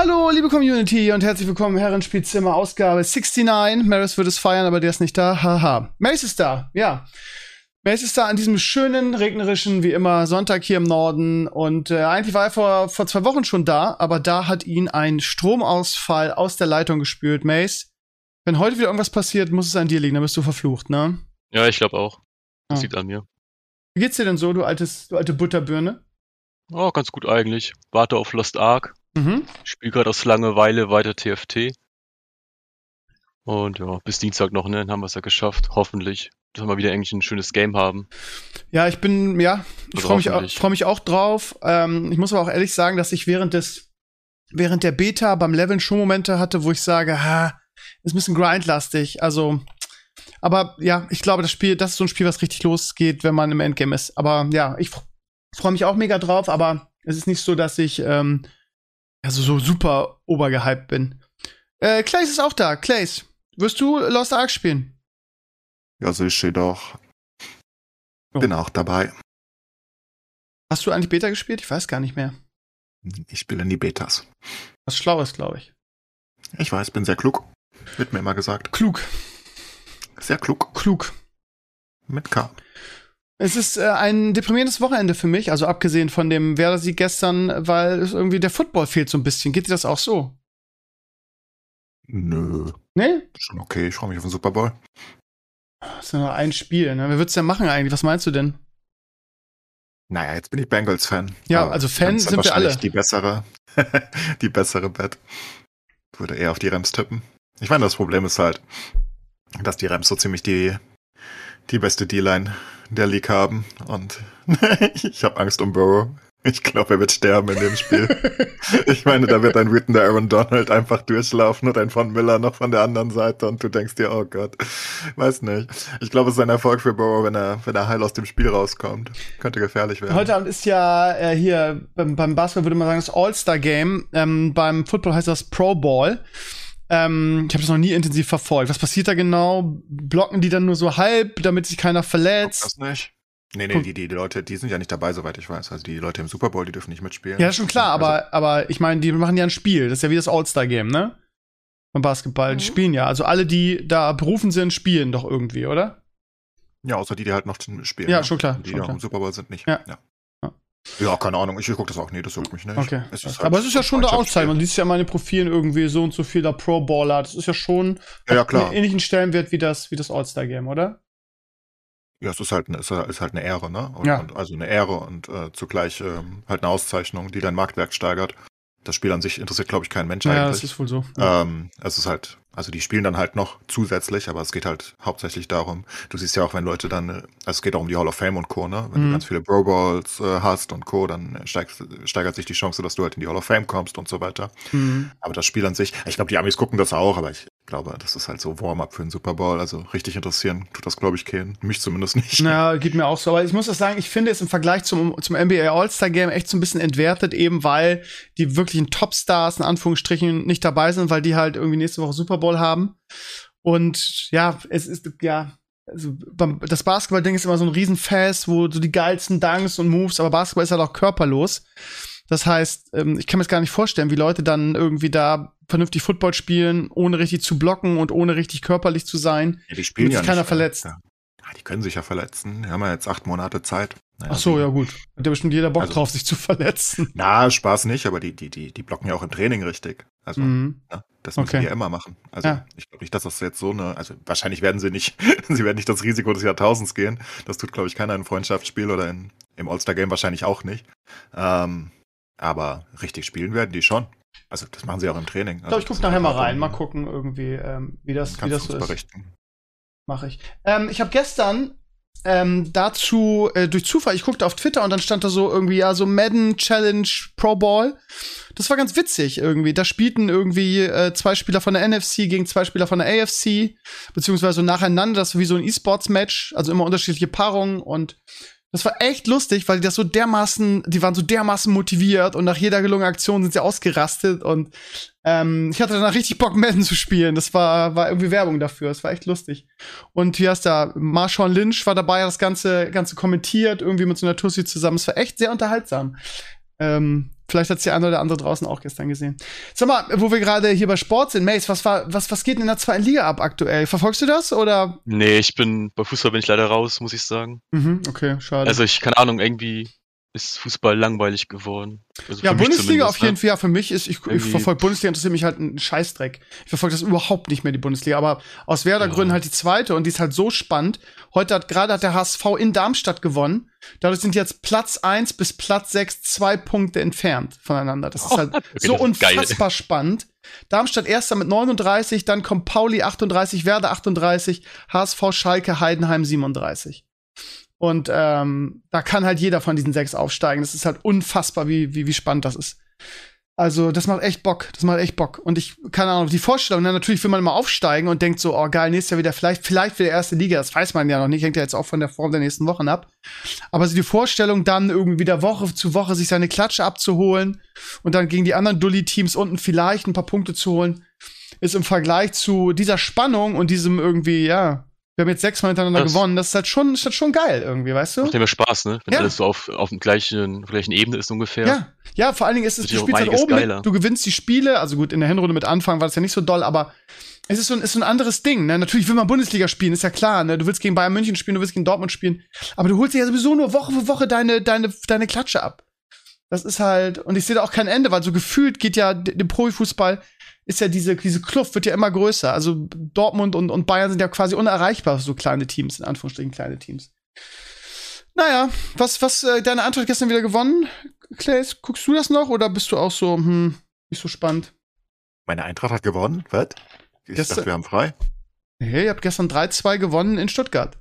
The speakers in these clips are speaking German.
Hallo, liebe Community und herzlich willkommen im Herrenspielzimmer Ausgabe 69. Maris wird es feiern, aber der ist nicht da. Haha. Mace ist da, ja. Mace ist da an diesem schönen, regnerischen, wie immer, Sonntag hier im Norden. Und äh, eigentlich war er vor, vor zwei Wochen schon da, aber da hat ihn ein Stromausfall aus der Leitung gespült. Mace, wenn heute wieder irgendwas passiert, muss es an dir liegen, dann bist du verflucht, ne? Ja, ich glaube auch. Das Ah. liegt an mir. Wie geht's dir denn so, du altes, du alte Butterbirne? Oh, ganz gut eigentlich. Warte auf Lost Ark. Mhm. Spiel gerade aus Langeweile weiter TFT. Und ja, bis Dienstag noch, ne? Dann haben wir es ja geschafft. Hoffentlich. Dass wir mal wieder eigentlich ein schönes Game haben. Ja, ich bin, ja, ich freue mich, auch- freu mich auch drauf. Ähm, ich muss aber auch ehrlich sagen, dass ich während des, während der Beta beim Leveln schon Momente hatte, wo ich sage, ha, ist ein bisschen grindlastig. Also, aber ja, ich glaube, das Spiel, das ist so ein Spiel, was richtig losgeht, wenn man im Endgame ist. Aber ja, ich freue mich auch mega drauf, aber es ist nicht so, dass ich ähm, also so super obergehypt bin. Äh, Clays ist auch da. Clays, wirst du Lost Ark spielen? Ja, sicher doch. Oh. Bin auch dabei. Hast du eigentlich Beta gespielt? Ich weiß gar nicht mehr. Ich spiele in die Betas. Was Schlaues, glaube ich. Ich weiß, bin sehr klug. Wird mir immer gesagt. Klug, Sehr klug. klug. Mit K. Es ist äh, ein deprimierendes Wochenende für mich, also abgesehen von dem Werder-Sieg gestern, weil irgendwie der Football fehlt so ein bisschen. Geht dir das auch so? Nö. Nee? Schon okay. Ich freue mich auf den Super Bowl. Das ist ja nur ein Spiel, ne? Wer wird's denn machen eigentlich? Was meinst du denn? Naja, jetzt bin ich Bengals-Fan. Ja, also Fan sind wir wahrscheinlich alle. Die bessere, die bessere Bet. Würde eher auf die Rams tippen. Ich meine, das Problem ist halt, dass die Rams so ziemlich die, die beste D-Line der League haben. Und ich habe Angst um Burrow. Ich glaube, er wird sterben in dem Spiel. Ich meine, da wird ein wütender Aaron Donald einfach durchlaufen und ein Von Miller noch von der anderen Seite und du denkst dir, oh Gott, weiß nicht. Ich glaube, es ist ein Erfolg für Burrow, wenn er, wenn er heil aus dem Spiel rauskommt. Könnte gefährlich werden. Heute Abend ist ja äh, hier beim, beim Basketball würde man sagen das All-Star-Game. Ähm, beim Football heißt das Pro Ball. Ähm, ich habe das noch nie intensiv verfolgt. Was passiert da genau? Blocken die dann nur so halb, damit sich keiner verletzt? das nicht? Nee, nee, die, die, die Leute, die sind ja nicht dabei, soweit ich weiß. Also die Leute im Super Bowl, die dürfen nicht mitspielen. Ja, das ist schon klar, Also, aber, aber ich meine, die machen ja ein Spiel. Das ist ja wie das All-Star-Game, ne? Beim Basketball. Die Mhm. spielen ja. Also alle, die da berufen sind, spielen doch irgendwie, oder? Ja, außer die, die halt noch spielen. Ja, ne? schon klar, Die schon da klar. im Super Bowl sind nicht. Ja. Ja, Ja. ja keine Ahnung. Ich, ich gucke das auch. Nee, das juckt mich nicht. Okay. Es halt aber es ist ja schon eine Freundschaftsspiel. Auszeichnung. Man liest ja in meinen Profilen irgendwie so und so viel da Pro-Baller. Das ist ja schon Ja, ja, klar. einen ähnlichen Stellenwert wie das, wie das All-Star-Game, oder? Ja, es ist halt, eine- es ist halt eine Ehre, ne? Und, Ja. und, also eine Ehre und äh, zugleich ähm, halt eine Auszeichnung, die dein Marktwert steigert. Das Spiel an sich interessiert, glaube ich, keinen Mensch Ja, das eigentlich. ist wohl so. Ähm, es ist halt, also die spielen dann halt noch zusätzlich, aber es geht halt hauptsächlich darum, du siehst ja auch, wenn Leute dann, also es geht auch um die Hall of Fame und Co., ne? Wenn Mhm. du ganz viele Pro Bowls äh, hast und Co., dann steigst, steigert sich die Chance, dass du halt in die Hall of Fame kommst und so weiter. Mhm. Aber das Spiel an sich, ich glaube, die Amis gucken das auch, aber ich glaube, das ist halt so Warm-up für den Super Bowl. Also richtig interessieren tut das, glaube ich, keinen. Mich zumindest nicht. Ja, geht mir auch so. Aber ich muss auch sagen, ich finde es im Vergleich zum, zum NBA All-Star-Game echt so ein bisschen entwertet, eben weil die wirklichen Topstars in Anführungsstrichen nicht dabei sind, weil die halt irgendwie nächste Woche Super Bowl haben. Und ja, es ist, ja, also das Basketball-Ding ist immer so ein Riesenfest, wo so die geilsten Dunks und Moves, aber Basketball ist halt auch körperlos. Das heißt, ähm, ich kann mir das gar nicht vorstellen, wie Leute dann irgendwie da vernünftig Football spielen, ohne richtig zu blocken und ohne richtig körperlich zu sein. Ja, die spielen ja sich keiner nicht, verletzt. Ja. Ja, die können sich ja verletzen. Die haben ja jetzt acht Monate Zeit. Naja, Ach so, ja gut. Hat ja bestimmt jeder Bock Also- drauf, sich zu verletzen. Na, Spaß nicht, aber die, die, die, die blocken ja auch im Training richtig. Also, Mhm. ne, das müssen Okay. die ja immer machen. Also, Ja. ich glaube nicht, dass das jetzt so eine, also wahrscheinlich werden sie nicht, sie werden nicht das Risiko des Jahrtausends gehen. Das tut, glaube ich, keiner in Freundschaftsspiel oder in, im All-Star-Game wahrscheinlich auch nicht. Ähm, aber richtig spielen werden die schon. Also, das machen sie auch im Training. Ich glaube, ich gucke Also, nachher mal rein, mal gucken irgendwie, ähm, wie das, wie das so ist. berichten. Mache ich. Ähm, ich habe gestern ähm, dazu äh, durch Zufall, ich guckte auf Twitter und dann stand da so irgendwie, ja, so Madden Challenge Pro Ball. Das war ganz witzig irgendwie. Da spielten irgendwie äh, zwei Spieler von der NFC gegen zwei Spieler von der AFC, beziehungsweise nacheinander. Das war wie so ein E-Sports-Match, also immer unterschiedliche Paarungen und das war echt lustig, weil die das so dermaßen, die waren so dermaßen motiviert und nach jeder gelungenen Aktion sind sie ausgerastet und ähm, ich hatte danach richtig Bock, Madden zu spielen. Das war, war irgendwie Werbung dafür. Das war echt lustig. Und hier hast da Marshawn Lynch war dabei, hat das Ganze, Ganze kommentiert, irgendwie mit so einer Tussi zusammen. Es war echt sehr unterhaltsam. Ähm, vielleicht hat's die eine oder andere draußen auch gestern gesehen. Sag mal, wo wir gerade hier bei Sport sind, Mace, was war, was, was geht denn in der zweiten Liga ab aktuell? Verfolgst du das oder? Nee, ich bin, bei Fußball bin ich leider raus, muss ich sagen. Mhm, okay, schade. Also ich, keine Ahnung, irgendwie ist Fußball langweilig geworden. Also ja, Bundesliga auf ne? jeden Fall. Ja, für mich ist, ich, ich verfolge Bundesliga, interessiert mich halt ein Scheißdreck. Ich verfolge das überhaupt nicht mehr, die Bundesliga. Aber aus Ja. Werder-Gründen halt die zweite und die ist halt so spannend. Heute hat gerade hat der HSV in Darmstadt gewonnen. Dadurch sind jetzt Platz 1 bis Platz 6 zwei Punkte entfernt voneinander. Das ist halt so das ist geil. unfassbar spannend. Darmstadt erster mit 39, dann kommt Pauli 38, Werder 38, HSV Schalke Heidenheim 37. Und ähm, da kann halt jeder von diesen sechs aufsteigen. Das ist halt unfassbar, wie, wie, wie spannend das ist. Also, das macht echt Bock. Das macht echt Bock. Und ich, keine Ahnung, die Vorstellung, ne, natürlich will man immer aufsteigen und denkt so, oh geil, nächstes Jahr wieder, vielleicht, vielleicht wieder erste Liga. Das weiß man ja noch nicht. Hängt ja jetzt auch von der Form der nächsten Wochen ab. Aber so die Vorstellung, dann irgendwie wieder Woche zu Woche sich seine Klatsche abzuholen und dann gegen die anderen Dully-Teams unten vielleicht ein paar Punkte zu holen, ist im Vergleich zu dieser Spannung und diesem irgendwie, ja, wir haben jetzt sechsmal hintereinander Das- gewonnen, das ist halt schon, ist halt schon geil irgendwie, weißt du? Macht immer Spaß, ne? Wenn Ja. alles so auf, auf dem gleichen, gleichen Ebene ist ungefähr. Ja, ja, vor allen Dingen ist es, du spielst halt oben mit, du gewinnst die Spiele, also gut, in der Hinrunde mit Anfang war das ja nicht so doll, aber es ist so ein, ist so ein anderes Ding, ne? Natürlich will man Bundesliga spielen, ist ja klar, ne? Du willst gegen Bayern München spielen, du willst gegen Dortmund spielen, aber du holst dir ja sowieso nur Woche für Woche deine, deine, deine Klatsche ab. Das ist halt, und ich sehe da auch kein Ende, weil so gefühlt geht ja dem Profifußball ist ja diese, diese Kluft wird ja immer größer. Also Dortmund und, und Bayern sind ja quasi unerreichbar, so kleine Teams, in Anführungsstrichen kleine Teams. Naja, was, was, äh, deine Antwort gestern wieder gewonnen? Clays, guckst du das noch oder bist du auch so, hm, nicht so spannend? Meine Eintracht hat gewonnen. Was? Ich Gestern- dachte, wir haben frei. Nee, ihr habt gestern 3-2 gewonnen in Stuttgart.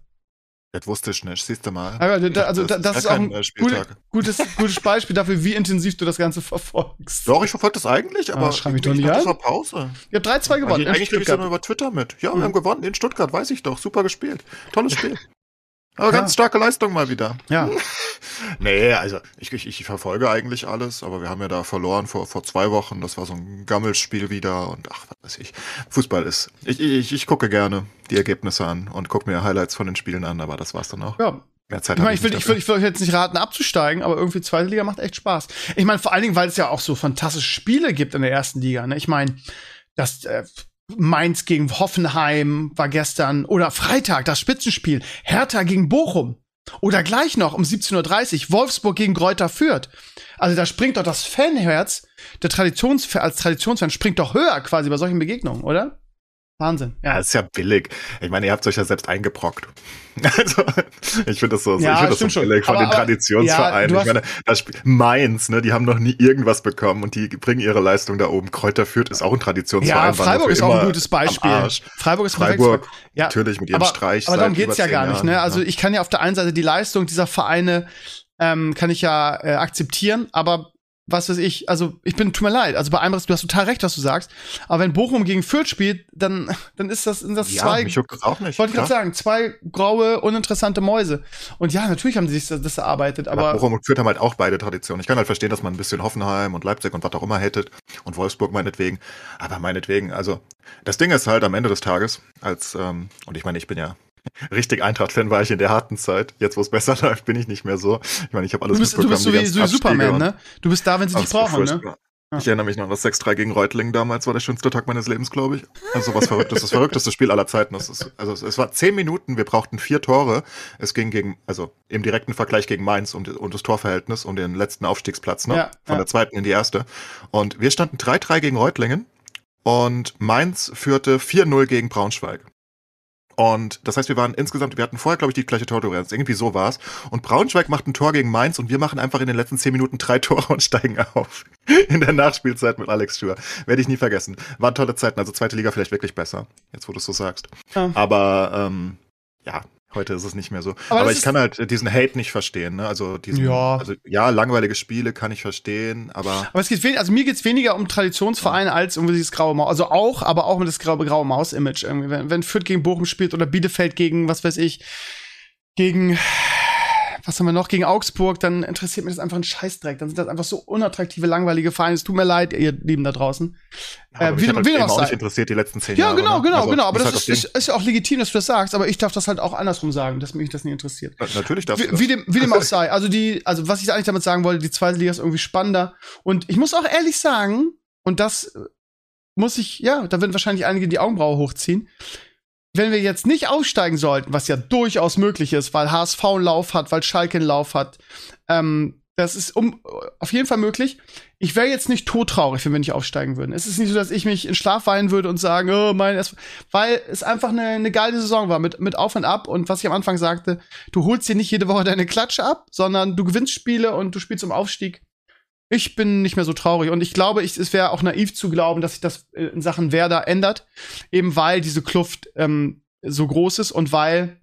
Das wusste ich nicht. Siehst du mal. Aber da, also Das da, das ist auch ein äh, gute, Spieltag. gutes, gutes Beispiel dafür, wie intensiv du das Ganze verfolgst. Doch, ich verfolge das eigentlich, aber Ah, ich an. das war Pause. Ihr habt 3-2 gewonnen in Eigentlich kriege ich Stuttgart. immer über Twitter mit. Ja, Mhm. wir haben gewonnen in Stuttgart, weiß ich doch. Super gespielt. Tolles Spiel. Aber Ja. ganz starke Leistung mal wieder. Ja, Nee, also ich, ich, ich verfolge eigentlich alles, aber wir haben ja da verloren vor, vor zwei Wochen. Das war so ein Gammelspiel wieder und ach, was weiß ich. Fußball ist. Ich, ich, ich gucke gerne die Ergebnisse an und gucke mir Highlights von den Spielen an, aber das war's dann auch. ja. Mehr Zeit Ich meine, ich will, ich, will, ich will euch jetzt nicht raten, abzusteigen, aber irgendwie zweite Liga macht echt Spaß. Ich meine, vor allen Dingen, weil es ja auch so fantastische Spiele gibt in der ersten Liga. Ne? Ich meine, das äh, Mainz gegen Hoffenheim war gestern oder Freitag das Spitzenspiel Hertha gegen Bochum oder gleich noch um 17:30 Uhr Wolfsburg gegen Greuther Fürth. Also da springt doch das Fanherz der Traditions als Traditionsfan springt doch höher quasi bei solchen Begegnungen, oder? Wahnsinn. Ja, das ist ja billig. Ich meine, ihr habt euch ja selbst eingebrockt. Also, ich finde das so, Ja, ich finde das so schon. billig von Aber- den Traditionsvereinen. ja, ich meine, das Spiel, Mainz, ne, die haben noch nie irgendwas bekommen und die bringen ihre Leistung da oben. Kräuter Fürth ist auch ein Traditionsverein. Ja, Freiburg ist auch ein gutes Beispiel. Freiburg ist Freiburg, ja, natürlich mit ihrem aber, Streich. Aber darum geht's ja gar nicht, ne? Also ich kann ja auf der einen Seite die Leistung dieser Vereine ähm, kann ich ja äh, akzeptieren, aber was weiß ich, also ich bin, tut mir leid, also bei einem, du hast total recht, was du sagst, aber wenn Bochum gegen Fürth spielt, dann, dann ist das, sind das ja, zwei, mich juckt das auch nicht. wollte ich gerade sagen, zwei graue, uninteressante Mäuse. Und ja, natürlich haben sie sich das, das erarbeitet, Aber aber Bochum und Fürth haben halt auch beide Traditionen. Ich kann halt verstehen, dass man ein bisschen Hoffenheim und Leipzig und was auch immer hättet und Wolfsburg meinetwegen. Aber meinetwegen, also das Ding ist halt am Ende des Tages, als, ähm, und ich meine, ich bin ja richtig Eintracht-Fan war ich in der harten Zeit. Jetzt, wo es besser läuft, bin ich nicht mehr so. Ich meine, ich habe alles du bist, du bist so wie, so wie Superman, und- ne? Du bist da, wenn sie dich brauchen, ne? Ich erinnere mich noch an das 6-3 gegen Reutlingen damals, war der schönste Tag meines Lebens, glaube ich. Also was Verrücktes, das verrückteste Spiel aller Zeiten. Ist, also es, war zehn Minuten, wir brauchten vier Tore. Es ging gegen, also im direkten Vergleich gegen Mainz um, die- um das Torverhältnis, um den letzten Aufstiegsplatz, ne? Ja, Von ja. der zweiten in die erste. Und wir standen 3-3 gegen Reutlingen und Mainz führte 4-0 gegen Braunschweig. Und das heißt, wir waren insgesamt, wir hatten vorher, glaube ich, die gleiche Tordifferenz. Irgendwie so war's. Und Braunschweig macht ein Tor gegen Mainz und wir machen einfach in den letzten zehn Minuten drei Tore und steigen auf. In der Nachspielzeit mit Alex Schür. Werde ich nie vergessen. Waren tolle Zeiten, also zweite Liga vielleicht wirklich besser, jetzt wo du es so sagst. Ja. Aber ähm, ja, Heute ist es nicht mehr so. Aber Aber, ich kann halt diesen Hate nicht verstehen. Ne? Also diesen, Ja. also ja, langweilige Spiele kann ich verstehen, aber Aber es geht also mir geht's weniger um Traditionsvereine als um dieses graue Maus. Also auch, aber auch mit das graue, graue Maus-Image irgendwie. Wenn, wenn Fürth gegen Bochum spielt oder Bielefeld gegen, was weiß ich, gegen, was haben wir noch, gegen Augsburg, dann interessiert mich das einfach ein Scheißdreck. Dann sind das einfach so unattraktive, langweilige Vereine. Es tut mir leid, ihr Lieben da draußen. aber Äh, wie- das dem eben auch auch sei. nicht interessiert die letzten zehn Ja, Jahre. genau, ne? genau, Also, genau. Aber das halt ist, ist, ist ja auch legitim, dass du das sagst. Aber ich darf das halt auch andersrum sagen, dass mich das nicht interessiert. Ding. Natürlich darfst du Wie, das. wie, dem, wie dem auch sei. Also die, also was ich eigentlich damit sagen wollte, die zweite Liga ist irgendwie spannender. Und ich muss auch ehrlich sagen, und das äh, muss ich, ja, da werden wahrscheinlich einige die Augenbraue hochziehen. Wenn wir jetzt nicht aussteigen sollten, was ja durchaus möglich ist, weil HSV einen Lauf hat, weil Schalke einen Lauf hat, ähm, das ist um, auf jeden Fall möglich. Ich wäre jetzt nicht todtraurig, wenn wir nicht aufsteigen würden. Es ist nicht so, dass ich mich in Schlaf weinen würde und sagen, oh mein, weil es einfach eine, eine geile Saison war mit, mit Auf und Ab. Und was ich am Anfang sagte, du holst dir nicht jede Woche deine Klatsche ab, sondern du gewinnst Spiele und du spielst um Aufstieg. Ich bin nicht mehr so traurig und ich glaube, ich, es wäre auch naiv zu glauben, dass sich das äh, in Sachen Werder ändert, eben weil diese Kluft ähm, so groß ist und weil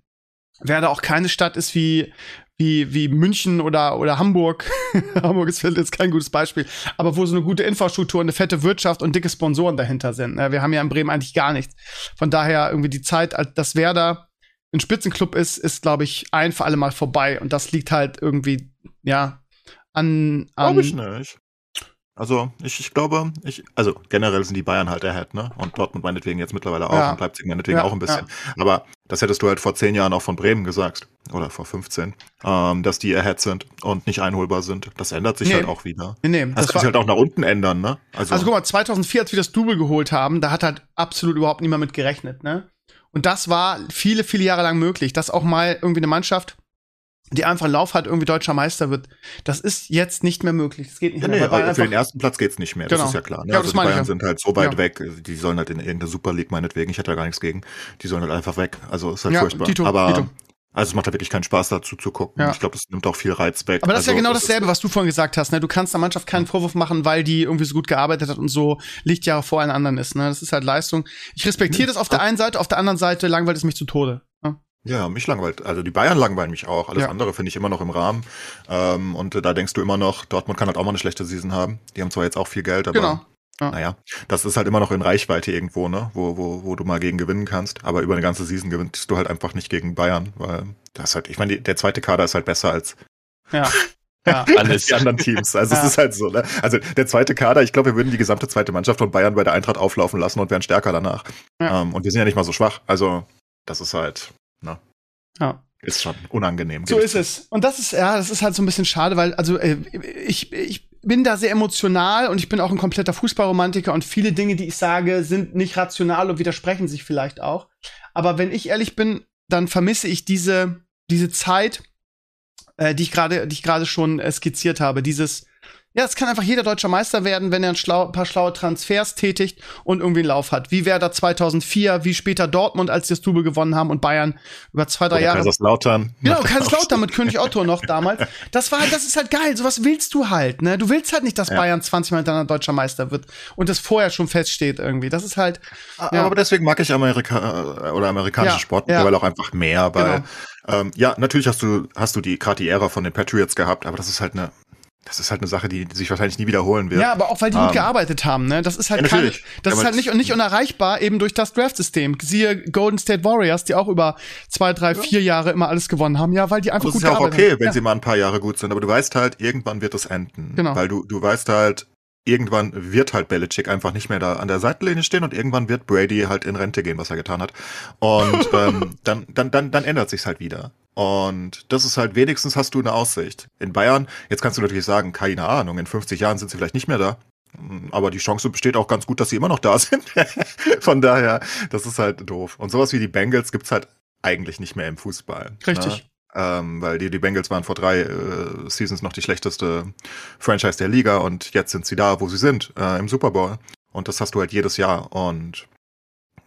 Werder auch keine Stadt ist wie wie wie München oder oder Hamburg. Hamburg ist jetzt kein gutes Beispiel, aber wo so eine gute Infrastruktur, eine fette Wirtschaft und dicke Sponsoren dahinter sind. ne? Wir haben ja in Bremen eigentlich gar nichts. Von daher irgendwie die Zeit, als dass Werder ein Spitzenclub ist, ist glaube ich ein für alle Mal vorbei und das liegt halt irgendwie ja an, an Glaube ich nicht. Also, ich, ich glaube, ich, also generell sind die Bayern halt ahead, ne? Und Dortmund meinetwegen jetzt mittlerweile auch Ja. und Leipzig meinetwegen Ja, auch ein bisschen. Aber das hättest du halt vor zehn Jahren auch von Bremen gesagt. Oder vor 15, ähm, dass die ahead sind und nicht einholbar sind. Das ändert sich Nee. halt auch wieder. Nee, nee, Das, das kann sich halt auch nach unten ändern, ne? Also, Also guck mal, 2004, als wir das Double geholt haben, da hat halt absolut überhaupt niemand mit gerechnet, ne? Und das war viele, viele Jahre lang möglich, dass auch mal irgendwie eine Mannschaft, die einfach einen Lauf hat, irgendwie deutscher Meister wird. Das ist jetzt nicht mehr möglich. Das geht nicht ja, mehr. nee, aber für den ersten Platz geht's nicht mehr. Genau. Das ist ja klar. Ne? Ja, also die Bayern ja. sind halt so weit weg. Die sollen halt in irgendeine Super League meinetwegen. Ich hätte da gar nichts gegen. Die sollen halt einfach weg. Also ist halt furchtbar. Dito, aber Dito. also es macht halt wirklich keinen Spaß dazu zu gucken. Ja. Ich glaube, das nimmt auch viel Reiz weg. aber das ist also, ja genau es dasselbe, was du vorhin gesagt hast. Ne? Du kannst der Mannschaft keinen Vorwurf machen, weil die irgendwie so gut gearbeitet hat und so Lichtjahre vor allen anderen ist. Ne? Das ist halt Leistung. Ich respektiere das auf der einen Seite, auf der anderen Seite langweilt es mich zu Tode. Ja, mich langweilt. Also die Bayern langweilen mich auch. Alles Ja. andere finde ich immer noch im Rahmen. Ähm, und äh, da denkst du immer noch, Dortmund kann halt auch mal eine schlechte Season haben. Die haben zwar jetzt auch viel Geld, aber Genau. Ja. naja, das ist halt immer noch in Reichweite irgendwo, ne? Wo, wo, wo du mal gegen gewinnen kannst. Aber über eine ganze Season gewinnst du halt einfach nicht gegen Bayern, weil das halt, ich meine, der zweite Kader ist halt besser als Ja. ja. Alles. die anderen Teams. Also Ja. es ist halt so, ne? Also der zweite Kader, ich glaube, wir würden die gesamte zweite Mannschaft von Bayern bei der Eintracht auflaufen lassen und wären stärker danach. Ja. Ähm, und wir sind ja nicht mal so schwach. Also, das ist halt? Ja. Ist schon unangenehm. So ist es. Und das ist, ja, das ist halt so ein bisschen schade, weil, also, äh, ich, ich bin da sehr emotional und ich bin auch ein kompletter Fußballromantiker und viele Dinge, die ich sage, sind nicht rational und widersprechen sich vielleicht auch. Aber wenn ich ehrlich bin, dann vermisse ich diese, diese Zeit, äh, die ich gerade, die ich gerade schon äh, skizziert habe. Dieses, ja, es kann einfach jeder deutscher Meister werden, wenn er ein, schlau, ein paar schlaue Transfers tätigt und irgendwie einen Lauf hat. Wie Werder 2004, wie später Dortmund, als die das Double gewonnen haben und Bayern über zwei, drei Oder Jahre. Kaiserslautern. Genau, Kaiserslautern mit König Otto noch damals. Das war, das ist halt geil. Sowas willst du halt, ne? Du willst halt nicht, dass Ja. Bayern 20 Mal hintereinander deutscher Meister wird und das vorher schon feststeht irgendwie. Das ist halt. Ja. Aber deswegen mag ich Amerika äh, oder amerikanische Ja, Sport mittlerweile auch einfach mehr, weil Genau. ähm, ja, natürlich hast du hast du die gerade die Ära von den Patriots gehabt, aber das ist halt eine das ist halt eine Sache, die, sich wahrscheinlich nie wiederholen wird. ja, aber auch weil die gut Ähm, gearbeitet haben, ne? Das ist halt ja, natürlich. das ist halt nicht, nicht unerreichbar eben durch das Draft-System. Siehe Golden State Warriors, die auch über zwei, drei, vier Jahre immer alles gewonnen haben. Ja, weil die einfach Aber das gut ist ja auch gearbeitet okay, haben. wenn ja. sie mal ein paar Jahre gut sind, aber du weißt halt, irgendwann wird es enden. Genau. Weil du, du weißt halt, irgendwann wird halt Belichick einfach nicht mehr da an der Seitenlinie stehen und irgendwann wird Brady halt in Rente gehen, was er getan hat. Und ähm, dann, dann, dann, dann ändert sich's halt wieder. Und das ist halt, wenigstens hast du eine Aussicht. In Bayern, jetzt kannst du natürlich sagen, keine Ahnung, in 50 Jahren sind sie vielleicht nicht mehr da. Aber die Chance besteht auch ganz gut, dass sie immer noch da sind. Von daher, das ist halt doof. Und sowas wie die Bengals gibt's halt eigentlich nicht mehr im Fußball. Richtig. Ne? Ähm, weil die, die Bengals waren vor drei äh, Seasons noch die schlechteste Franchise der Liga und jetzt sind sie da, wo sie sind, äh, im Super Bowl. Und das hast du halt jedes Jahr. Und,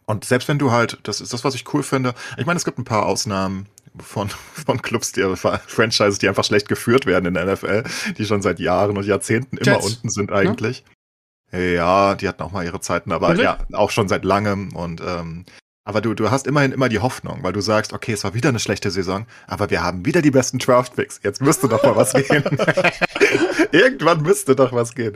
und selbst wenn du halt, das ist das, was ich cool finde. Ich meine, es gibt ein paar Ausnahmen von, von Clubs, die Franchises, die einfach schlecht geführt werden in der NFL, die schon seit Jahren und Jahrzehnten immer Jets, unten sind eigentlich. Ja, die hatten auch mal ihre Zeiten, aber Wirklich? ja, auch schon seit langem und ähm, Aber du, du hast immerhin immer die Hoffnung, weil du sagst, okay, es war wieder eine schlechte Saison, aber wir haben wieder die besten Draftpicks. Jetzt müsste doch mal was gehen. Irgendwann müsste doch was gehen.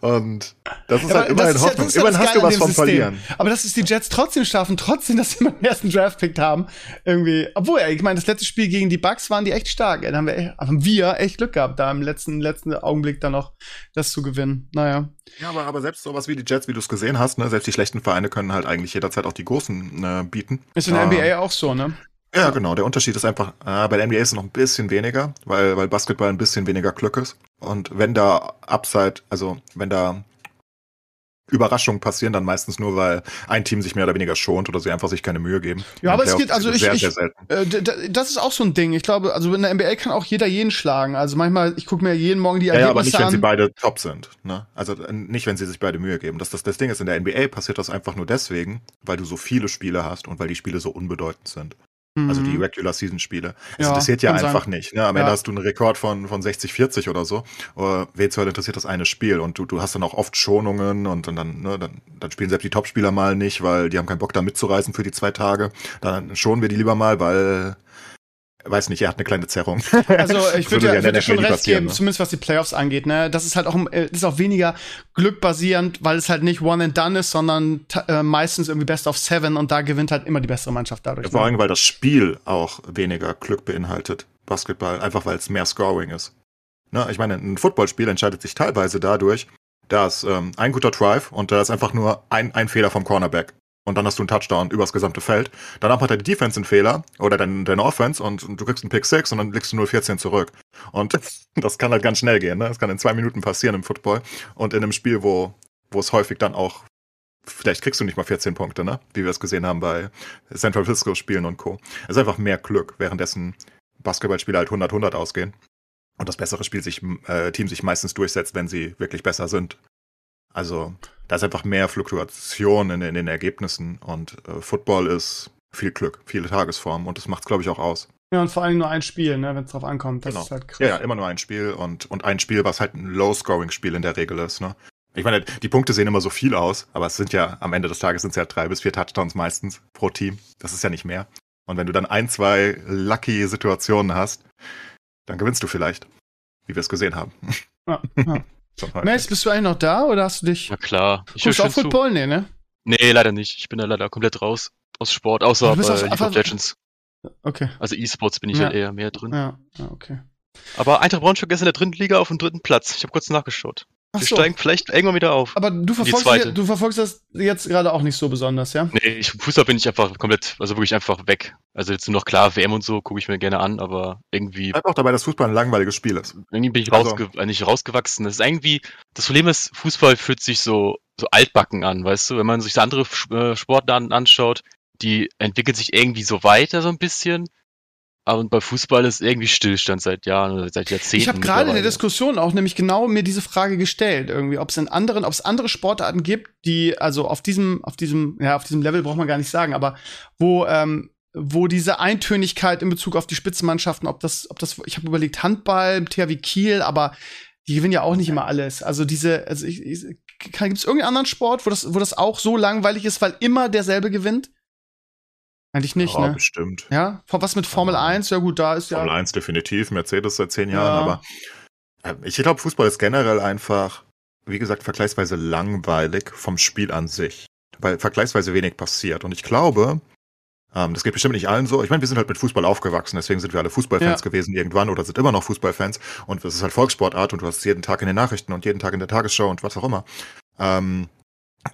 Und das ist Ja, halt immerhin Hoffnung. ja immerhin hast du was vom System. Verlieren. Aber dass es die Jets trotzdem schaffen, trotzdem, dass sie immer den ersten Draft-Pick haben, irgendwie. Obwohl, ich meine, das letzte Spiel gegen die Bucks waren die echt stark. Da haben wir, echt- haben wir echt Glück gehabt, da im letzten, letzten Augenblick dann noch das zu gewinnen. Naja. Ja, aber, aber selbst sowas wie die Jets, wie du es gesehen hast, ne, selbst die schlechten Vereine können halt eigentlich jederzeit auch die großen äh, bieten. Ist in der Ah. NBA auch so, ne? Ja, genau. Der Unterschied ist einfach, äh, bei der NBA ist es noch ein bisschen weniger, weil, weil Basketball ein bisschen weniger Glück ist. Und wenn da Upside, also wenn da Überraschungen passieren, dann meistens nur, weil ein Team sich mehr oder weniger schont oder sie einfach sich keine Mühe geben. Ja, aber es geht, also ich, sehr, ich, sehr äh, das ist auch so ein Ding. Ich glaube, also in der NBA kann auch jeder jeden schlagen. Also manchmal, ich gucke mir jeden Morgen die Ja, ja, Ergebnisse aber nicht, wenn an. sie beide top sind. Ne? Also äh, nicht, wenn sie sich beide Mühe geben. Das, das, das Ding ist, in der NBA passiert das einfach nur deswegen, weil du so viele Spiele hast und weil die Spiele so unbedeutend sind. Also die Mhm. Regular Season Spiele. Es Ja, interessiert ja einfach sein. nicht. Ne? Am Ende Ja. hast du einen Rekord von, von 60, 40 oder so. Oder wen Hölle interessiert das eine Spiel? Und du, du hast dann auch oft Schonungen und, und dann, ne, dann, dann spielen selbst die Topspieler mal nicht, weil die haben keinen Bock da mitzureisen für die zwei Tage. Dann schonen wir die lieber mal, weil weiß nicht, er hat eine kleine Zerrung. Also ich würde ja, würd ja schon recht geben, ne? zumindest was die Playoffs angeht. Ne? Das ist halt auch, äh, ist auch weniger glückbasierend, weil es halt nicht one and done ist, sondern äh, meistens irgendwie best of seven und da gewinnt halt immer die bessere Mannschaft dadurch. Vor ne? allem, weil das Spiel auch weniger Glück beinhaltet, Basketball, einfach weil es mehr Scoring ist. Ne? Ich meine, ein Footballspiel entscheidet sich teilweise dadurch, dass ähm, ein guter Drive und da ist einfach nur ein, ein Fehler vom Cornerback. Und dann hast du einen Touchdown übers gesamte Feld. Danach hat er die Defense einen Fehler oder deine, deine Offense und, und du kriegst einen Pick 6 und dann legst du 0-14 zurück. Und das kann halt ganz schnell gehen. Ne? Das kann in zwei Minuten passieren im Football. Und in einem Spiel, wo, wo es häufig dann auch, vielleicht kriegst du nicht mal 14 Punkte, ne? wie wir es gesehen haben bei San Francisco Spielen und Co. Es ist einfach mehr Glück, währenddessen Basketballspiele halt 100-100 ausgehen. Und das bessere Spiel sich, äh, Team sich meistens durchsetzt, wenn sie wirklich besser sind. Also, da ist einfach mehr Fluktuation in, in den Ergebnissen und äh, Football ist viel Glück, viele Tagesformen und das macht es, glaube ich, auch aus. Ja, und vor allem nur ein Spiel, ne, wenn es drauf ankommt. Das Genau. ist halt krass. Ja, ja, immer nur ein Spiel und, und ein Spiel, was halt ein Low-Scoring-Spiel in der Regel ist, ne? Ich meine, die Punkte sehen immer so viel aus, aber es sind ja, am Ende des Tages sind es ja drei bis vier Touchdowns meistens pro Team. Das ist ja nicht mehr. Und wenn du dann ein, zwei lucky Situationen hast, dann gewinnst du vielleicht. Wie wir es gesehen haben. Ja, ja. Heute. Mace, bist du eigentlich noch da oder hast du dich. Na klar. Ich Guckst auch schön zu. Football? Nee, ne? Nee, leider nicht. Ich bin da leider komplett raus aus Sport, außer bei aus- League of Legends. Okay. Also E-Sports bin ich Ja. halt eher mehr drin. Ja, ja okay. Aber Eintracht Braunschweig ist in der dritten Liga auf dem dritten Platz. Ich habe kurz nachgeschaut. Ach Wir so. steigen vielleicht irgendwann wieder auf. Aber du verfolgst, du verfolgst das jetzt gerade auch nicht so besonders, ja? Nee, ich, Fußball bin ich einfach komplett, also wirklich einfach weg. Also jetzt nur noch klar, WM und so gucke ich mir gerne an, aber irgendwie, Bleib auch dabei, dass Fußball ein langweiliges Spiel ist. irgendwie bin ich Also- rausge äh, nicht rausgewachsen. Das ist irgendwie, das Problem ist, Fußball fühlt sich so, so altbacken an, weißt du? Wenn man sich so andere äh, Sportarten anschaut, die entwickeln sich irgendwie so weiter so ein bisschen. Aber bei Fußball ist irgendwie Stillstand seit Jahren oder seit Jahrzehnten. Ich habe gerade in der. Diskussion auch nämlich genau mir diese Frage gestellt, irgendwie, ob es in anderen, ob es andere Sportarten gibt, die also auf diesem, auf diesem, ja, auf diesem Level braucht man gar nicht sagen, aber wo, ähm, wo diese Eintönigkeit in Bezug auf die Spitzenmannschaften, ob das, ob das, ich habe überlegt Handball, THW Kiel, aber die gewinnen ja auch nicht immer alles. Also diese, also ich, ich gibt es irgendeinen anderen Sport, wo das, wo das auch so langweilig ist, weil immer derselbe gewinnt? Eigentlich nicht, ja, ne? bestimmt. Ja, was mit Formel Ja. 1? Ja gut, da ist ja. Formel 1 definitiv, Mercedes seit zehn Jahren, Ja. aber äh, ich glaube, Fußball ist generell einfach, wie gesagt, vergleichsweise langweilig vom Spiel an sich, weil vergleichsweise wenig passiert. Und ich glaube, ähm, das geht bestimmt nicht allen so. Ich meine, wir sind halt mit Fußball aufgewachsen, deswegen sind wir alle Fußballfans Ja. gewesen irgendwann oder sind immer noch Fußballfans. Und es ist halt Volkssportart und du hast es jeden Tag in den Nachrichten und jeden Tag in der Tagesschau und was auch immer. Ähm,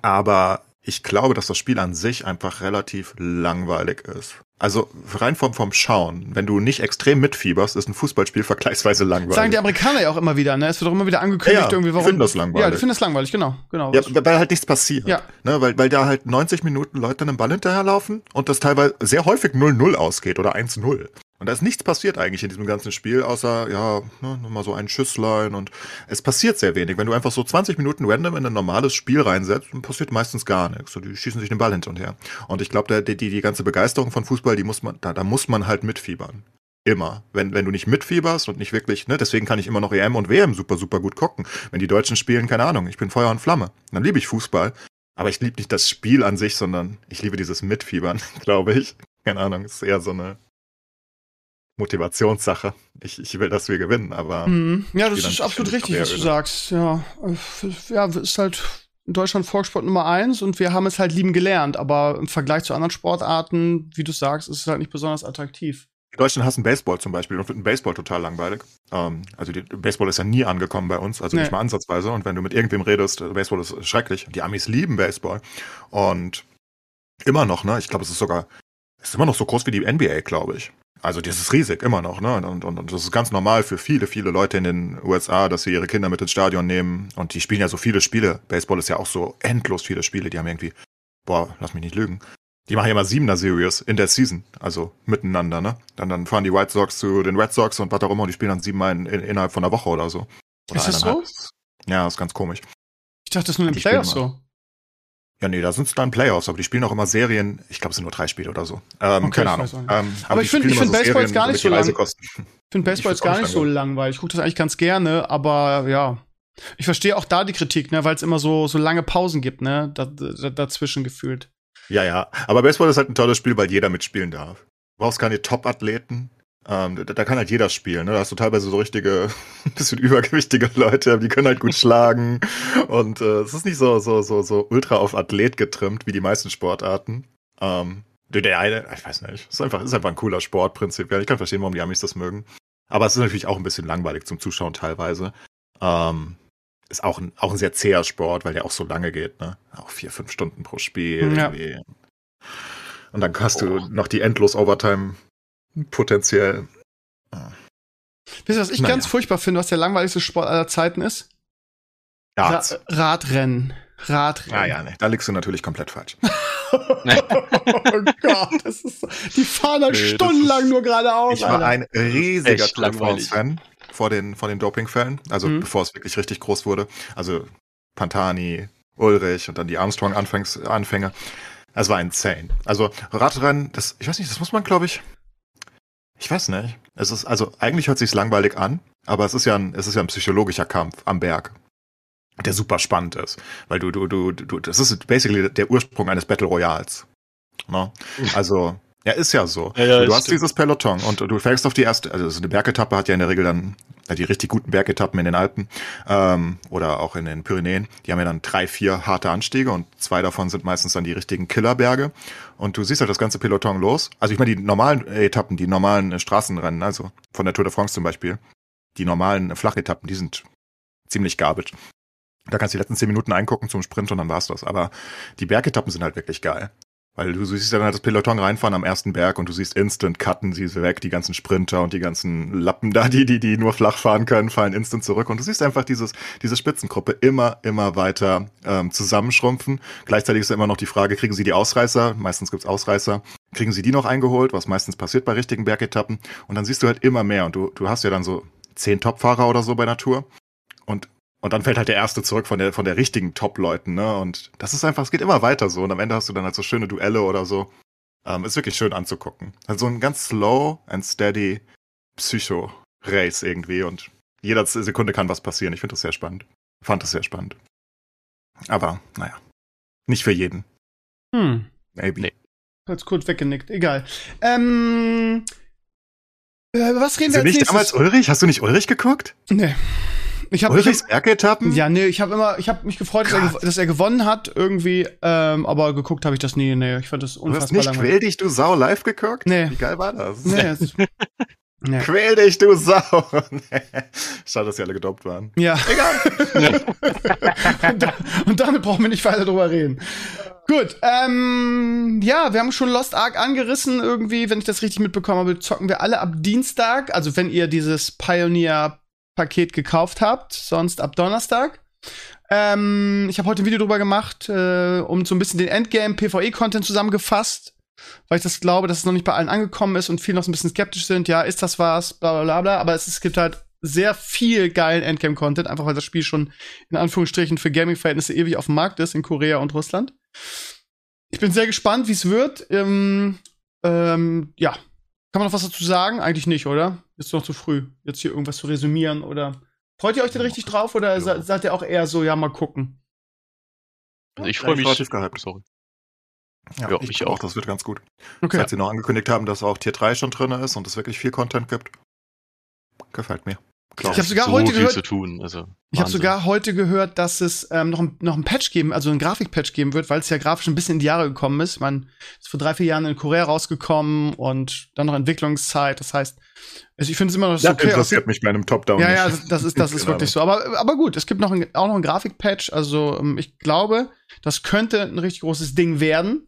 aber ich glaube, dass das Spiel an sich einfach relativ langweilig ist. Also rein vom, vom Schauen, wenn du nicht extrem mitfieberst, ist ein Fußballspiel vergleichsweise langweilig. Sagen die Amerikaner ja auch immer wieder, ne? Es wird auch immer wieder angekündigt, Ja, irgendwie, warum. finden das langweilig. Ja, die finden das langweilig, genau. genau. ja, weil halt nichts passiert. Ja. Ne, weil, weil da halt 90 Minuten Leute einem Ball hinterherlaufen und das teilweise sehr häufig 0-0 ausgeht oder 1-0. Und da ist nichts passiert eigentlich in diesem ganzen Spiel, außer, ja, ne, nochmal so ein Schüsslein und es passiert sehr wenig. Wenn du einfach so 20 Minuten random in ein normales Spiel reinsetzt, dann passiert meistens gar nichts. So, die schießen sich den Ball hin und her. Und ich glaube, die, die, die ganze Begeisterung von Fußball, die muss man, da, da muss man halt mitfiebern. Immer. Wenn, wenn du nicht mitfieberst und nicht wirklich, ne, deswegen kann ich immer noch EM und WM super, super gut gucken. Wenn die Deutschen spielen, keine Ahnung, ich bin Feuer und Flamme. Dann liebe ich Fußball. Aber ich liebe nicht das Spiel an sich, sondern ich liebe dieses Mitfiebern, glaube ich. Keine Ahnung, ist eher so eine Motivationssache. Ich, ich will, dass wir gewinnen, aber. Mhm. Ja, das ist absolut richtig, was du sagst. Ja, ja, ist halt in Deutschland Volkssport Nummer eins und wir haben es halt lieben gelernt, aber im Vergleich zu anderen Sportarten, wie du sagst, ist es halt nicht besonders attraktiv. Die Deutschen hassen Baseball zum Beispiel und finden Baseball total langweilig. Ähm, also die, Baseball ist ja nie angekommen bei uns, also nee. nicht mal ansatzweise. Und wenn du mit irgendwem redest, Baseball ist schrecklich. Die Amis lieben Baseball. Und immer noch, ne? Ich glaube, es ist sogar, es ist immer noch so groß wie die NBA, glaube ich. Also das ist riesig, immer noch, ne? Und, und, und das ist ganz normal für viele, viele Leute in den USA, dass sie ihre Kinder mit ins Stadion nehmen. Und die spielen ja so viele Spiele. Baseball ist ja auch so endlos viele Spiele. Die haben irgendwie, boah, lass mich nicht lügen. Die machen ja immer siebener Series in der Season, also miteinander, ne? Dann, dann fahren die White Sox zu den Red Sox und was auch immer und die spielen dann siebenmal in, in, innerhalb von einer Woche oder so. Oder ist das so? Ja, das ist ganz komisch. Ich dachte, das ist nur in den Playoffs so. Ja, nee, da sind es dann Playoffs, aber die spielen auch immer Serien. Ich glaube, es sind nur drei Spiele oder so. Ähm, okay, keine Ahnung. Ähm, aber, aber ich finde ich find Baseball jetzt gar nicht so lang. Ich finde Baseball jetzt gar nicht so langweilig. Ich gucke das eigentlich ganz gerne, aber ja. Ich verstehe auch da die Kritik, ne, weil es immer so, so lange Pausen gibt, ne, da, da, dazwischen gefühlt. Ja, ja. Aber Baseball ist halt ein tolles Spiel, weil jeder mitspielen darf. Du brauchst keine Top-Athleten. Ähm, da, da, kann halt jeder spielen. Ne? Da hast du teilweise so richtige, bisschen übergewichtige Leute, die können halt gut schlagen. Und äh, es ist nicht so, so, so, so ultra auf Athlet getrimmt wie die meisten Sportarten. Ähm, der eine, ich weiß nicht, ist einfach, ist einfach ein cooler Sport prinzipiell. Ich kann verstehen, warum die Amis das mögen. Aber es ist natürlich auch ein bisschen langweilig zum Zuschauen teilweise. Ähm, ist auch ein, auch ein sehr zäher Sport, weil der auch so lange geht, ne? Auch vier, fünf Stunden pro Spiel. Ja. Und dann hast oh. du noch die endlos Overtime potenziell. Wisst ihr, was ich naja. ganz furchtbar finde, was der langweiligste Sport aller Zeiten ist? Ra Radrennen. Radrennen. Ah ja, ne, da liegst du natürlich komplett falsch. oh Gott, das ist so, die fahren da nee, stundenlang nur geradeaus. Ich war ein riesiger Tour fan vor den, vor den Dopingfällen, also mhm. bevor es wirklich richtig groß wurde. Also Pantani, Ulrich und dann die Armstrong-Anfänge. Es war insane. Also Radrennen, das, ich weiß nicht, das muss man, glaube ich, ich weiß nicht. Es ist, also eigentlich hört sich's langweilig an, aber es ist ja ein, es ist ja ein psychologischer Kampf am Berg, der super spannend ist. Weil du, du, du, du, das ist basically der Ursprung eines Battle Royals. Ne? Also, ja, ist ja so. Ja, ja, du hast stimmt. dieses Peloton und du fängst auf die erste, also eine Bergetappe hat ja in der Regel dann die richtig guten Bergetappen in den Alpen ähm, oder auch in den Pyrenäen. Die haben ja dann drei, vier harte Anstiege und zwei davon sind meistens dann die richtigen Killerberge. Und du siehst halt das ganze Peloton los. Also ich meine die normalen Etappen, die normalen Straßenrennen, also von der Tour de France zum Beispiel, die normalen Flachetappen, die sind ziemlich garbage. Da kannst du die letzten zehn Minuten eingucken zum Sprint und dann war's das. Aber die Bergetappen sind halt wirklich geil. Weil du siehst dann halt das Peloton reinfahren am ersten Berg und du siehst instant cutten sie weg, die ganzen Sprinter und die ganzen Lappen da, die, die, die nur flach fahren können, fallen instant zurück. Und du siehst einfach dieses, diese Spitzengruppe immer, immer weiter ähm, zusammenschrumpfen. Gleichzeitig ist immer noch die Frage, kriegen sie die Ausreißer? Meistens gibt's Ausreißer. Kriegen sie die noch eingeholt, was meistens passiert bei richtigen Bergetappen? Und dann siehst du halt immer mehr und du, du hast ja dann so zehn Topfahrer oder so bei Natur. Und und dann fällt halt der erste zurück von der, von der richtigen Top-Leuten, ne? Und das ist einfach, es geht immer weiter so. Und am Ende hast du dann halt so schöne Duelle oder so. Ähm, ist wirklich schön anzugucken. Also ein ganz slow and steady Psycho-Race irgendwie. Und jeder Sekunde kann was passieren. Ich finde das sehr spannend. Fand das sehr spannend. Aber, naja. Nicht für jeden. Hm. Maybe. Nee. Hat's kurz weggenickt. Egal. Ähm. Äh, was reden wir als nicht nächstes? damals Ulrich? Hast du nicht Ulrich geguckt? Nee. Ich habe Ulrichs Bergetappen? Ja, nee, ich habe immer, ich habe mich gefreut, dass er, dass er, gewonnen hat irgendwie, ähm, aber geguckt habe ich das nie. Nee, ich fand das unfassbar du hast nicht langweilig. Quäl dich, du Sau live geguckt? Nee. Wie geil war das? Nee. nee. Quäl dich, du Sau. Schade, dass sie alle gedopt waren. Ja. Egal. und, da, und, damit brauchen wir nicht weiter drüber reden. Gut, ähm, ja, wir haben schon Lost Ark angerissen irgendwie, wenn ich das richtig mitbekommen habe, zocken wir alle ab Dienstag, also wenn ihr dieses Pioneer Paket gekauft habt, sonst ab Donnerstag. Ähm, ich habe heute ein Video drüber gemacht, äh, um so ein bisschen den Endgame-PvE-Content zusammengefasst, weil ich das glaube, dass es noch nicht bei allen angekommen ist und viele noch so ein bisschen skeptisch sind. Ja, ist das was? Bla bla bla bla. Aber es, es gibt halt sehr viel geilen Endgame-Content, einfach weil das Spiel schon in Anführungsstrichen für Gaming-Verhältnisse ewig auf dem Markt ist in Korea und Russland. Ich bin sehr gespannt, wie es wird. Ähm, ähm, ja, kann man noch was dazu sagen? Eigentlich nicht, oder? Ist noch zu früh, jetzt hier irgendwas zu resümieren oder. Freut ihr euch denn richtig drauf oder ja. seid ihr auch eher so, ja, mal gucken? Also ich freue ich mich. relativ gehypt. Sorry. Ja, Ja, ich, ich auch. das wird ganz gut. Okay. Seit sie noch angekündigt haben, dass auch Tier 3 schon drin ist und es wirklich viel Content gibt. Gefällt mir. Klar. Ich hab sogar so heute gehört- zu tun. Also, Ich habe sogar heute gehört, dass es ähm, noch, ein, noch ein Patch geben, also ein Grafikpatch geben wird, weil es ja grafisch ein bisschen in die Jahre gekommen ist. Man ist vor drei, vier Jahren in Korea rausgekommen und dann noch Entwicklungszeit. Das heißt, also ich finde es immer noch das so okay. interessiert mich bei einem Top-Down Ja, nicht. ja, das, das ist, das ist Keine wirklich so. Aber, aber gut, es gibt noch ein, auch noch ein Grafikpatch. Also ähm, ich glaube, das könnte ein richtig großes Ding werden.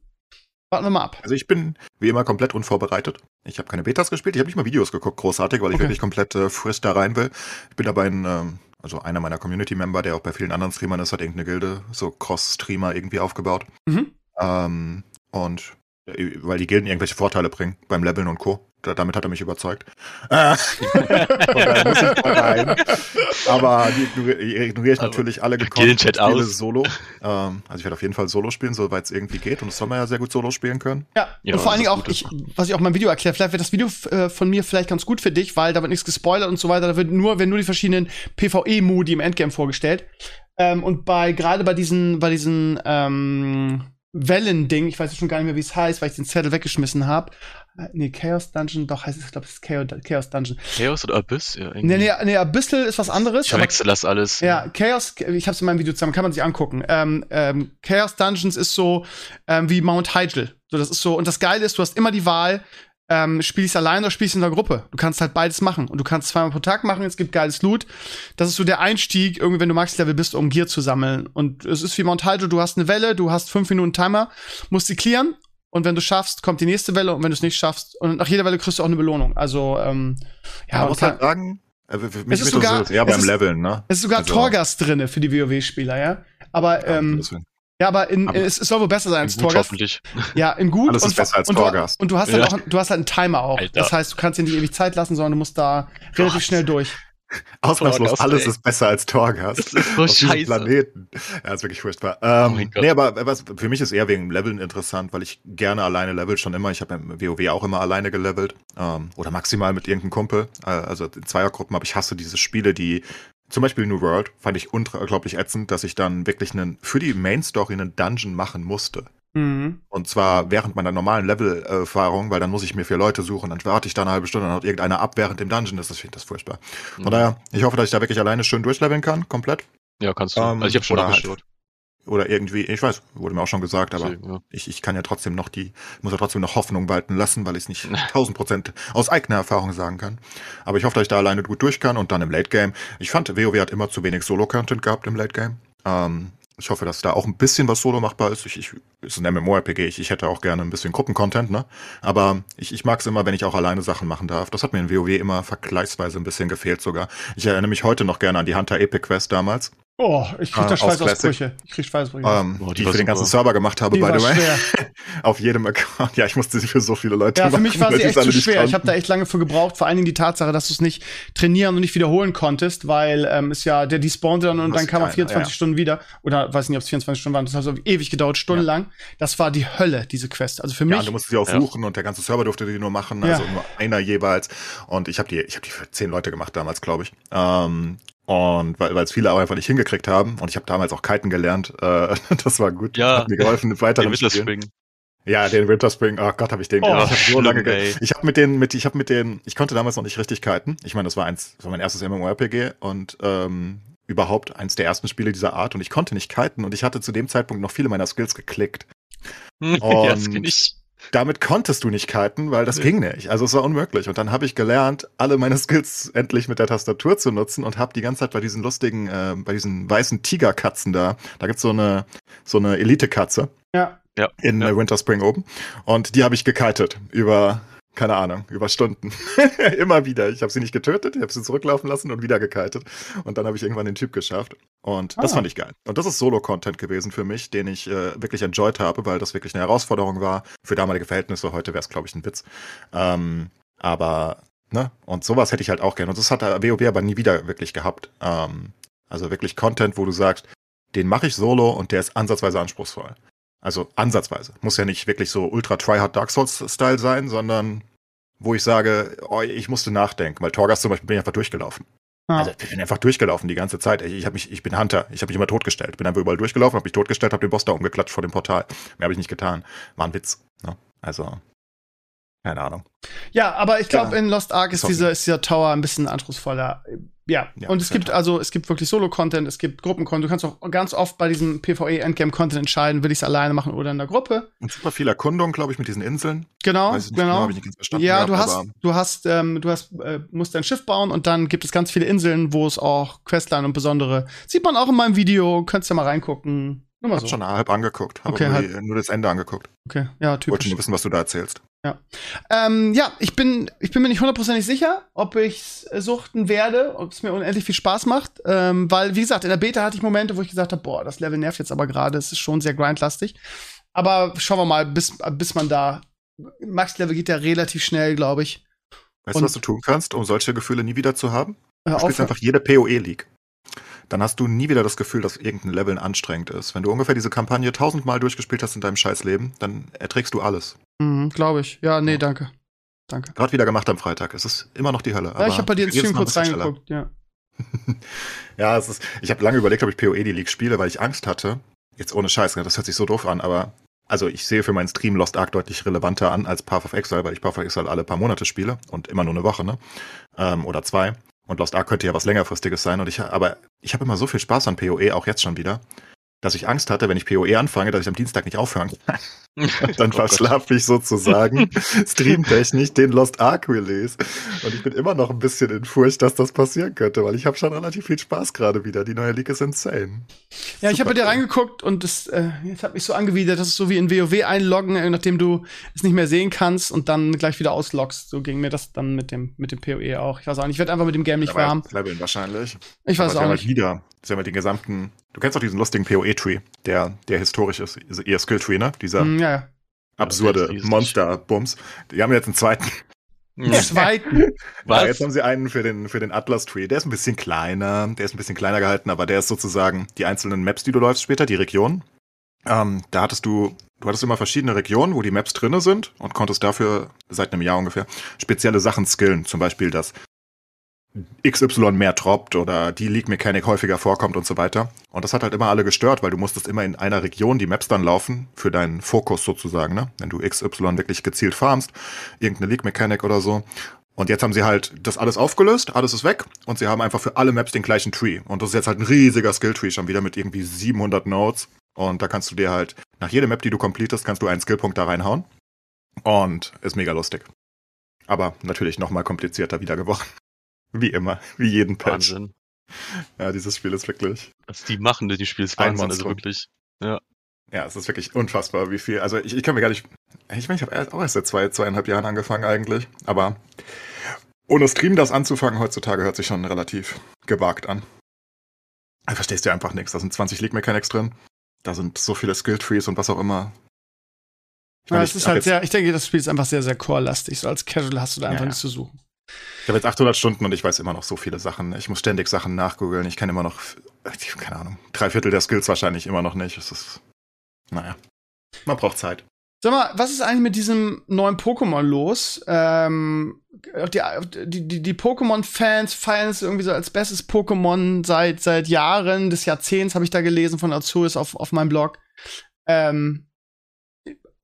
Warten wir mal ab. Also ich bin wie immer komplett unvorbereitet. Ich habe keine Betas gespielt, ich habe nicht mal Videos geguckt, großartig, weil ich Okay. wirklich komplett äh, frisch da rein will. Ich bin dabei ein, ähm, also einer meiner Community-Member, der auch bei vielen anderen Streamern ist, hat irgendeine Gilde, so Cross-Streamer irgendwie aufgebaut. Mhm. Ähm, und äh, weil die Gilden irgendwelche Vorteile bringen beim Leveln und Co. Da, damit hat er mich überzeugt. Äh. Aber die ignoriere, ignoriere ich Aber natürlich alle und spiele aus. Solo. Ähm, also ich werde auf jeden Fall Solo spielen, soweit es irgendwie geht. Und das soll man ja sehr gut Solo spielen können. Ja, Ja, und vor allen Dingen auch, ich, was ich auch in meinem Video erkläre, vielleicht wird das Video äh, von mir vielleicht ganz gut für dich, weil da wird nichts gespoilert und so weiter. Da wird nur, werden nur die verschiedenen PvE-Modi im Endgame vorgestellt. Ähm, und bei, gerade bei diesen, bei diesen, ähm, Wellen-Ding, ich weiß schon gar nicht mehr, wie es heißt, weil ich den Zettel weggeschmissen habe. Nee, Chaos Dungeon, doch heißt es, ich glaube, es ist Chaos, Chaos Dungeon. Chaos oder Abyss? Ja, irgendwie. Nee, nee, nee, Abyssal ist was anderes. ich verwechsel das alles. ja, Chaos, ich hab's in meinem Video zusammen, kann man sich angucken. Ähm, ähm, Chaos Dungeons ist so ähm, wie Mount Hyjal. So, das ist so, und das Geile ist, du hast immer die Wahl, ähm, spielst alleine oder spielst in der Gruppe. Du kannst halt beides machen. Und du kannst zweimal pro Tag machen, es gibt geiles Loot. Das ist so der Einstieg, irgendwie, wenn du Max-Level bist, um Gear zu sammeln. Und es ist wie Mount Hyjal, du hast eine Welle, du hast fünf Minuten Timer, musst sie clearen. Und wenn du schaffst, kommt die nächste Welle. Und wenn du es nicht schaffst, und nach jeder Welle kriegst du auch eine Belohnung. Also, ähm, ja, man muss halt sagen, äh, Es mich ist sogar- eher es beim ist- Leveln, ne? es ist sogar Also- Torgas drinne für die WoW-Spieler, ja. Aber, ähm, deswegen. Ja, aber, in, Aber- es, es soll wohl besser sein als Gut, Torgas. hoffentlich. Ja, in gut. Alles ist und, besser als und Torghast. Du, und du hast halt Ja. auch, du hast halt einen Timer auch. Alter. Das heißt, du kannst dir nicht ewig Zeit lassen, sondern du musst da relativ Gott. schnell durch. Ausnahmslos, alles ey. ist besser als Torghast. Das ist so auf scheiße. Planeten. Ja, ist wirklich furchtbar. Ähm, Oh mein Gott. nee, aber was, für mich ist eher wegen Leveln interessant, weil ich gerne alleine level schon immer. Ich habe im WoW auch immer alleine gelevelt. Ähm, oder maximal mit irgendeinem Kumpel. Äh, also in Zweiergruppen, aber ich hasse diese Spiele, die zum Beispiel New World fand ich unglaublich ätzend, dass ich dann wirklich einen, für die Main Story einen Dungeon machen musste. Mhm. Und zwar während meiner normalen Level-Erfahrung, weil dann muss ich mir vier Leute suchen, dann warte ich da eine halbe Stunde, dann haut irgendeiner ab während dem Dungeon. Das, ich das furchtbar. Von Mhm. daher, ich hoffe, dass ich da wirklich alleine schön durchleveln kann, komplett. Ja, kannst du. Ähm, also ich habe schon oder halt-. Oder irgendwie, ich weiß, wurde mir auch schon gesagt, aber Deswegen, ja. ich, ich kann ja trotzdem noch die, muss ja trotzdem noch Hoffnung walten lassen, weil ich es nicht 1000 Prozent aus eigener Erfahrung sagen kann. Aber ich hoffe, dass ich da alleine gut durch kann und dann im Late Game. Ich fand, WoW hat immer zu wenig Solo-Content gehabt im Late Game. Ähm, ich hoffe, dass da auch ein bisschen was Solo machbar ist. Ich, ich ist ein MMORPG. Ich, ich hätte auch gerne ein bisschen Gruppencontent, ne? Aber ich, ich mag es immer, wenn ich auch alleine Sachen machen darf. Das hat mir in WoW immer vergleichsweise ein bisschen gefehlt sogar. Ich erinnere mich heute noch gerne an die Hunter Epic Quest damals, Oh, ich krieg Ah, da aus Schweißausbrüche. Ich krieg Schweißausbrüche. ähm, Oh, die die ich für den ganzen super. Server gemacht habe, Die by the way. Auf jedem Account. Ja, ich musste sie für so viele Leute Ja, für mich war sie echt zu schwer. Ich habe da echt lange für gebraucht. Vor allen Dingen die Tatsache, dass du es nicht trainieren und nicht wiederholen konntest, weil ähm, es ja, der despawnte dann und dann kam er keiner, 24 ja. Stunden wieder. Oder weiß nicht, ob es 24 Stunden waren. Das hat so ewig gedauert, stundenlang. Das war die Hölle, diese Quest. Also für Ja, mich. und du musstest sie auch Ja. suchen und der ganze Server durfte die nur machen, also nur einer jeweils. Und ich habe die, ich habe die für zehn Leute gemacht damals, glaube ich. Ähm, und weil es viele auch einfach nicht hingekriegt haben. Und ich habe damals auch Kiten gelernt. Äh, das war gut. Ja. Hat mir geholfen mit weiteren Den Spielen. Ja, den Winterspring. Oh Gott, habe ich den. Oh, ich habe so lange. ge- ey. Ich habe mit den, mit, ich habe mit den, ich konnte damals noch nicht richtig kiten. Ich meine, das war eins, das war mein erstes MMORPG und ähm, überhaupt eins der ersten Spiele dieser Art. Und ich konnte nicht kiten und ich hatte zu dem Zeitpunkt noch viele meiner Skills geklickt. ja, das Und- ich. Damit konntest du nicht kiten, weil das Nee. ging nicht. Also es war unmöglich. Und dann habe ich gelernt, alle meine Skills endlich mit der Tastatur zu nutzen und habe die ganze Zeit bei diesen lustigen, äh, bei diesen weißen Tigerkatzen da, da gibt's so eine, so eine Elite-Katze ja. Ja. in ja. äh, Winter Spring oben. Und die habe ich gekitet über, keine Ahnung, über Stunden. Immer wieder. Ich habe sie nicht getötet, ich habe sie zurücklaufen lassen und wieder gekitet. Und dann habe ich irgendwann den Typ geschafft. Und das Ah. fand ich geil. Und das ist Solo-Content gewesen für mich, den ich äh, wirklich enjoyed habe, weil das wirklich eine Herausforderung war. Für damalige Verhältnisse, heute wäre es, glaube ich, ein Witz. Ähm, aber, ne? Und sowas hätte ich halt auch gerne. Und das hat der WoW aber nie wieder wirklich gehabt. Ähm, also wirklich Content, wo du sagst, den mache ich solo und der ist ansatzweise anspruchsvoll. Also ansatzweise. Muss ja nicht wirklich so ultra tryhard Dark Souls-Style sein, sondern wo ich sage, oh, ich musste nachdenken. Weil Torgas zum Beispiel bin ich einfach durchgelaufen. Ja. Also ich bin einfach durchgelaufen die ganze Zeit. Ich, ich, hab mich, ich bin Hunter, ich habe mich immer totgestellt. Bin einfach überall durchgelaufen, habe mich totgestellt, habe den Boss da umgeklatscht vor dem Portal. Mehr habe ich nicht getan. War ein Witz. Ne? Also, keine Ahnung. Ja, aber ich glaube, Ja. in Lost Ark ist Sorry. dieser, ist dieser Tower ein bisschen anspruchsvoller. Ja, Ja, und es gibt also, es gibt wirklich Solo-Content, es gibt Gruppencontent. Du kannst auch ganz oft bei diesem PvE-Endgame-Content entscheiden, will ich es alleine machen oder in der Gruppe. Und super viel Erkundung, glaube ich, mit diesen Inseln. Genau, Weiß ich nicht genau. habe ich nicht ganz verstanden. Ja, gehabt, du hast, du hast, ähm, du hast, äh, musst dein Schiff bauen und dann gibt es ganz viele Inseln, wo es auch Questline und besondere. Sieht man auch in meinem Video, könntest ja mal reingucken. Nur mal hab so. schon halb angeguckt. Habe Okay, die- nur das Ende angeguckt. Okay, ja, Wollte typisch. nur wissen, was du da erzählst. Ähm, ja, ich bin, ich bin mir nicht hundertprozentig sicher, ob ich suchten werde, ob es mir unendlich viel Spaß macht. Ähm, weil, wie gesagt, in der Beta hatte ich Momente, wo ich gesagt habe, boah, das Level nervt jetzt aber gerade, es ist schon sehr grindlastig. Aber schauen wir mal, bis, bis man da. Max-Level geht ja relativ schnell, glaube ich. Weißt du, was du tun kannst, um solche Gefühle nie wieder zu haben? Äh, Du spielst einfach jede PoE-League. Dann hast du nie wieder das Gefühl, dass irgendein Level anstrengend ist. Wenn du ungefähr diese Kampagne tausendmal durchgespielt hast in deinem Scheißleben, dann erträgst du alles. Mhm, glaube ich. Ja, nee, Ja. danke. Danke. Gerade wieder gemacht am Freitag. Es ist immer noch die Hölle. Ja, ich habe bei dir jedes Stream kurz schneller. reingeguckt, ja. Ja, es ist, ich habe lange überlegt, ob ich PoE die League spiele, weil ich Angst hatte. Jetzt ohne Scheiß, ne, das hört sich so doof an, aber also ich sehe für meinen Stream Lost Ark deutlich relevanter an als Path of Exile, weil ich Path of Exile alle paar Monate spiele und immer nur eine Woche, ne? Ähm, oder zwei. Und Lost Ark könnte ja was längerfristiges sein. Und ich, aber ich habe immer so viel Spaß an PoE, auch jetzt schon wieder, dass ich Angst hatte, wenn ich PoE anfange, dass ich am Dienstag nicht aufhören kann. Und dann Oh Gott. verschlafe ich sozusagen streamtechnisch den Lost Ark Release. Und ich bin immer noch ein bisschen in Furcht, dass das passieren könnte, weil ich habe schon relativ viel Spaß gerade wieder. Die neue League ist insane. Ja, ich habe bei Super dir reingeguckt und das, äh, jetzt hat mich so angewidert, das ist so wie in WoW einloggen, äh, nachdem du es nicht mehr sehen kannst und dann gleich wieder ausloggst. So ging mir das dann mit dem, mit dem PoE auch. Ich weiß auch nicht, ich werde einfach mit dem Game nicht Aber warm. Leveln wahrscheinlich. Ich weiß Aber auch nicht. Halt wieder, sie haben halt den gesamten, du kennst doch diesen lustigen PoE-Tree, der, der historisch ist, also ihr Skill-Tree, ne? Dieser Hm, ja, ja. absurde riesig. Monster-Bums. Die haben jetzt einen zweiten. Ja. Zweiten. Ja, jetzt Was? haben sie einen für den, für den Atlas-Tree. Der ist ein bisschen kleiner, der ist ein bisschen kleiner gehalten, aber der ist sozusagen die einzelnen Maps, die du läufst später, die Regionen. Ähm, da hattest du, du hattest immer verschiedene Regionen, wo die Maps drinne sind und konntest dafür seit einem Jahr ungefähr spezielle Sachen skillen. Zum Beispiel, dass XY mehr droppt oder die League Mechanic häufiger vorkommt und so weiter. Und das hat halt immer alle gestört, weil du musstest immer in einer Region die Maps dann laufen für deinen Fokus sozusagen, ne? Wenn du XY wirklich gezielt farmst, irgendeine League Mechanic oder so. Und jetzt haben sie halt das alles aufgelöst, alles ist weg und sie haben einfach für alle Maps den gleichen Tree. Und das ist jetzt halt ein riesiger Skill-Tree schon wieder mit irgendwie 700 Nodes. Und da kannst du dir halt, nach jeder Map, die du completest, kannst du einen Skillpunkt da reinhauen. Und ist mega lustig. Aber natürlich nochmal komplizierter wieder geworden. Wie immer, wie jeden Patch. Wahnsinn. Ja, dieses Spiel ist wirklich, Was die machen, die Spiel ist Ein Wahnsinn, also wirklich. ja, es ist wirklich unfassbar, wie viel. Also ich, ich kann mir gar nicht, ich meine, ich habe auch erst seit zwei, zweieinhalb Jahren angefangen eigentlich, aber ohne Stream das anzufangen heutzutage hört sich schon relativ gewagt an. Da verstehst du einfach nichts. Da sind 20 League Mechanics drin. Da sind so viele Skill Trees und was auch immer. Ich, Ja, meine, es ich halt sehr, ich denke, das Spiel ist einfach sehr, sehr core-lastig. So als Casual hast du da Ja, einfach ja. nichts zu suchen. Ich hab jetzt 800 Stunden und ich weiß immer noch so viele Sachen. Ich muss ständig Sachen nachgoogeln. Ich kenne immer noch, keine Ahnung, drei Viertel der Skills wahrscheinlich immer noch nicht. Es ist, naja, man braucht Zeit. Sag mal, was ist eigentlich mit diesem neuen Pokémon los? Ähm, die die, die, Pokémon-Fans feiern es irgendwie so als bestes Pokémon seit, seit Jahren, des Jahrzehnts, habe ich da gelesen von Azuris auf, auf meinem Blog. Ähm,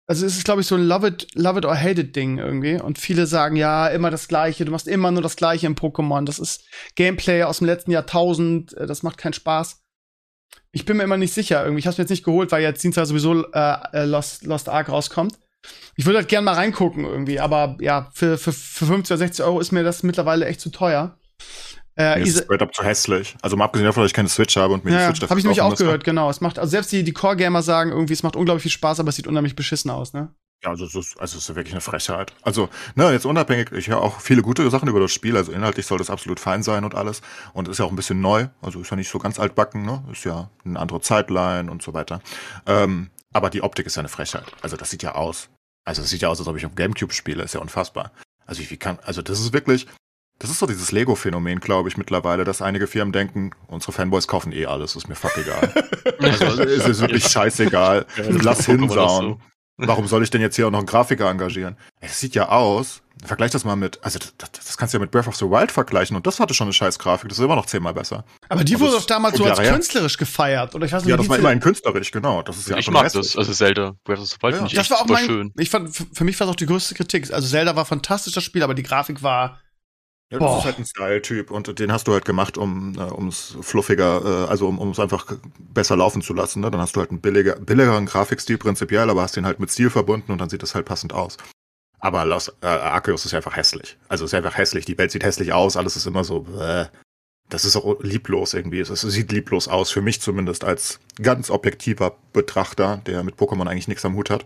also es ist, glaube ich, so ein Love it, Love it or Hate it Ding irgendwie. Und viele sagen, ja, immer das Gleiche, du machst immer nur das Gleiche im Pokémon. Das ist Gameplay aus dem letzten Jahrtausend, äh, das macht keinen Spaß. Ich bin mir immer nicht sicher irgendwie. Ich habe mir jetzt nicht geholt, weil jetzt Dienstag sowieso äh, äh, Lost, Lost Ark rauskommt. Ich würde halt gerne mal reingucken irgendwie, aber ja, für, für, für 50 oder 60 Euro ist mir das mittlerweile echt zu teuer. Äh, Mir ist straight up zu hässlich. Also mal abgesehen davon, dass ich keine Switch habe und mir die ja, Switch dafür habe ich nämlich auch gehört, genau. Es macht, also selbst die, die Core-Gamer sagen irgendwie, es macht unglaublich viel Spaß, aber es sieht unheimlich beschissen aus, ne? Ja, also es ist, also es ist wirklich eine Frechheit. Also, ne, jetzt unabhängig, ich höre auch viele gute Sachen über das Spiel, also inhaltlich soll das absolut fein sein und alles. Und ist ja auch ein bisschen neu, also ist ja nicht so ganz altbacken, ne? Ist ja eine andere Zeitline und so weiter. Ähm, aber die Optik ist ja eine Frechheit. Also das sieht ja aus. Also es sieht ja aus, als ob ich auf Gamecube spiele, ist ja unfassbar. Also wie kann, also das ist wirklich, das ist so dieses Lego-Phänomen, glaube ich, mittlerweile, dass einige Firmen denken, unsere Fanboys kaufen eh alles, ist mir fuck egal. Also es ist wirklich scheißegal. Ja, das Lass hinsauen. Warum soll ich denn jetzt hier auch noch einen Grafiker engagieren? Es sieht ja aus, vergleich das mal mit, also das, das, kannst du ja mit Breath of the Wild vergleichen und das hatte schon eine scheiß Grafik, das ist immer noch zehnmal besser. Aber die Aber wurde doch damals so als her. künstlerisch gefeiert, oder ich weiß nicht, Ja, das war immerhin künstlerisch, genau. Das ist ja ich mag das. Also Zelda, Breath of the Wild Ja. finde ich Das echt war auch super mein, schön. ich fand, für für mich war es auch die größte Kritik. Also Zelda war ein fantastisches Spiel, aber die Grafik war, Ja, Boah. das ist halt ein Style-Typ und den hast du halt gemacht, um äh, es fluffiger, äh, also um es einfach besser laufen zu lassen. Ne? Dann hast du halt einen billiger, billigeren Grafikstil prinzipiell, aber hast den halt mit Stil verbunden und dann sieht das halt passend aus. Aber Los, äh, Arceus ist einfach hässlich. Also es ist einfach hässlich. Die Welt sieht hässlich aus, alles ist immer so. Äh, das ist auch lieblos irgendwie. Es sieht lieblos aus, für mich zumindest als ganz objektiver Betrachter, der mit Pokémon eigentlich nichts am Hut hat.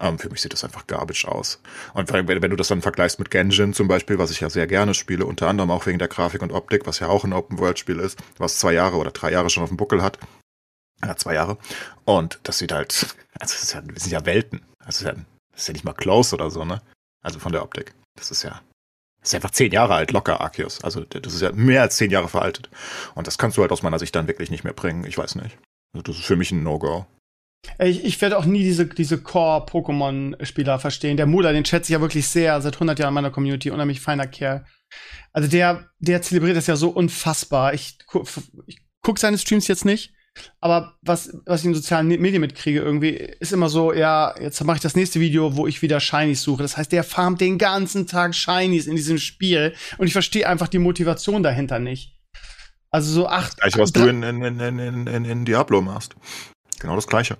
Ähm, für mich sieht das einfach garbage aus. Und wenn, wenn du das dann vergleichst mit Genshin zum Beispiel, was ich ja sehr gerne spiele, unter anderem auch wegen der Grafik und Optik, was ja auch ein Open-World-Spiel ist, was zwei Jahre oder drei Jahre schon auf dem Buckel hat. Ja, zwei Jahre. Und das sieht halt, also das, ja, sind ja Welten. Das ist ja, ist ja nicht mal close oder so, ne? Also von der Optik. Das ist ja, das ist einfach zehn Jahre alt, locker Arceus. Also das ist ja mehr als zehn Jahre veraltet. Und das kannst du halt aus meiner Sicht dann wirklich nicht mehr bringen. Ich weiß nicht. Also das ist für mich ein No-Go. Ich, ich werde auch nie diese, diese Core-Pokémon-Spieler verstehen. Der Mula, den schätze ich ja wirklich sehr, seit 100 Jahren in meiner Community, unheimlich feiner Kerl. Also der, der zelebriert das ja so unfassbar. Ich, ich gucke seine Streams jetzt nicht, aber was, was ich in sozialen Medien mitkriege irgendwie, ist immer so, ja, jetzt mache ich das nächste Video, wo ich wieder Shinies suche. Das heißt, der farmt den ganzen Tag Shinies in diesem Spiel und ich verstehe einfach die Motivation dahinter nicht. Also so acht. Gleiche, was du in, in, in, in, in Diablo machst. Genau das Gleiche.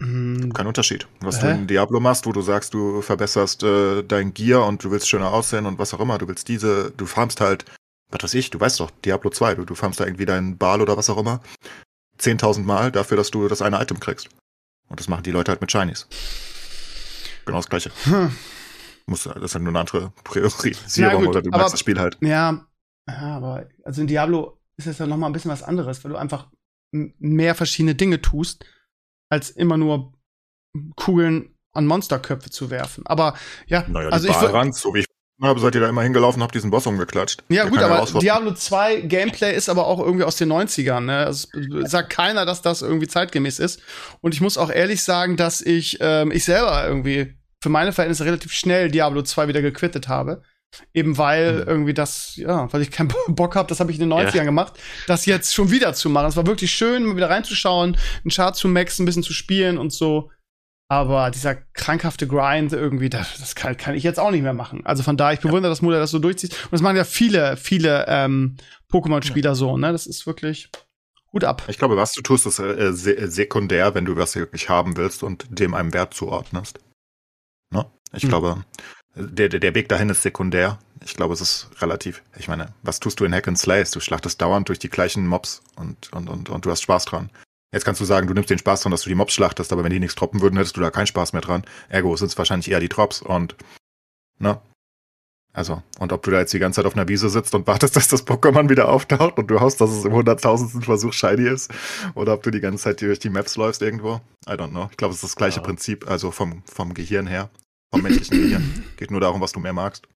Mm, Kein Unterschied. Was Hä? du in Diablo machst, wo du sagst, du verbesserst äh, dein Gear und du willst schöner aussehen und was auch immer. Du willst diese, du farmst halt, was weiß ich, du weißt doch, Diablo 2, du, du farmst da irgendwie deinen Bal oder was auch immer. 10.000 Mal dafür, dass du das eine Item kriegst. Und das machen die Leute halt mit Shinies. Genau das Gleiche. hm. Muss, das ist halt nur eine andere Priorisierung gut, oder du aber- magst das Spiel halt. Ja, aber also in Diablo ist es ja noch mal ein bisschen was anderes, weil du einfach mehr verschiedene Dinge tust, als immer nur Kugeln an Monsterköpfe zu werfen. Aber ja, Naja, also die Balranz, so wie ich habe, seid ihr da immer hingelaufen und habt diesen Boss umgeklatscht. ja Der gut, aber rausrotten. Diablo 2 Gameplay ist aber auch irgendwie aus den 90ern. Ne? Also, es sagt keiner, dass das irgendwie zeitgemäß ist. Und ich muss auch ehrlich sagen, dass ich, ähm, ich selber irgendwie für meine Verhältnisse relativ schnell Diablo 2 wieder gequittet habe. Eben weil Hm. irgendwie das, ja, weil ich keinen Bock habe, das habe ich in den Ja. 90ern gemacht, das jetzt schon wieder zu machen. Es war wirklich schön, mal wieder reinzuschauen, einen Chart zu maxen, ein bisschen zu spielen und so. Aber dieser krankhafte Grind irgendwie, das, das kann, kann ich jetzt auch nicht mehr machen. Also von daher, ich bewundere, dass Mutter das so durchzieht. Und das machen ja viele, viele ähm, Pokémon-Spieler so, ne? Das ist wirklich Hut ab. Ich glaube, was du tust, ist äh, se äh, sekundär, wenn du was wirklich haben willst und dem einem Wert zuordnest. Ne? Ich Hm. glaube, der, der, Weg dahin ist sekundär. Ich glaube, es ist relativ. Ich meine, was tust du in Hack and Slays? Du schlachtest dauernd durch die gleichen Mobs und, und, und, und du hast Spaß dran. Jetzt kannst du sagen, du nimmst den Spaß dran, dass du die Mobs schlachtest, aber wenn die nichts droppen würden, hättest du da keinen Spaß mehr dran. Ergo sind es wahrscheinlich eher die Drops und, ne? Also, und ob du da jetzt die ganze Zeit auf einer Wiese sitzt und wartest, dass das Pokémon wieder auftaucht und du hoffst, dass es im hunderttausendsten Versuch shiny ist, oder ob du die ganze Zeit durch die Maps läufst irgendwo. I don't know. Ich glaube, es ist das gleiche Ja. Prinzip, also vom, vom Gehirn her, vom menschlichen Gehirn. Geht nur darum, was du mehr magst.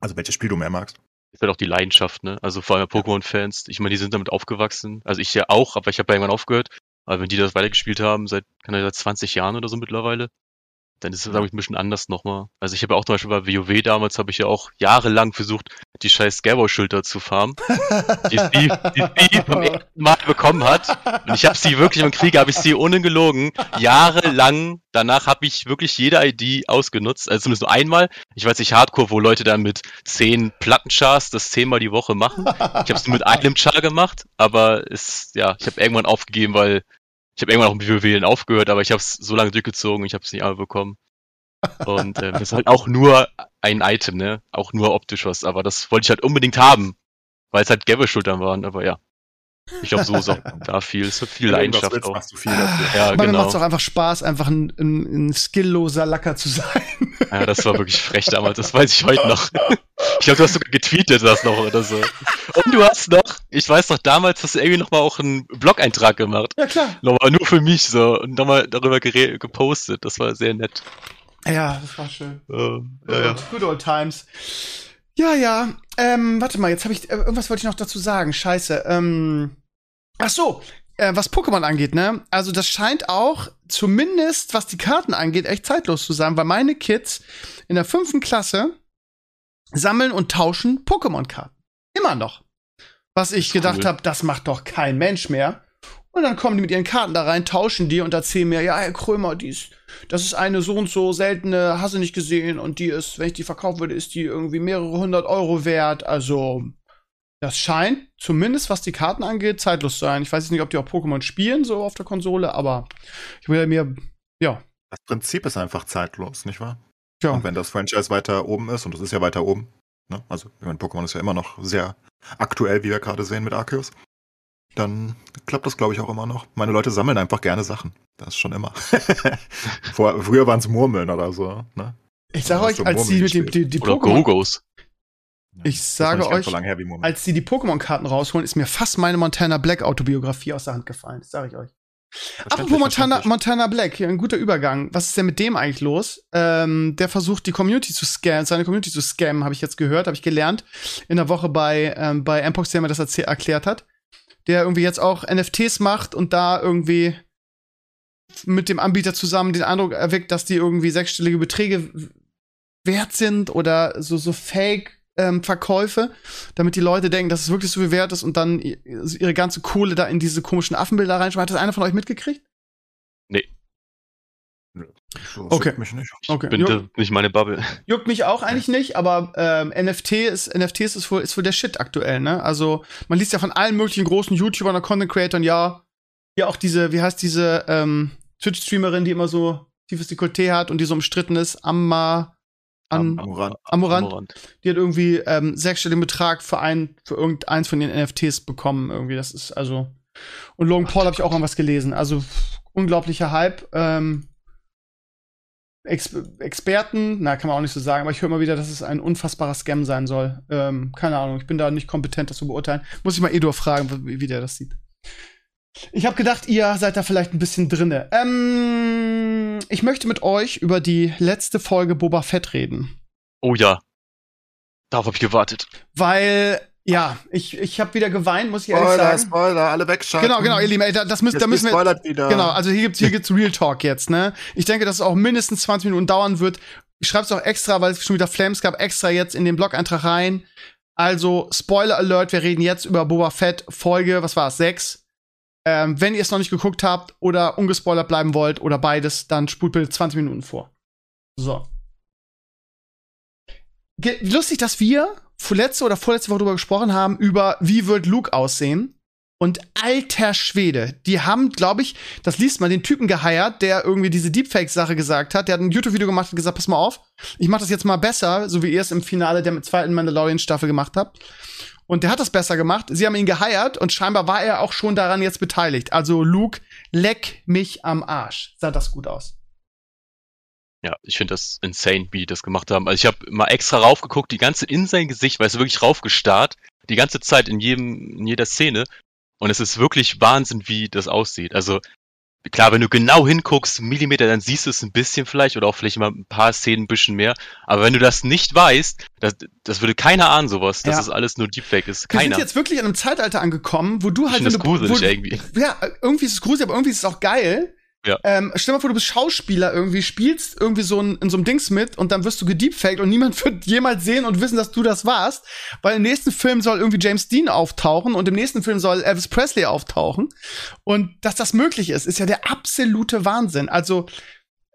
Also welches Spiel du mehr magst. ist halt auch die Leidenschaft, ne? Also vor allem Pokémon-Fans. Ich meine, die sind damit aufgewachsen. Also ich ja auch, aber ich habe irgendwann aufgehört. Aber wenn die das weitergespielt haben, seit, kann seit 20 Jahren oder so mittlerweile, dann ist es, glaube ich, ein bisschen anders nochmal. Also ich habe ja auch zum Beispiel bei WoW damals, habe ich ja auch jahrelang versucht, die scheiß Scarebow-Schilder zu farmen, die Steve, die Steve vom ersten Mal bekommen hat. Und ich habe sie wirklich im Krieg, habe ich sie ohne gelogen, jahrelang, danach habe ich wirklich jede ID ausgenutzt, also zumindest nur einmal. Ich weiß nicht, Hardcore, wo Leute dann mit zehn Plattenchars das zehnmal die Woche machen. Ich habe es nur mit einem Char gemacht, aber es, ja, ich habe irgendwann aufgegeben, weil ich habe irgendwann auch mit WoW aufgehört, aber ich habe es so lange durchgezogen, ich habe es nicht einmal bekommen. Und äh, das ist halt auch nur ein Item, ne? Auch nur optisch was, aber das wollte ich halt unbedingt haben, weil es halt Gabbe-Schultern waren, aber ja. Ich glaube, so ist auch da viel, so viel Wenn Leidenschaft willst, auch. machst du viel dafür. Ja, Aber mir genau. macht es auch einfach Spaß, einfach ein, ein, ein skillloser Lacker zu sein. Ja, das war wirklich frech damals, das weiß ich heute noch. Ich glaube, du hast sogar getweetet das noch oder so. Und du hast noch, ich weiß noch, damals hast du irgendwie noch mal auch einen Blog-Eintrag gemacht. Ja, klar. Nochmal nur für mich so und nochmal darüber gepostet. Das war sehr nett. Ja, das war schön. Äh, ja, ja. Good old times. Ja, ja. Ähm, warte mal, jetzt habe ich äh, irgendwas wollte ich noch dazu sagen. Scheiße. Ähm, ach so, äh, was Pokémon angeht, ne? Also das scheint auch zumindest was die Karten angeht echt zeitlos zu sein, weil meine Kids in der fünften Klasse sammeln und tauschen Pokémon-Karten. Immer noch. Was ich gedacht cool. habe, das macht doch kein Mensch mehr. Und dann kommen die mit ihren Karten da rein, tauschen die und erzählen mir, ja, Herr Krömer, die ist, das ist eine so und so seltene, hast du nicht gesehen und die ist, wenn ich die verkaufen würde, ist die irgendwie mehrere hundert Euro wert. Also, das scheint, zumindest was die Karten angeht, zeitlos zu sein. Ich weiß jetzt nicht, ob die auch Pokémon spielen, so auf der Konsole, aber ich will mir, ja, Das Prinzip ist einfach zeitlos, nicht wahr? ja. Und wenn das Franchise weiter oben ist, und das ist ja weiter oben, ne? also ich meine, Pokémon ist ja immer noch sehr aktuell, wie wir gerade sehen mit Arceus, dann klappt das, glaube ich, auch immer noch. Meine Leute sammeln einfach gerne Sachen. Das ist schon immer. Vor, früher waren es Murmeln oder so. Ne? Ich sage euch, du als die Murmeln mit dem, gespielt? die, die Oder Pokémon. Ich sage euch, so her als die die Pokémon-Karten rausholen, ist mir fast meine Montana Black Autobiografie aus der Hand gefallen. Das sage ich euch. Apropos Montana, Montana Black, hier ein guter Übergang. Was ist denn mit dem eigentlich los? Ähm, der versucht, die Community zu scammen, seine Community zu scammen, habe ich jetzt gehört, habe ich gelernt. In der Woche bei, ähm, bei Mpox, der mir das erklärt hat. Der irgendwie jetzt auch NFTs macht und da irgendwie mit dem Anbieter zusammen den Eindruck erweckt, dass die irgendwie sechsstellige Beträge wert sind oder so, so Fake. Ähm, Verkäufe, damit die Leute denken, dass es wirklich so viel wert ist und dann ihre ganze Kohle da in diese komischen Affenbilder reinschmeißen. Hat das einer von euch mitgekriegt? So, Okay. mich nicht. Okay. Bin Juck, nicht meine Bubble. juckt mich auch eigentlich nicht, aber ähm, NFT ist, NFTs ist wohl, ist wohl der Shit aktuell, ne? Also, man liest ja von allen möglichen großen YouTubern und Content Creatoren, ja, ja auch diese, wie heißt diese ähm, Twitch-Streamerin, die immer so tiefes Dekolleté hat und die so umstritten ist, Amma, an, Amuran. Amorant, die hat irgendwie ähm, sechsstelligen Betrag für ein, für irgendeins von den NFTs bekommen, irgendwie. Das ist also. Und Logan Paul habe ich auch irgendwas gelesen. Also pff, unglaublicher Hype. Ähm, Ex Experten, na, kann man auch nicht so sagen, aber ich höre mal wieder, dass es ein unfassbarer Scam sein soll. Ähm, keine Ahnung, ich bin da nicht kompetent, das zu beurteilen. Muss ich mal Edur fragen, wie, wie der das sieht. Ich habe gedacht, ihr seid da vielleicht ein bisschen drinne. Ähm, ich möchte mit euch über die letzte Folge Boba Fett reden. Oh ja. Darauf habe ich gewartet. Weil, ja, ich, ich habe wieder geweint, muss ich ehrlich Spoiler, sagen. Spoiler, alle wegschalten. Genau, genau, ihr Lieben, ey, da, das müssen, Jetzt da müssen wir. wieder. Genau, also hier gibt's, hier gibt's Real Talk jetzt, ne? Ich denke, dass es auch mindestens 20 Minuten dauern wird. Ich schreibe es auch extra, weil es schon wieder Flames gab, extra jetzt in den Blog-Eintrag rein. Also, Spoiler Alert, wir reden jetzt über Boba Fett Folge, was war es, 6. Ähm, wenn ihr es noch nicht geguckt habt oder ungespoilert bleiben wollt oder beides, dann spult bitte 20 Minuten vor. So. Ge lustig, dass wir vorletzte oder vorletzte Woche darüber gesprochen haben, über wie wird Luke aussehen. Und alter Schwede, die haben, glaube ich, das liest man, den Typen geheiert, der irgendwie diese Deepfake-Sache gesagt hat. Der hat ein YouTube-Video gemacht und gesagt, pass mal auf, ich mache das jetzt mal besser, so wie ihr es im Finale der zweiten Mandalorian-Staffel gemacht habt. Und der hat das besser gemacht. Sie haben ihn geheiert und scheinbar war er auch schon daran jetzt beteiligt. Also Luke, leck mich am Arsch. Sah das gut aus. Ja, ich finde das insane, wie die das gemacht haben. Also ich habe mal extra raufgeguckt, die ganze in sein Gesicht, weil es wirklich raufgestarrt, die ganze Zeit in jedem, in jeder Szene. Und es ist wirklich Wahnsinn, wie das aussieht. Also klar, wenn du genau hinguckst, Millimeter, dann siehst du es ein bisschen vielleicht oder auch vielleicht mal ein paar Szenen ein bisschen mehr. Aber wenn du das nicht weißt, das, das würde keiner ahnen sowas, dass Ja. das alles nur Deepfake ist. Wir Keiner. sind jetzt wirklich in einem Zeitalter angekommen, wo du Ich halt, finde wenn das gruselig irgendwie. Ja, irgendwie ist es gruselig, aber irgendwie ist es auch geil. Ja. Ähm, stell mal vor, du bist Schauspieler irgendwie, spielst irgendwie so ein, in so einem Dings mit und dann wirst du gedeepfaked und niemand wird jemals sehen und wissen, dass du das warst. Weil im nächsten Film soll irgendwie James Dean auftauchen und im nächsten Film soll Elvis Presley auftauchen. Und dass das möglich ist, ist ja der absolute Wahnsinn. Also,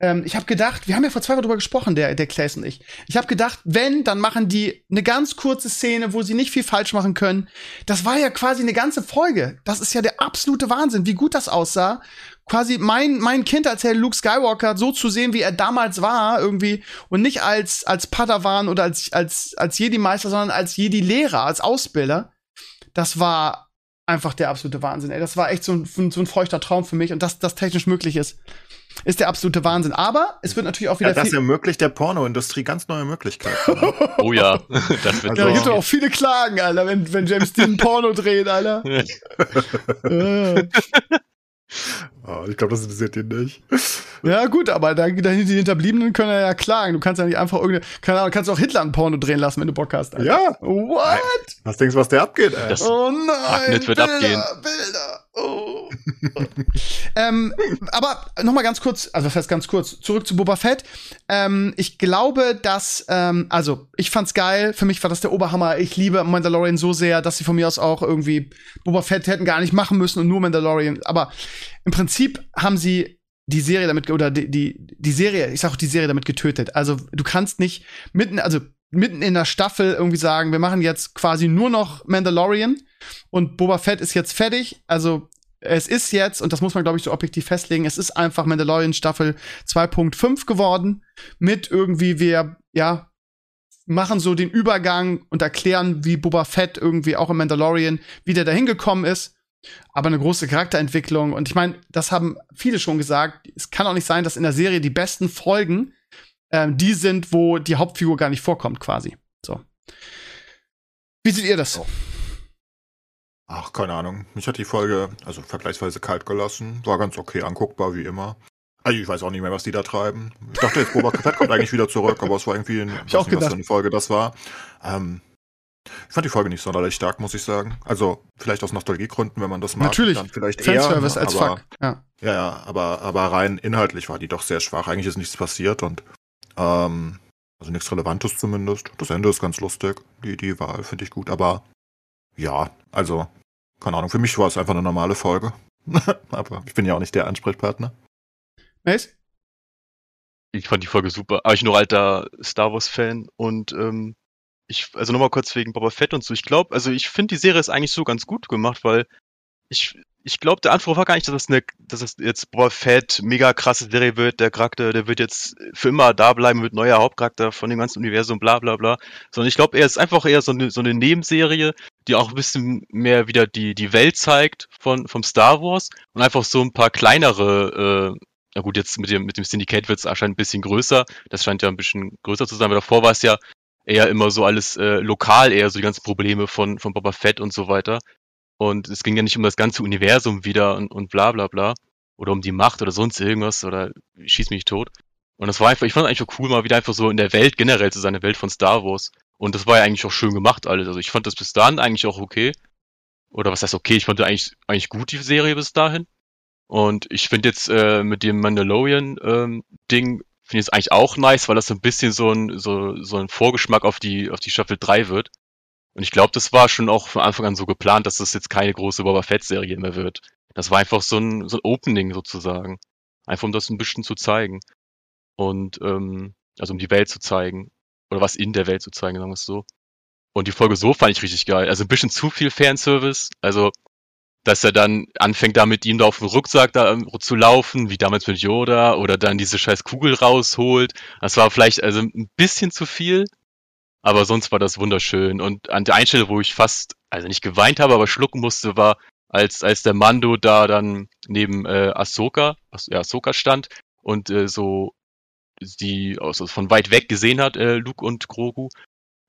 ähm, ich habe gedacht, wir haben ja vor zwei Wochen drüber gesprochen, der, der Claes und ich. Ich habe gedacht, wenn, dann machen die eine ganz kurze Szene, wo sie nicht viel falsch machen können. Das war ja quasi eine ganze Folge. Das ist ja der absolute Wahnsinn, wie gut das aussah. Quasi mein, mein Kind als Herr Luke Skywalker so zu sehen, wie er damals war, irgendwie, und nicht als, als Padawan oder als, als, als Jedi-Meister, sondern als Jedi-Lehrer, als Ausbilder. Das war einfach der absolute Wahnsinn, ey. Das war echt so ein, so ein feuchter Traum für mich und dass das technisch möglich ist, ist der absolute Wahnsinn. Aber es wird natürlich auch wieder Ja, das ermöglicht der Pornoindustrie ganz neue Möglichkeiten. Oh ja, das wird Also- da gibt es auch viele Klagen, Alter, wenn, wenn James Dean Porno dreht, Alter. Oh, ich glaube, das interessiert ihn nicht. Ja, gut, aber da, da die Hinterbliebenen können ja klagen. Du kannst ja nicht einfach irgendeine, keine Ahnung, kannst auch Hitler ein Porno drehen lassen, wenn du Bock hast. Alter. Ja. What? Was denkst du, was der abgeht, ey? Das- Oh nein. Agnes wird Bilder, abgehen. Bilder. Oh. ähm, aber noch mal ganz kurz, also heißt ganz kurz, zurück zu Boba Fett. Ähm, ich glaube, dass, ähm, also ich fand's geil. Für mich war das der Oberhammer. Ich liebe Mandalorian so sehr, dass sie von mir aus auch irgendwie Boba Fett hätten gar nicht machen müssen und nur Mandalorian. Aber im Prinzip haben sie die Serie damit oder die die, die Serie, ich sag auch die Serie damit getötet. Also du kannst nicht mitten, also mitten in der Staffel irgendwie sagen, wir machen jetzt quasi nur noch Mandalorian und Boba Fett ist jetzt fertig. Also es ist jetzt, und das muss man, glaube ich, so objektiv festlegen, es ist einfach Mandalorian Staffel 2.5 geworden. Mit irgendwie, wir, ja, machen so den Übergang und erklären, wie Boba Fett irgendwie auch im Mandalorian, wie der da hingekommen ist. Aber eine große Charakterentwicklung. Und ich meine, das haben viele schon gesagt. Es kann auch nicht sein, dass in der Serie die besten Folgen ähm, die sind, wo die Hauptfigur gar nicht vorkommt, quasi. So. Wie seht ihr das? Oh. Ach, keine Ahnung. Mich hat die Folge also vergleichsweise kalt gelassen. War ganz okay anguckbar, wie immer. Also ich weiß auch nicht mehr, was die da treiben. Ich dachte jetzt, Boba Fett kommt eigentlich wieder zurück, aber es war irgendwie ein, ich auch nicht, was für eine Folge das war. Ähm, ich fand die Folge nicht sonderlich stark, muss ich sagen. Also vielleicht aus Nostalgiegründen, wenn man das mag. Natürlich. Dann vielleicht Fanservice eher, als aber, Fuck. Ja. ja, ja, aber, aber rein inhaltlich war die doch sehr schwach. Eigentlich ist nichts passiert und ähm, also nichts Relevantes zumindest. Das Ende ist ganz lustig. Die, die Wahl finde ich gut, aber ja, also, keine Ahnung, für mich war es einfach eine normale Folge. aber ich bin ja auch nicht der Ansprechpartner. Mace? Ich fand die Folge super. Aber ich nur alter Star Wars-Fan und ähm, ich, also nochmal kurz wegen Boba Fett und so. Ich glaube, also ich finde die Serie ist eigentlich so ganz gut gemacht, weil ich, ich glaube, der Anspruch war gar nicht, dass das, eine, dass das jetzt Boba Fett mega krasse Serie wird. Der Charakter, der wird jetzt für immer da bleiben, wird neuer Hauptcharakter von dem ganzen Universum, bla bla bla. Sondern ich glaube, er ist einfach eher so eine, so eine Nebenserie, die auch ein bisschen mehr wieder die, die Welt zeigt von, vom Star Wars und einfach so ein paar kleinere, äh, na gut, jetzt mit dem, mit dem Syndicate wird es anscheinend ein bisschen größer. Das scheint ja ein bisschen größer zu sein, aber davor war es ja eher immer so alles äh, lokal, eher so die ganzen Probleme von, von Boba Fett und so weiter. Und es ging ja nicht um das ganze Universum wieder und, und bla bla bla. Oder um die Macht oder sonst irgendwas oder schieß mich tot. Und das war einfach, ich fand es eigentlich cool, mal wieder einfach so in der Welt generell zu sein, der Welt von Star Wars. Und das war ja eigentlich auch schön gemacht alles. Also ich fand das bis dahin eigentlich auch okay. Oder was heißt okay? Ich fand eigentlich, eigentlich gut die Serie bis dahin. Und ich finde jetzt äh, mit dem Mandalorian-Ding, ähm, finde ich es eigentlich auch nice, weil das so ein bisschen so ein, so, so ein Vorgeschmack auf die, auf die Staffel 3 wird. Und ich glaube, das war schon auch von Anfang an so geplant, dass das jetzt keine große Boba Fett-Serie mehr wird. Das war einfach so ein, so ein Opening sozusagen. Einfach um das ein bisschen zu zeigen. Und, ähm, also um die Welt zu zeigen. Oder was in der Welt zu zeigen, sagen wir es so. Und die Folge so fand ich richtig geil. Also ein bisschen zu viel Fanservice. Also, dass er dann anfängt, da mit ihm da auf dem Rucksack da ähm, zu laufen, wie damals mit Yoda, oder dann diese scheiß Kugel rausholt. Das war vielleicht also ein bisschen zu viel. Aber sonst war das wunderschön. Und an der Einstelle, wo ich fast, also nicht geweint habe, aber schlucken musste, war, als, als der Mando da dann neben äh, Ahsoka, ja, Ahsoka stand und äh, so die also von weit weg gesehen hat, äh, Luke und Grogu,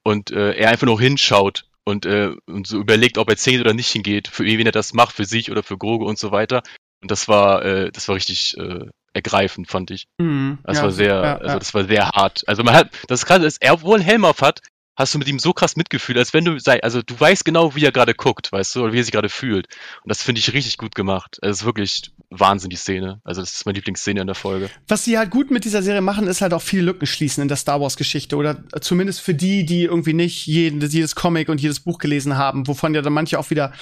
und äh, er einfach noch hinschaut und, äh, und so überlegt, ob er zählt oder nicht hingeht, für wen er das macht, für sich oder für Grogu und so weiter. Und das war, äh, das war richtig äh, ergreifend, fand ich. Mhm, das ja, war sehr, ja, also das war sehr hart. Also man hat, das ist krass, dass er wohl einen Helm auf hat, hast du mit ihm so krass Mitgefühl, als wenn du sei, also du weißt genau, wie er gerade guckt, weißt du, oder wie er sich gerade fühlt. Und das finde ich richtig gut gemacht. Es ist wirklich Wahnsinn, die Szene. Also das ist meine Lieblingsszene in der Folge. Was sie halt gut mit dieser Serie machen, ist halt auch viele Lücken schließen in der Star Wars Geschichte oder zumindest für die, die irgendwie nicht jeden, jedes Comic und jedes Buch gelesen haben, wovon ja dann manche auch wieder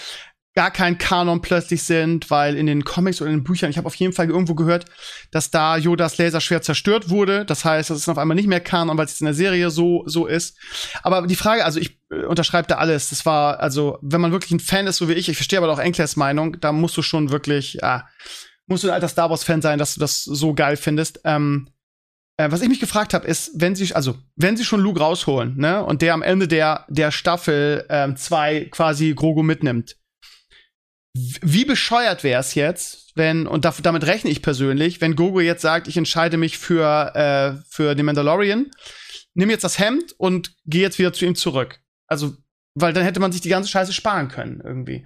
gar kein Kanon plötzlich sind, weil in den Comics oder in den Büchern, ich habe auf jeden Fall irgendwo gehört, dass da Yodas Laserschwert zerstört wurde. Das heißt, das ist auf einmal nicht mehr Kanon, weil es in der Serie so so ist. Aber die Frage, also ich äh, unterschreibe da alles. Das war also, wenn man wirklich ein Fan ist, so wie ich, ich verstehe aber auch Enklers Meinung, da musst du schon wirklich, ja, musst du ein alter Star Wars Fan sein, dass du das so geil findest. Ähm, äh, was ich mich gefragt habe, ist, wenn sie, also wenn sie schon Luke rausholen, ne, und der am Ende der der Staffel ähm, zwei quasi Grogu mitnimmt wie bescheuert wäre es jetzt, wenn, und damit rechne ich persönlich, wenn Gogo jetzt sagt, ich entscheide mich für, äh, für den Mandalorian, nimm jetzt das Hemd und geh jetzt wieder zu ihm zurück. Also, weil dann hätte man sich die ganze Scheiße sparen können, irgendwie.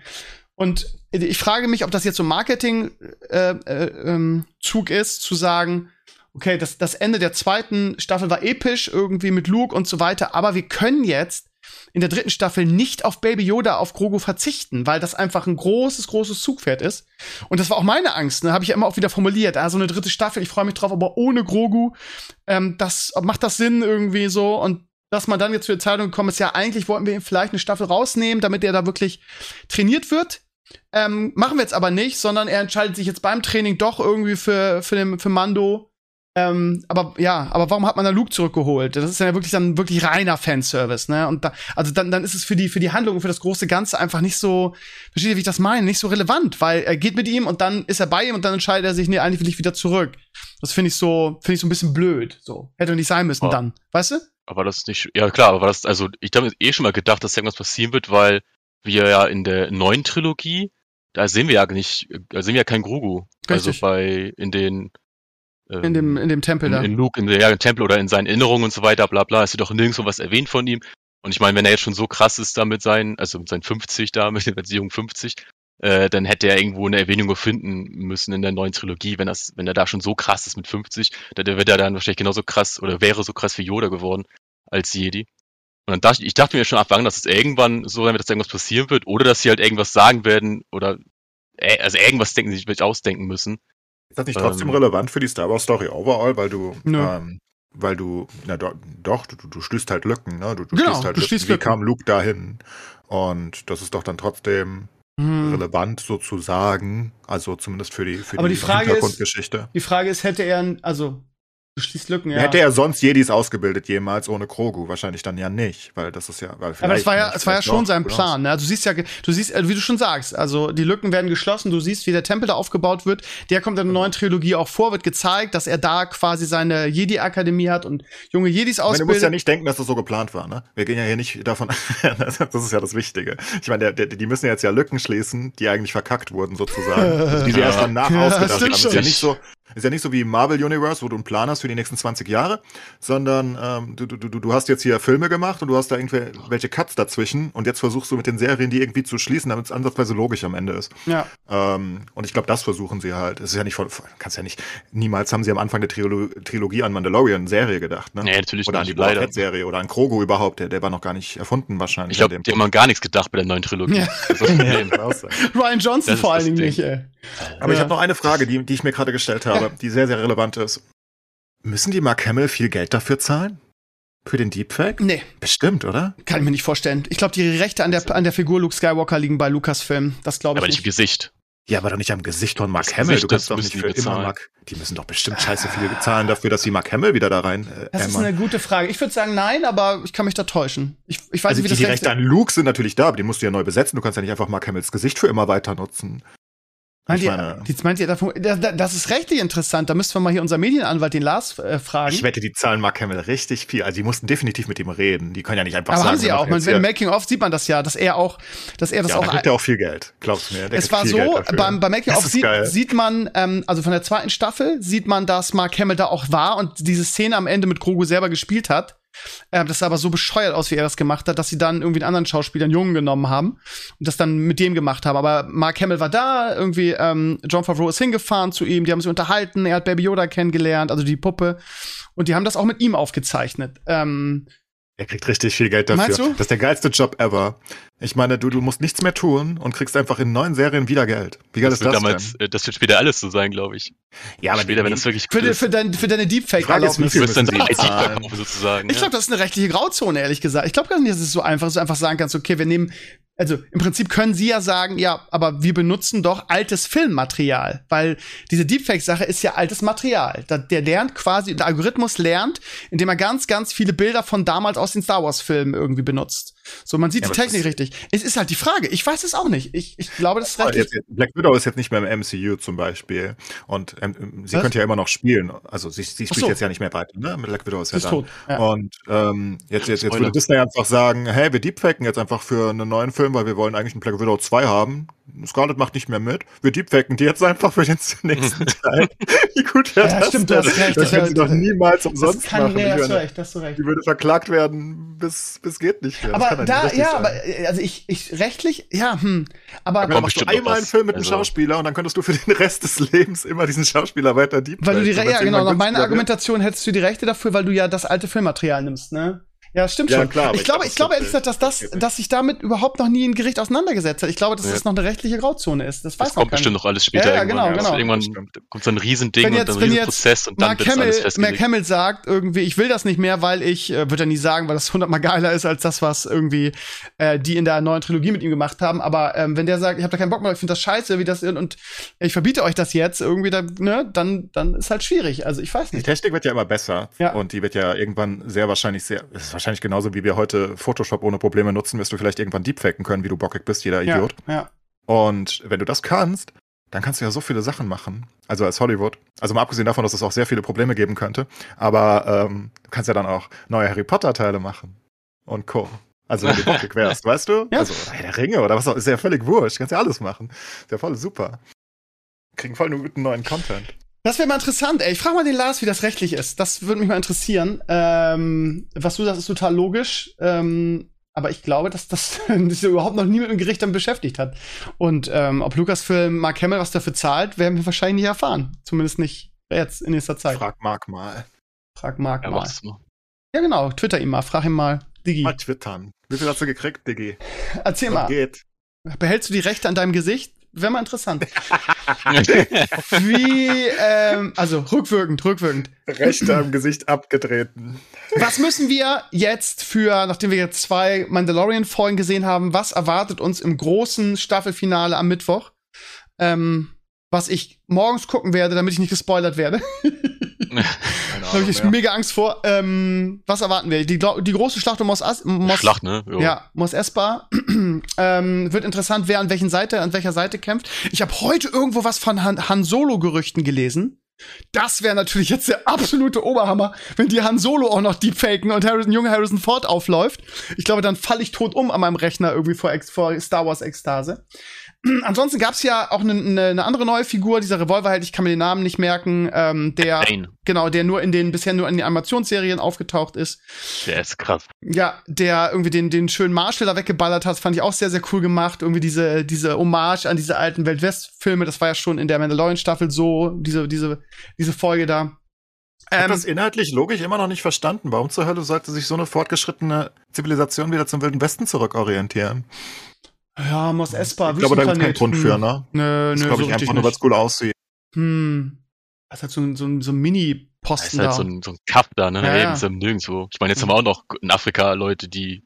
Und ich frage mich, ob das jetzt so ein Marketing-Zug äh, äh, ähm, ist, zu sagen, okay, das, das Ende der zweiten Staffel war episch, irgendwie mit Luke und so weiter, aber wir können jetzt in der dritten Staffel nicht auf Baby Yoda, auf Grogu verzichten, weil das einfach ein großes, großes Zugpferd ist. Und das war auch meine Angst, ne? Habe ich ja immer auch wieder formuliert. Ah, so eine dritte Staffel, ich freue mich drauf, aber ohne Grogu, ähm, das macht das Sinn irgendwie so. Und dass man dann jetzt zur Entscheidung gekommen ist, ja, eigentlich wollten wir ihm vielleicht eine Staffel rausnehmen, damit er da wirklich trainiert wird. Ähm, machen wir jetzt aber nicht, sondern er entscheidet sich jetzt beim Training doch irgendwie für, für, den, für Mando ähm, aber ja, aber warum hat man da Luke zurückgeholt? Das ist ja wirklich dann wirklich reiner Fanservice, ne? Und da, also dann, dann ist es für die, für die Handlung, für das große Ganze einfach nicht so, versteht ihr, wie ich das meine, nicht so relevant, weil er geht mit ihm und dann ist er bei ihm und dann entscheidet er sich, nee, eigentlich will ich wieder zurück. Das finde ich so, finde ich so ein bisschen blöd, so. Hätte nicht sein müssen Ja. dann, weißt du? Aber das ist nicht, ja klar, aber das, also ich habe eh schon mal gedacht, dass irgendwas passieren wird, weil wir ja in der neuen Trilogie, da sehen wir ja nicht, da sehen wir ja kein Grogu. Also Richtig. bei, in den, ähm, In dem, in dem Tempel in, da. in Luke, in der ja, im Tempel oder in seinen Erinnerungen und so weiter, bla bla, es wird doch nirgendwo was erwähnt von ihm. Und ich meine, wenn er jetzt schon so krass ist da mit seinen, also mit seinen 50 da, mit der Beziehung 50, äh, dann hätte er irgendwo eine Erwähnung finden müssen in der neuen Trilogie, wenn das, wenn er da schon so krass ist mit 50, dann wird er dann wahrscheinlich genauso krass oder wäre so krass wie Yoda geworden als Jedi. Und dann dachte ich, ich dachte mir schon anfangen, dass es irgendwann so sein wird, dass irgendwas passieren wird, oder dass sie halt irgendwas sagen werden, oder äh, also irgendwas denken sie sich ausdenken müssen. Ist das nicht trotzdem Ähm. relevant für die Star Wars Story overall, weil du, ähm, weil du, na do, doch, du, du schließt halt Lücken, ne? Du, du Genau, schließt halt du Lücken. Wie Lücken. kam Luke dahin? Und das ist doch dann trotzdem Hm. relevant sozusagen, also zumindest für die, für Aber die, die Frage ist- Hintergrundgeschichte. Die Frage ist, hätte er, also, du schließt Lücken, ja. Hätte er sonst Jedis ausgebildet jemals ohne Krogu? Wahrscheinlich dann ja nicht, weil das ist ja, weil Aber das vielleicht war ja, es war ja schon sein. Plan. Ne? Also du siehst ja, du siehst, äh, wie du schon sagst, also die Lücken werden geschlossen. Du siehst, wie der Tempel da aufgebaut wird. Der kommt in der neuen Trilogie auch vor, wird gezeigt, dass er da quasi seine Jedi-Akademie hat und junge Jedis Ich meine, du musst ausbildet. ja nicht denken, dass das so geplant war, ne? Wir gehen ja hier nicht davon, das ist ja das Wichtige. Ich meine, der, der, die müssen jetzt ja Lücken schließen, die eigentlich verkackt wurden, sozusagen. Also, die sie erst danach Ja, ausgedacht haben. Ist ja nicht so, ist ja nicht so wie im Marvel Universe, wo du einen Plan hast für die nächsten 20 Jahre, sondern ähm, du, du, du, hast jetzt hier Filme gemacht und du hast da irgendwelche Cuts dazwischen und jetzt versuchst du mit den Serien die irgendwie zu schließen, damit es ansatzweise logisch am Ende ist. ja. Ähm, und ich glaube, das versuchen sie halt. Es ist ja nicht von, kannst ja nicht, niemals haben sie am Anfang der Triolo Trilogie an Mandalorian-Serie gedacht, ne? Nee, natürlich oder an nicht, die Boba. Fett-Serie oder an Krogu überhaupt, der, der war noch gar nicht erfunden wahrscheinlich. Ich glaube, an die haben an gar nichts gedacht bei der neuen Trilogie. Ja. Ryan Johnson Das ist vor allen Dingen Ding. nicht, ey. Aber ich Ja. habe noch eine Frage, die, die ich mir gerade gestellt habe, die sehr, sehr relevant ist. Müssen die Mark Hamill viel Geld dafür zahlen? Für den Deepfake? Nee, Bestimmt, oder? kann ich mir nicht vorstellen. Ich glaube, die Rechte an der, an der Figur Luke Skywalker liegen bei Lucasfilm. Das glaube ich Aber nicht im nicht. Gesicht. Ja, aber doch nicht am Gesicht von Mark Das Hamill. Gesicht, du kannst das doch nicht die für immer bezahlen. Mark. Die müssen doch bestimmt scheiße viel bezahlen dafür, dass sie Mark Hamill wieder da rein. Äh, Das ist eine gute Frage. Ich würde sagen nein, aber ich kann mich da täuschen. Ich, ich weiß also nicht, wie die, das die Rechte- Rechte an Luke sind natürlich da, aber die musst du ja neu besetzen. Du kannst ja nicht einfach Mark Hamills Gesicht für immer weiter nutzen. Meint Ich ihr, meine- die, meint ihr davon, da- da- das ist rechtlich interessant. Da müssten wir mal hier unseren Medienanwalt, den Lars, äh, fragen. Ich wette, die zahlen Mark Hamill richtig viel. Also die mussten definitiv mit ihm reden. Die können ja nicht einfach aber sagen. haben sie auch. Man, Im Making of sieht man das ja, dass er auch, dass er das ja, auch. da kriegt er auch viel Geld. Glaubst du mir? Der es war so, beim, beim Making Das of sieht, sieht man, ähm, also von der zweiten Staffel sieht man, dass Mark Hamill da auch war und diese Szene am Ende mit Grogu selber gespielt hat. Ähm, das sah aber so bescheuert aus, wie er das gemacht hat, dass sie dann irgendwie einen anderen Schauspieler, einen Jungen genommen haben und das dann mit dem gemacht haben. Aber Mark Hamill war da, irgendwie ähm, John Favreau ist hingefahren zu ihm, die haben sich unterhalten, er hat Baby Yoda kennengelernt, also die Puppe. Und die haben das auch mit ihm aufgezeichnet. Ähm, Er kriegt richtig viel Geld dafür. Das ist der geilste Job ever. Ich meine, du, du musst nichts mehr tun und kriegst einfach in neuen Serien wieder Geld. Wie geil Das ist wird das damals, denn? äh, das wird später alles so sein, glaube ich. Ja, später, wenn das wirklich für, gut de, ist. für, dein, für deine Die Frage ist, wie dann müssen IT bezahlen? verkaufen sozusagen. Ich glaube, das ist eine rechtliche Grauzone, ehrlich gesagt. Ich glaube gar nicht, dass es so einfach ist, dass du einfach sagen kannst, okay, wir nehmen, also im Prinzip können sie ja sagen, ja, aber wir benutzen doch altes Filmmaterial, weil diese Deepfake-Sache ist ja altes Material. Da, der lernt quasi, der Algorithmus lernt, indem er ganz, ganz viele Bilder von damals aus den Star Wars-Filmen irgendwie benutzt. So, man sieht Ja, die Technik richtig. Es ist halt die Frage. Ich weiß es auch nicht. Ich, ich glaube, das ist rechtlich. Jetzt, jetzt- Black Widow ist jetzt nicht mehr im MCU zum Beispiel. Und ähm, sie Was? könnte ja immer noch spielen. Also sie, sie spielt so. jetzt ja nicht mehr weiter. Ne? Black Widow ist Sie ja ist dann. tot. Ja. Und ähm, jetzt, jetzt, jetzt würde Disney einfach sagen, hey, wir deepfaken jetzt einfach für einen neuen Film, weil wir wollen eigentlich einen Black Widow 2 haben. Scarlett macht nicht mehr mit. Wir deepfaken die jetzt einfach für den nächsten Teil. Wie gut wäre Ja, das stimmt, du denn? hast recht. Das Das wird sie doch niemals das umsonst kann, machen. nee, Die hast du würde- recht, hast du recht. Die würde verklagt werden, bis, bis geht nicht mehr. Das Aber da, ja, sein. aber, äh, also ich, ich, rechtlich, ja, hm, aber, Dann kommt machst du einmal einen. Film mit einem Also- Schauspieler und dann könntest du für den Rest des Lebens immer diesen Schauspieler weiter deepfaken. Weil du die, ja genau, nach meiner Argumentation hättest du die Rechte dafür, weil du ja das alte Filmmaterial nimmst, ne? Ja, stimmt Ja, schon. klar, ich ich glaube, glaub, ich glaube ehrlich gesagt, dass das, dass sich damit überhaupt noch nie ein Gericht auseinandergesetzt hat. Ich glaube, dass Ja. das noch eine rechtliche Grauzone ist. Das weiß Das kommt keiner. bestimmt noch alles später Ja, ja, irgendwann. genau, Also genau. Irgendwann Stimmt. kommt so ein Riesending Wenn und jetzt- dann ein Riesenprozess und dann Mark wird alles Hamill, Mark festgelegt. Hamill sagt irgendwie, ich will das nicht mehr, weil ich, äh, wird er nie sagen, weil das hundertmal geiler ist als das, was irgendwie äh, die in der neuen Trilogie mit ihm gemacht haben. Aber ähm, wenn der sagt, ich habe da keinen Bock mehr, ich finde das scheiße, wie das und ich verbiete euch das jetzt irgendwie, da, ne, dann, dann ist halt schwierig. Also ich weiß Die nicht. Technik wird ja immer besser Ja. und die wird ja irgendwann sehr wahrscheinlich sehr, es ist wahrscheinlich genauso wie wir heute Photoshop ohne Probleme nutzen, wirst du vielleicht irgendwann deepfaken können, wie du bockig bist, jeder Ja, Idiot. ja. Und wenn du das kannst, dann kannst du ja so viele Sachen machen. Also als Hollywood. Also mal abgesehen davon, dass es auch sehr viele Probleme geben könnte. Aber ähm, du kannst ja dann auch neue Harry Potter-Teile machen. Und Co. Also wenn du bockig wärst, weißt du? Ja. Also oder Herr der Ringe oder was auch, ist ja völlig wurscht. Kannst ja alles machen. Ist ja voll super. Kriegen voll einen guten neuen Content. Das wäre mal interessant, ey. Ich frage mal den Lars, wie das rechtlich ist. Das würde mich mal interessieren. Ähm, was du sagst, ist total logisch. Ähm, aber ich glaube, dass das sich überhaupt noch nie mit dem Gericht dann beschäftigt hat. Und ähm, ob Lucasfilm Mark Hamill was dafür zahlt, werden wir wahrscheinlich nicht erfahren. Zumindest nicht jetzt in nächster Zeit. Frag Mark mal. Frag Mark Ja, mal. mal. Ja, genau. Twitter ihm mal. Frag ihn mal. Digi, Mal twittern. Wie viel hast du gekriegt, Diggi? erzähl mal. geht? Behältst du die Rechte an deinem Gesicht? Wäre mal interessant. Wie, ähm, also rückwirkend, rückwirkend. Rechte am Gesicht abgetreten. Was müssen wir jetzt für, nachdem wir jetzt zwei Mandalorian-Folgen gesehen haben, was erwartet uns im großen Staffelfinale am Mittwoch? Ähm, was ich morgens gucken werde, damit ich nicht gespoilert werde. Da habe ich mehr. mega Angst vor. Ähm, was erwarten wir? Die, die große Schlacht um Mos, As Mos Schlacht, ne? Jo. Ja, Mos Espa. ähm, wird interessant, wer an welchen Seite, an welcher Seite kämpft. Ich habe heute irgendwo was von Han, Han Solo-Gerüchten gelesen. Das wäre natürlich jetzt der absolute Oberhammer, wenn die Han Solo auch noch deepfaken und Harrison, junge Harrison Ford aufläuft. Ich glaube, dann falle ich tot um an meinem Rechner irgendwie vor, Ex vor Star Wars Ekstase. Ansonsten gab's ja auch eine ne, ne andere neue Figur, dieser Revolverheld, ich kann mir den Namen nicht merken, ähm, der, Bane. genau, der nur in den, bisher nur in den Animationsserien aufgetaucht ist. Der ist krass. Ja, der irgendwie den, den schönen Marshall da weggeballert hat, fand ich auch sehr, sehr cool gemacht. Irgendwie diese, diese Hommage an diese alten Welt-West-Filme, das war ja schon in der Mandalorian-Staffel so, diese, diese, diese Folge da. Ich hab Ähm, das inhaltlich logisch immer noch nicht verstanden. Warum zur Hölle sollte sich so eine fortgeschrittene Zivilisation wieder zum Wilden Westen zurückorientieren? Ja, Mos Espa, ich glaube, da gibt es keinen. Grund Hm. für, ne? Nö, Das nö, glaube so ich einfach nur, weil es nicht. cool aussieht. Hm. Das ist halt so ein, so ein, so ein Da Mini-Posten ist halt da. so ein, so ein Kaff da, ne? Ja, Ja, ja. Eben, ist ja nirgendwo. Ich meine, jetzt haben wir auch noch in Afrika Leute, die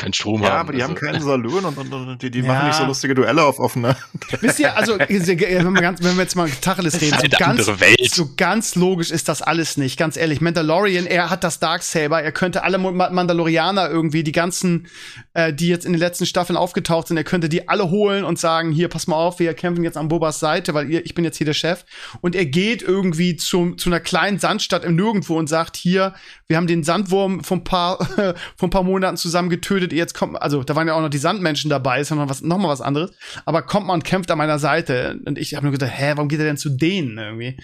keinen Strom Ja, haben. aber die haben also- keinen Saloon und, und, und die, die Ja. machen nicht so lustige Duelle auf offene. Wisst ihr, also, wenn wir, ganz, wenn wir jetzt mal Tacheles Das reden, ist so ganz, andere Welt. so ganz logisch ist das alles nicht. Ganz ehrlich, Mandalorian, er hat das Darksaber, er könnte alle Ma- Mandalorianer irgendwie, die ganzen, äh, die jetzt in den letzten Staffeln aufgetaucht sind, er könnte die alle holen und sagen, hier, pass mal auf, wir kämpfen jetzt an Bobas Seite, weil ihr, ich bin jetzt hier der Chef. Und er geht irgendwie zu, zu einer kleinen Sandstadt im Nirgendwo und sagt, hier, wir haben den Sandwurm von ein paar, von ein paar Monaten zusammen getötet, jetzt kommt, also, da waren ja auch noch die Sandmenschen dabei, ist ja noch was, noch mal was anderes. Aber kommt mal und kämpft an meiner Seite. Und ich habe nur gedacht, hä, warum geht er denn zu denen irgendwie?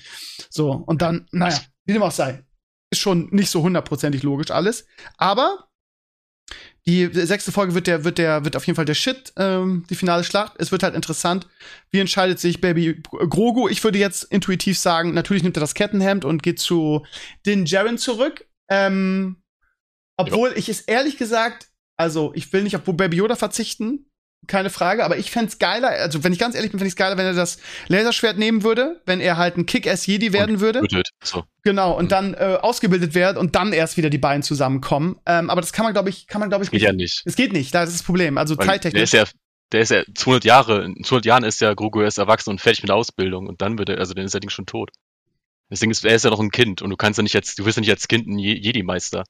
So, und dann, naja, wie dem auch sei. Ist schon nicht so hundertprozentig logisch alles. Aber die sechste Folge wird der, wird der, wird auf jeden Fall der Shit, ähm, die finale Schlacht. Es wird halt interessant. Wie entscheidet sich Baby Grogu? Ich würde jetzt intuitiv sagen, natürlich nimmt er das Kettenhemd und geht zu Din Djarin zurück. Ähm, obwohl ich es ehrlich gesagt, also ich will nicht auf Baby Yoda verzichten, keine Frage, aber ich fänd's geiler, also wenn ich ganz ehrlich bin, fände ich's geiler, wenn er das Laserschwert nehmen würde, wenn er halt ein Kick-Ass-Jedi werden würde. Tötet. So. Genau, und Mhm. dann äh, ausgebildet wird und dann erst wieder die beiden zusammenkommen. Ähm, aber das kann man, glaube ich, kann man, glaube ich, Geht ja nicht. Es geht nicht, da ist das Problem. Also Weil Der zeittechnisch. ist ja, der ist ja 200 Jahre, in 200 Jahren ist ja Grogu erst erwachsen und fertig mit der Ausbildung und dann wird er, also dann ist der Ding schon tot. Deswegen ist, er ist ja noch ein Kind und du kannst ja nicht als, du wirst ja nicht als Kind ein Je- Jedi-Meister.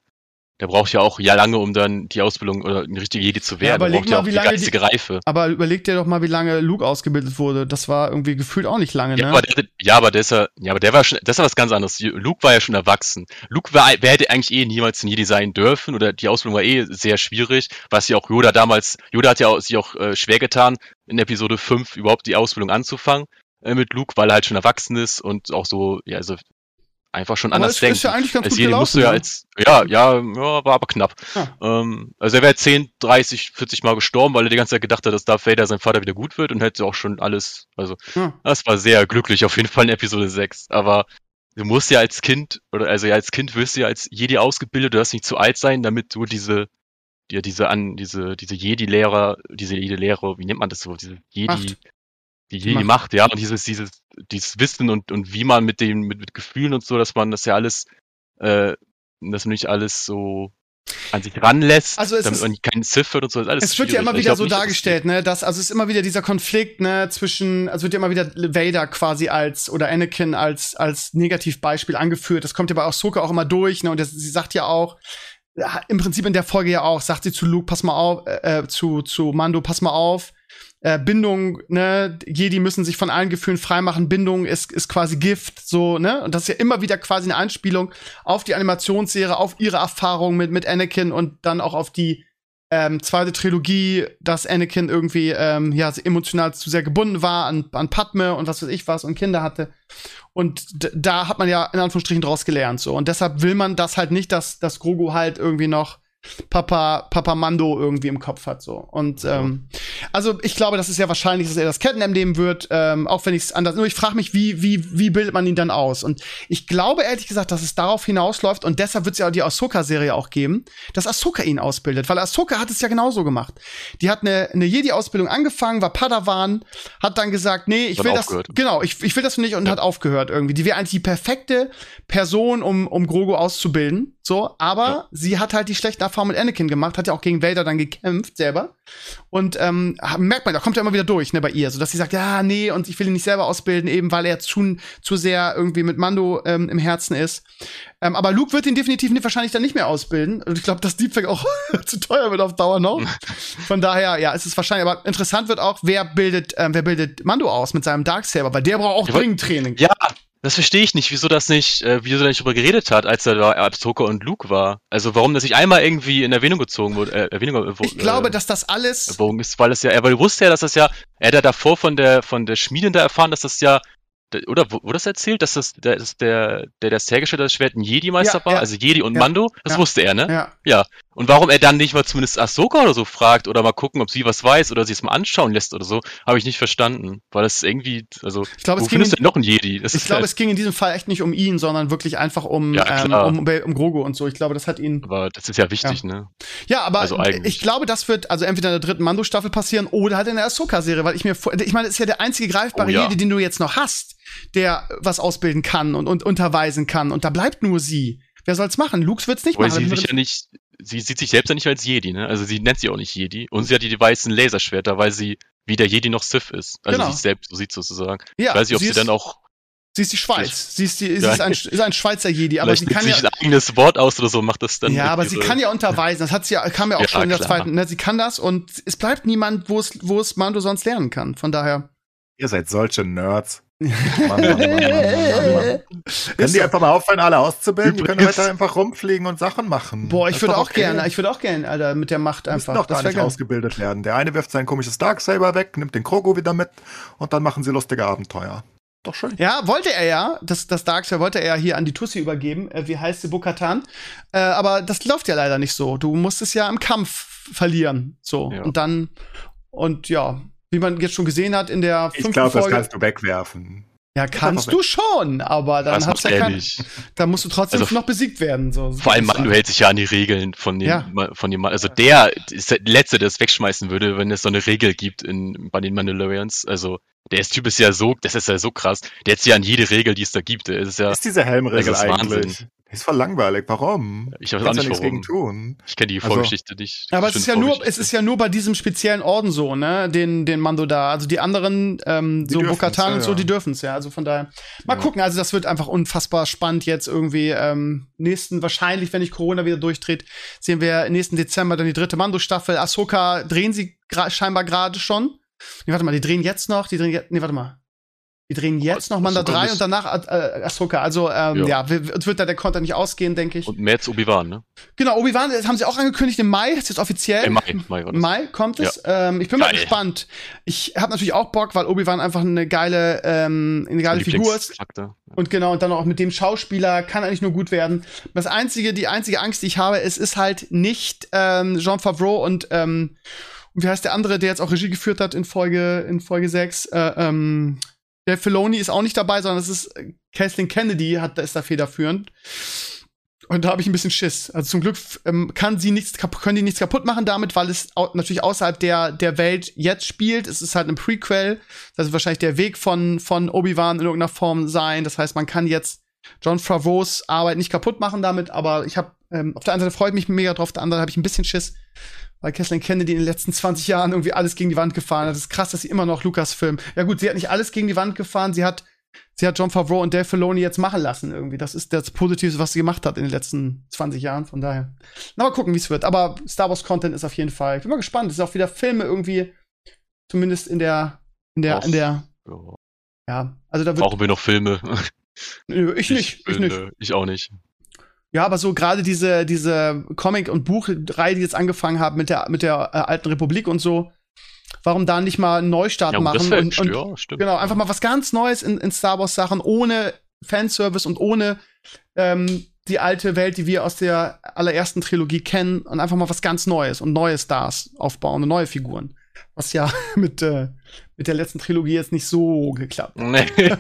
Der braucht ja auch ja lange, um dann die Ausbildung oder eine richtige Jedi zu werden. aber der leg braucht ja auch wie lange die- geistige Reife. Aber überleg dir doch mal, wie lange Luke ausgebildet wurde. Das war irgendwie gefühlt auch nicht lange, Ja, ne? aber der, ja, aber der ist ja, ja, aber der war schon, das ist ja was ganz anderes. Luke war ja schon erwachsen. Luke war, wer hätte eigentlich eh niemals ein Jedi sein dürfen oder die Ausbildung war eh sehr schwierig, was ja auch Yoda damals, Yoda hat ja auch, sich auch äh, schwer getan, in Episode 5 überhaupt die Ausbildung anzufangen äh, mit Luke, weil er halt schon erwachsen ist und auch so, ja, also einfach schon aber anders denkt. ist ja eigentlich ganz als gut Jedi musst du ja ne? als, ja, ja, ja, war aber knapp. Ja. Ähm, also er wäre 10, 30, 40 Mal gestorben, weil er die ganze Zeit gedacht hat, dass Darth Vader sein Vater wieder gut wird und hätte auch schon alles, also Ja. das war sehr glücklich, auf jeden Fall in Episode 6. Aber du musst ja als Kind, oder also ja, als Kind wirst du ja als Jedi ausgebildet, du darfst nicht zu alt sein, damit du diese, dir diese an, diese, diese Jedi-Lehrer, diese Jedi-Lehrer, wie nennt man das so, diese Jedi, Macht. Die Die Jedi Macht. Macht, ja, und dieses, dieses, dieses Wissen und, und wie man mit dem, mit, mit Gefühlen und so, dass man das ja alles, äh, dass man nicht alles so an sich ranlässt, Also es damit ist- man keinen Sith wird und so, alles Es wird ja immer Ich wieder so nicht, dargestellt, ne, dass, also es ist immer wieder dieser Konflikt, ne, zwischen, also wird ja immer wieder Vader quasi als, oder Anakin als, als Negativbeispiel angeführt. Das kommt ja bei Ahsoka auch immer durch, ne, und das, sie sagt ja auch, ja, im Prinzip in der Folge ja auch, sagt sie zu Luke, pass mal auf, äh, äh, zu, zu Mando, pass mal auf, äh, Bindung, ne, Jedi müssen sich von allen Gefühlen freimachen, Bindung ist, ist quasi Gift, so, ne, und das ist ja immer wieder quasi eine Anspielung auf die Animationsserie, auf ihre Erfahrung mit, mit Anakin und dann auch auf die ähm, zweite Trilogie, dass Anakin irgendwie ähm, ja emotional zu sehr gebunden war an, an Padme und was weiß ich was und Kinder hatte. Und da hat man ja in Anführungsstrichen draus gelernt so. Und deshalb will man das halt nicht, dass, dass Grogu halt irgendwie noch Papa, Papa Mando irgendwie im Kopf hat so. Und ähm, also ich glaube, das ist ja wahrscheinlich, dass er das Kettenhemd nehmen wird, ähm, auch wenn ich es anders. Nur ich frage mich, wie, wie, wie bildet man ihn dann aus? Und ich glaube ehrlich gesagt, dass es darauf hinausläuft und deshalb wird es ja die Ahsoka-Serie auch geben, dass Ahsoka ihn ausbildet, weil Ahsoka hat es ja genauso gemacht. Die hat eine, eine Jedi-Ausbildung angefangen, war Padawan, hat dann gesagt, nee, ich Dann will das, genau, ich, ich will das nicht und hat aufgehört irgendwie. Die wäre eigentlich die perfekte Person, um, um Grogu auszubilden. So, aber Ja. sie hat halt die schlechten Erfahrungen mit Anakin gemacht, hat ja auch gegen Vader dann gekämpft selber. Und ähm, merkt man, da kommt ja immer wieder durch, ne, bei ihr, so dass sie sagt, ja, nee, und ich will ihn nicht selber ausbilden, eben weil er zu, zu sehr irgendwie mit Mando ähm, im Herzen ist. Ähm, aber Luke wird ihn definitiv nicht, wahrscheinlich dann nicht mehr ausbilden. Und ich glaube, dass Deepfake auch zu teuer wird auf Dauer noch. Von daher, ja, es ist wahrscheinlich, aber interessant wird auch, wer bildet, ähm, wer bildet Mando aus mit seinem Darksaber, weil der braucht auch dringend Training. Ja, das verstehe ich nicht, wieso das nicht, äh, wieso er nicht drüber geredet hat, als er da Ahsoka und Luke war. Also warum das nicht einmal irgendwie in Erwähnung gezogen wurde, äh, Erwähnung, äh, Ich glaube, äh, dass das alles erwogen ist, weil es ja, er weil er wusste ja, dass das ja, er hat ja davor von der von der Schmiedin da erfahren, dass das ja oder wo- wurde das erzählt, dass das der, dass der, der das hergestellt hat, das Schwert ein Jedi-Meister Ja, war, ja. also Jedi und Ja, Mando, das ja. wusste er, ne? ja. Und warum er dann nicht mal zumindest Ahsoka oder so fragt oder mal gucken, ob sie was weiß oder sie es mal anschauen lässt oder so, habe ich nicht verstanden. Weil das irgendwie, also, Ich glaube, wo es ging in- noch einen Jedi? Das Ich glaube, halt, es ging in diesem Fall echt nicht um ihn, sondern wirklich einfach um, Ja, ähm, um, um Grogu und so. Ich glaube, das hat ihn. aber das ist ja wichtig, ne? Ja, aber Also ich glaube, das wird also entweder in der dritten Mando-Staffel passieren oder halt in der Ahsoka-Serie, weil ich mir ich meine, das ist ja der einzige greifbare Oh, ja. Jedi, den du jetzt noch hast, der was ausbilden kann und, und unterweisen kann. Und da bleibt nur sie. Wer soll's machen? Luke wird's nicht Weil machen. sie sich ja nicht, sie sieht sich selbst ja nicht als Jedi, ne? Also sie nennt sie auch nicht Jedi. Und sie hat die, weißen Laserschwerter, weil sie wie der Jedi noch Sith ist. Also Genau. sich selbst so sieht sozusagen. ja, ich weiß nicht, ob sie sie, ist, dann auch sie ist die Schweiz. Sie ist, die, sie ist, ein, ist ein Schweizer Jedi, aber vielleicht sie kann sich ja. ein eigenes Wort aus oder so, macht das dann. Ja, aber sie ihrer- kann ja unterweisen. Das hat sie ja, kam ja auch Ja, schon in der klar. zweiten. Ne? Sie kann das und es bleibt niemand, wo es, wo es Mando sonst lernen kann. Von daher. Ihr seid solche Nerds. Mann, Mann, Mann. Können die einfach mal aufhören, alle auszubilden? Die können weiter einfach rumfliegen und Sachen machen. Boah, ich Das würde auch okay. gerne, ich würde auch gerne, Alter, mit der Macht einfach. doch gar wär nicht ausgebildet werden. Der eine wirft sein komisches Darksaber weg, nimmt den Krogo wieder mit und dann machen sie lustige Abenteuer. Doch schön. Ja, wollte er ja, das, das Darkseid wollte er ja hier an die Tussi übergeben, äh, wie heißt sie, Bokatan. Äh, aber das läuft ja leider nicht so. Du musst es ja im Kampf verlieren. So. Ja. Und dann, und ja, wie man jetzt schon gesehen hat in der Ich fünften glaube, das kannst du wegwerfen. ja, kannst du schon, aber dann Das macht ja kein, dann musst du trotzdem Also, noch besiegt werden. So. Vor allem Mando hält sich ja an die Regeln von dem, Ja. von dem, also der ist der Letzte, der es wegschmeißen würde, wenn es so eine Regel gibt in, bei den Mandalorians. Also, der ist Typ ist ja so, das ist ja so krass. Der hält sich ja an jede Regel, die es da gibt. Der ist ja, ist diese Helmregel das ist eigentlich? Wahnsinn. Ist voll langweilig. Warum? ich weiß auch nicht nichts warum. gegen tun. Ich kenne die Also- Vorgeschichte nicht. Aber es ist ja nur, es ist ja nur bei diesem speziellen Orden so, ne, den, den Mando da. Also die anderen, ähm, Die so Bokatan ja, und so, die dürfen's ja. Also von daher. Mal Ja. gucken, also das wird einfach unfassbar spannend jetzt irgendwie. Ähm, nächsten, wahrscheinlich, wenn nicht Corona wieder durchdreht, sehen wir nächsten Dezember dann die dritte Mando-Staffel. Ahsoka drehen sie scheinbar gerade schon. Nee, warte mal, die drehen jetzt noch, die drehen jetzt, nee, warte mal. Die drehen jetzt noch Ahsoka 3 ist- und danach äh, Ahsoka. Also, ähm, ja, Ja. wird, da der Content nicht ausgehen, denke ich. Und als Obi-Wan, ne? Genau, Obi-Wan, das haben sie auch angekündigt im Mai, ist jetzt offiziell. Äh, Mai, Mai. Mai kommt es. Ähm, ich bin mal Geil. gespannt. Ich habe natürlich auch Bock, weil Obi-Wan einfach eine geile, ähm, eine geile Figur ist. Und genau, und dann auch mit dem Schauspieler kann eigentlich nur gut werden. Das einzige, die einzige Angst, die ich habe, es ist halt nicht ähm, Jean Favreau und ähm, wie heißt der andere, der jetzt auch Regie geführt hat in Folge in Folge 6? Äh, ähm, Der Filoni ist auch nicht dabei, sondern es ist äh, Kathleen Kennedy hat, ist da federführend. Und da habe ich ein bisschen Schiss. Also zum Glück ähm, kann sie nichts können die nichts kaputt machen damit, weil es au natürlich außerhalb der der Welt jetzt spielt. Es ist halt ein Prequel. Das wird wahrscheinlich der Weg von von Obi-Wan in irgendeiner Form sein. Das heißt, man kann jetzt John Favreaus Arbeit nicht kaputt machen damit, aber ich habe ähm, auf der einen Seite freut mich mega drauf, auf der anderen habe ich ein bisschen Schiss, weil Kathleen Kennedy in den letzten 20 Jahren irgendwie alles gegen die Wand gefahren hat. Das ist krass, dass sie immer noch Lucasfilm. Ja gut, sie hat nicht alles gegen die Wand gefahren, sie hat sie hat John Favreau und Dave Filoni jetzt machen lassen irgendwie. Das ist das Positive, was sie gemacht hat in den letzten 20 Jahren. Von daher. Na, mal gucken, wie es wird. Aber Star Wars Content ist auf jeden Fall. Ich bin mal gespannt. Es ist auch wieder Filme irgendwie, zumindest in der, in der, in der. Ja, also da wird. Brauchen wir noch Filme? Nö, ich, ich nicht. Bin, ich nicht. Ich auch nicht. Ja, aber so gerade diese, diese Comic- und Buchreihe, die jetzt angefangen haben mit der, mit der äh, Alten Republik und so, warum da nicht mal einen Neustart Ja, machen und, und ja, stimmt. genau, einfach mal was ganz Neues in, in Star Wars Sachen, ohne Fanservice und ohne ähm, die alte Welt, die wir aus der allerersten Trilogie kennen und einfach mal was ganz Neues und neue Stars aufbauen und neue Figuren. Was ja mit, äh, mit der letzten Trilogie jetzt nicht so geklappt. Nee.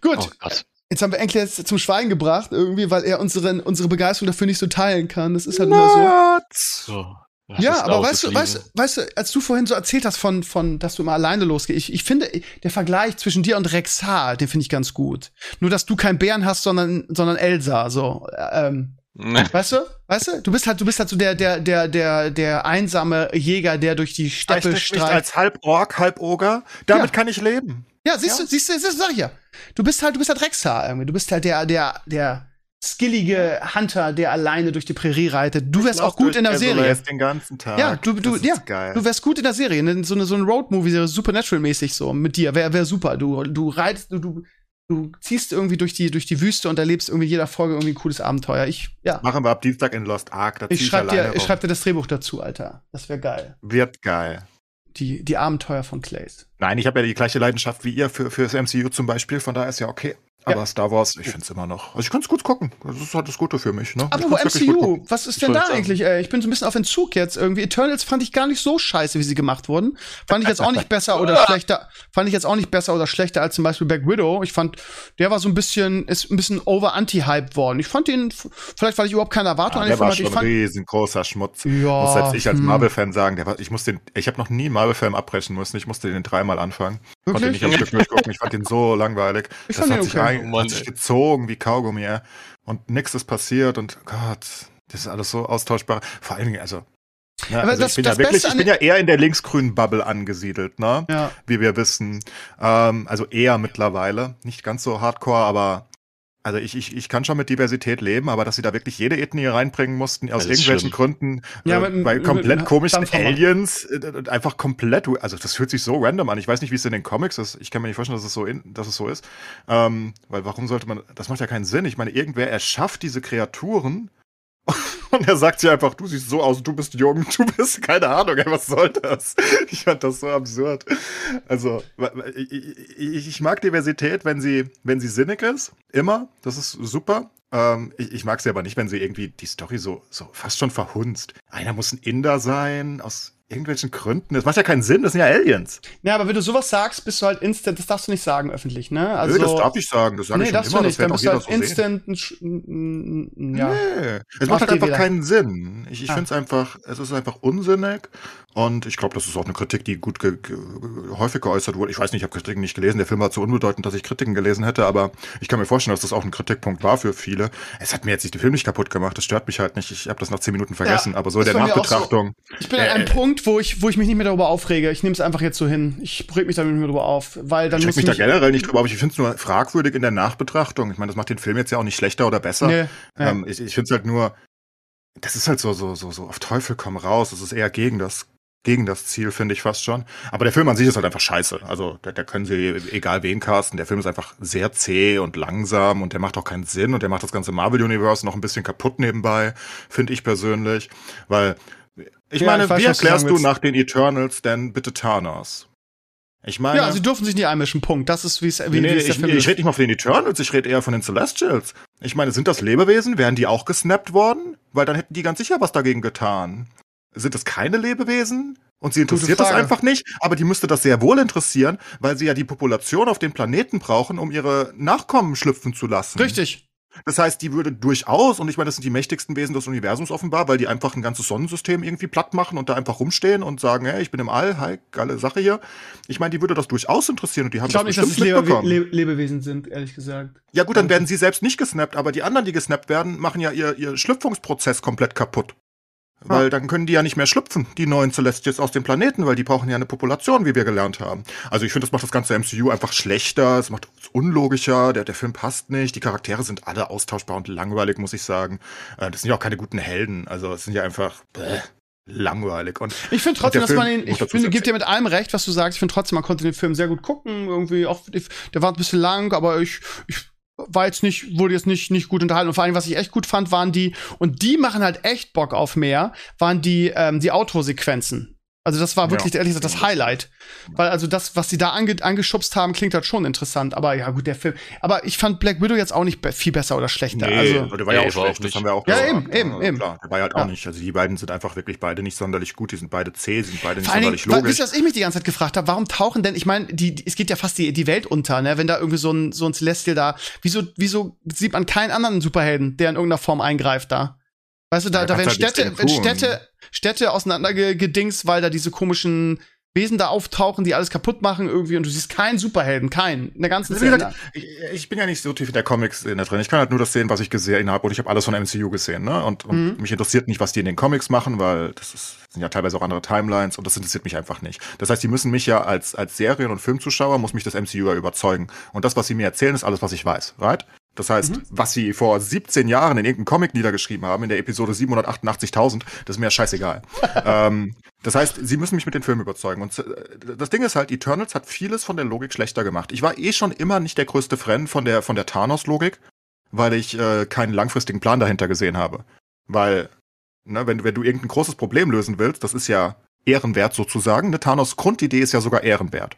Gut, oh. Jetzt haben wir Enkel jetzt zum Schweigen gebracht, irgendwie, weil er unsere, unsere Begeisterung dafür nicht so teilen kann. Das ist halt immer so. What? So. Das Ja, aber weißt du, weißt, weißt du, als du vorhin so erzählt hast von, von, dass du immer alleine losgehst, ich, ich finde, der Vergleich zwischen dir und Rexar, den finde ich ganz gut. Nur, dass du keinen Bären hast, sondern, sondern Elsa, so, äh, ähm, weißt du? Weißt du? Du bist halt, du bist halt so der, der, der, der, der einsame Jäger, der durch die Reicht Steppe streift. als halb Ork, halb Oger? Damit Ja. kann ich leben. Ja, siehst Ja. du, siehst du, siehst du, sag ich ja. Du bist halt, du bist halt Rexar irgendwie. Du bist halt der, der, der skillige Hunter, der alleine durch die Prärie reitet. Du wärst auch gut in der Azoles Serie. Den ganzen Tag. Ja, du, du, ja, geil. du wärst gut in der Serie, ne? so eine, so eine Road-Movie, Supernatural-mäßig so, mit dir, wäre wär super. Du, du reitest, du, du, du ziehst irgendwie durch die, durch die Wüste und erlebst irgendwie in jeder Folge irgendwie ein cooles Abenteuer. Ich, ja, Machen wir ab Dienstag in Lost Ark. Ich ich schreib dir, ich schreib dir das Drehbuch dazu, Alter. Das wäre geil. Wird geil. Die, die Abenteuer von Clays. Nein, ich habe ja die gleiche Leidenschaft wie ihr für, für das MCU zum Beispiel, von daher ist ja okay. Aber Star Wars, ich finde es immer noch. Also ich kann es gut gucken. Das ist halt das Gute für mich. Ne? Apropos MCU, was ist denn da sagen. eigentlich? Ey? Ich bin so ein bisschen auf Entzug jetzt irgendwie. Eternals fand ich gar nicht so scheiße, wie sie gemacht wurden. Fand ich jetzt auch nicht besser oder schlechter. Fand ich jetzt auch nicht besser oder schlechter als zum Beispiel Black Widow. Ich fand, der war so ein bisschen, ist ein bisschen over anti-hype worden. Ich fand den, f- vielleicht weil ich überhaupt keine Erwartung Ja, an den der Film war hatte. schon Ich fand, riesengroßer Schmutz. Ja, muss selbst ich als hm. Marvel-Fan sagen, der war, ich muss den, ich habe noch nie Marvel-Film abbrechen müssen. Ich musste den dreimal anfangen. Konnte Wirklich? nicht am Stück durchgucken. Ich fand den so langweilig. Ich das fand hat den sich, okay. Ein, Oh Mann, hat sich ey. gezogen wie Kaugummi, ey. Und nix ist passiert und Gott, das ist alles so austauschbar. Vor allen Dingen, also. Ja, Aber also das- ich bin das ja wirklich, ich bin ja eher in der linksgrünen Bubble angesiedelt, ne? ja. Wie wir wissen. Ähm, also eher mittlerweile. Nicht ganz so hardcore, aber also ich, ich, ich kann schon mit Diversität leben, aber dass sie da wirklich jede Ethnie reinbringen mussten, aus irgendwelchen schlimm. Gründen, Ja, äh, mit- bei komplett mit komischen. Aliens, äh, einfach komplett, also das fühlt sich so random an. Ich weiß nicht, wie es in den Comics ist. Ich kann mir nicht vorstellen, dass es so, in, dass es so ist. Ähm, weil warum sollte man, das macht ja keinen Sinn. Ich meine, irgendwer erschafft diese Kreaturen und er sagt sie einfach, du siehst so aus, du bist jung, du bist, keine Ahnung, ey, was soll das? Ich fand das so absurd. Also, ich, ich mag Diversität, wenn sie, wenn sie sinnig ist, immer, das ist super. Ähm, ich, ich mag sie aber nicht, wenn sie irgendwie die Story so, so fast schon verhunzt. Einer muss ein Inder sein, aus irgendwelchen Gründen. Das macht ja keinen Sinn, das sind ja Aliens. Ja, aber wenn du sowas sagst, bist du halt instant, das darfst du nicht sagen öffentlich, ne? Also, Nö, das darf ich sagen, das sage nee, ich schon darfst immer, du das nicht, dann wird auch halt sehen. instant, ein Sch- n- n- ja. Nee, es macht halt einfach keinen Sinn. Ich, ich Ah. finde es einfach, es ist einfach unsinnig und ich glaube, das ist auch eine Kritik, die gut ge ge häufig geäußert wurde. Ich weiß nicht, ich habe Kritiken nicht gelesen, der Film war zu unbedeutend, dass ich Kritiken gelesen hätte, aber ich kann mir vorstellen, dass das auch ein Kritikpunkt war für viele. Es hat mir jetzt nicht den Film nicht kaputt gemacht, das stört mich halt nicht. Ich habe das nach zehn Minuten vergessen, aber so in der Nachbetrachtung. Ich bin an Äh, einem Punkt, wo ich, wo ich mich nicht mehr darüber aufrege. Ich nehme es einfach jetzt so hin. Ich reg mich da nicht mehr drüber auf, weil dann Ich muss mich ich da generell nicht drüber, aber ich finde es nur fragwürdig in der Nachbetrachtung. Ich meine, das macht den Film jetzt ja auch nicht schlechter oder besser. Nee, ja. Ähm, ich ich finde es halt nur, das ist halt so, so, so, so auf Teufel komm raus. Das ist eher gegen das, gegen das Ziel, finde ich fast schon. Aber der Film an sich ist halt einfach scheiße. Also, da, da können sie egal wen casten. Der Film ist einfach sehr zäh und langsam und der macht auch keinen Sinn und der macht das ganze Marvel-Universe noch ein bisschen kaputt nebenbei, finde ich persönlich. Weil, ich Ja, meine, ich weiß, wie du erklärst du nach den Eternals denn bitte Thanos? Ich meine. ja, sie dürfen sich nicht einmischen. Punkt. Das ist, wie es wie, Nee, wie es ich, ich rede nicht mal von den Eternals, ich rede eher von den Celestials. Ich meine, sind das Lebewesen? Wären die auch gesnappt worden? Weil dann hätten die ganz sicher was dagegen getan. Sind das keine Lebewesen? Und sie interessiert das einfach nicht, aber die müsste das sehr wohl interessieren, weil sie ja die Population auf den Planeten brauchen, um ihre Nachkommen schlüpfen zu lassen. Richtig. Das heißt, die würde durchaus, und ich meine, das sind die mächtigsten Wesen des Universums offenbar, weil die einfach ein ganzes Sonnensystem irgendwie platt machen und da einfach rumstehen und sagen, hey, ich bin im All, hi, geile Sache hier. Ich meine, die würde das durchaus interessieren und die haben Ich glaube das nicht, dass es bestimmt Lebe mitbekommen. Le Lebewesen sind, ehrlich gesagt. Ja gut, dann werden sie selbst nicht gesnappt, aber die anderen, die gesnappt werden, machen ja ihr, ihr Schlüpfungsprozess komplett kaputt. Weil dann können die ja nicht mehr schlüpfen, die neuen Celestials aus dem Planeten, weil die brauchen ja eine Population, wie wir gelernt haben. Also ich finde, das macht das ganze MCU einfach schlechter, es macht es unlogischer, der, der Film passt nicht, die Charaktere sind alle austauschbar und langweilig, muss ich sagen. Äh, Das sind ja auch keine guten Helden, also es sind ja einfach bäh, langweilig. Und Ich finde trotzdem, dass man ihn, ich finde, gibt dir mit allem recht, was du sagst. Ich finde trotzdem, man konnte den Film sehr gut gucken. Irgendwie auch, der war ein bisschen lang, aber ich, ich war jetzt nicht, wurde jetzt nicht, nicht gut unterhalten. Und vor allem, was ich echt gut fand, waren die, und die machen halt echt Bock auf mehr, waren die, ähm, die Outro-Sequenzen. Also das war wirklich, Ja. ehrlich gesagt, das Highlight. Weil also das, was sie da ange angeschubst haben, klingt halt schon interessant. Aber ja, gut, der Film. Aber ich fand Black Widow jetzt auch nicht be- viel besser oder schlechter. also, der war ja Nee, auch schlecht, das haben wir auch Ja, gesagt. eben, eben, Also eben. Klar, der war halt Ja. auch nicht. Also die beiden sind einfach wirklich beide nicht sonderlich gut, die sind beide zäh, sind beide nicht Vor Dingen, sonderlich wa- logisch. wisst ihr, was ich mich die ganze Zeit gefragt habe? Warum tauchen denn, ich meine, die, die, es geht ja fast die, die Welt unter, ne? Wenn da irgendwie so ein, so ein Celestial da, wieso, wieso sieht man keinen anderen Superhelden, der in irgendeiner Form eingreift da? Weißt du, da, Ja, da werden halt Städte. Städte, Städte auseinandergedings, weil da diese komischen Wesen da auftauchen, die alles kaputt machen irgendwie und du siehst keinen Superhelden, keinen, in der ganzen Also Szene. gesagt, ich, ich bin ja nicht so tief in der Comics in der drin. Ich kann halt nur das sehen, was ich gesehen habe. Und ich habe alles von MCU gesehen. Ne? Und, und Mhm. mich interessiert nicht, was die in den Comics machen, weil das, ist, das sind ja teilweise auch andere Timelines und das interessiert mich einfach nicht. Das heißt, die müssen mich ja als, als Serien- und Filmzuschauer, muss mich das MCU ja überzeugen. Und das, was sie mir erzählen, ist alles, was ich weiß. Right? Das heißt, Mhm. was sie vor 17 Jahren in irgendeinem Comic niedergeschrieben haben, in der Episode 788.000, das ist mir ja scheißegal. ähm, das heißt, sie müssen mich mit den Filmen überzeugen. Und äh, das Ding ist halt, Eternals hat vieles von der Logik schlechter gemacht. Ich war eh schon immer nicht der größte Fan von der, von der Thanos-Logik, weil ich äh, keinen langfristigen Plan dahinter gesehen habe. Weil, ne, wenn, wenn du irgendein großes Problem lösen willst, das ist ja ehrenwert sozusagen. Eine Thanos-Grundidee ist ja sogar ehrenwert.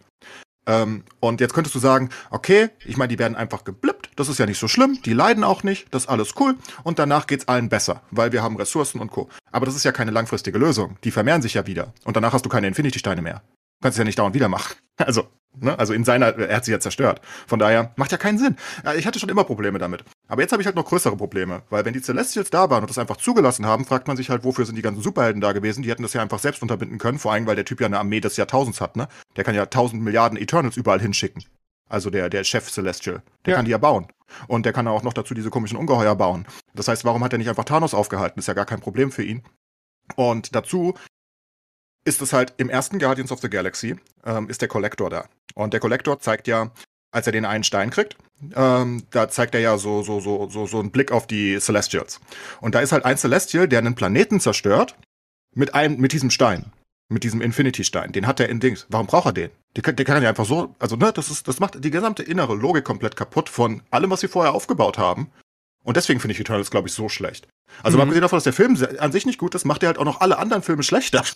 Ähm, und jetzt könntest du sagen, okay, ich meine, die werden einfach geblippt, das ist ja nicht so schlimm, die leiden auch nicht, das ist alles cool und danach geht's allen besser, weil wir haben Ressourcen und Co. Aber das ist ja keine langfristige Lösung. Die vermehren sich ja wieder und danach hast du keine Infinity-Steine mehr. Du kannst es ja nicht dauernd wieder machen. Also, ne, also in seiner, er hat sie ja zerstört. Von daher macht ja keinen Sinn. Äh, Ich hatte schon immer Probleme damit. Aber jetzt habe ich halt noch größere Probleme, weil wenn die Celestials da waren und das einfach zugelassen haben, fragt man sich halt, wofür sind die ganzen Superhelden da gewesen? Die hätten das ja einfach selbst unterbinden können, vor allem, weil der Typ ja eine Armee des Jahrtausends hat, ne? Der kann ja tausend Milliarden Eternals überall hinschicken. Also der, der Chef Celestial. Der Ja. kann die ja bauen. Und der kann auch noch dazu diese komischen Ungeheuer bauen. Das heißt, warum hat er nicht einfach Thanos aufgehalten? Ist ja gar kein Problem für ihn. Und dazu ist es halt im ersten Guardians of the Galaxy, ähm, ist der Collector da. Und der Collector zeigt ja, als er den einen Stein kriegt, ähm, da zeigt er ja so, so, so, so, so einen Blick auf die Celestials. Und da ist halt ein Celestial, der einen Planeten zerstört mit einem, mit diesem Stein. Mit diesem Infinity-Stein. Den hat er in Dings. Warum braucht er den? Der kann, der kann ja einfach so, also, ne, das ist, das macht die gesamte innere Logik komplett kaputt von allem, was sie vorher aufgebaut haben. Und deswegen finde ich Eternals, glaube ich, so schlecht. Also, Mhm. mal abgesehen davon, dass der Film an sich nicht gut ist, macht er halt auch noch alle anderen Filme schlechter.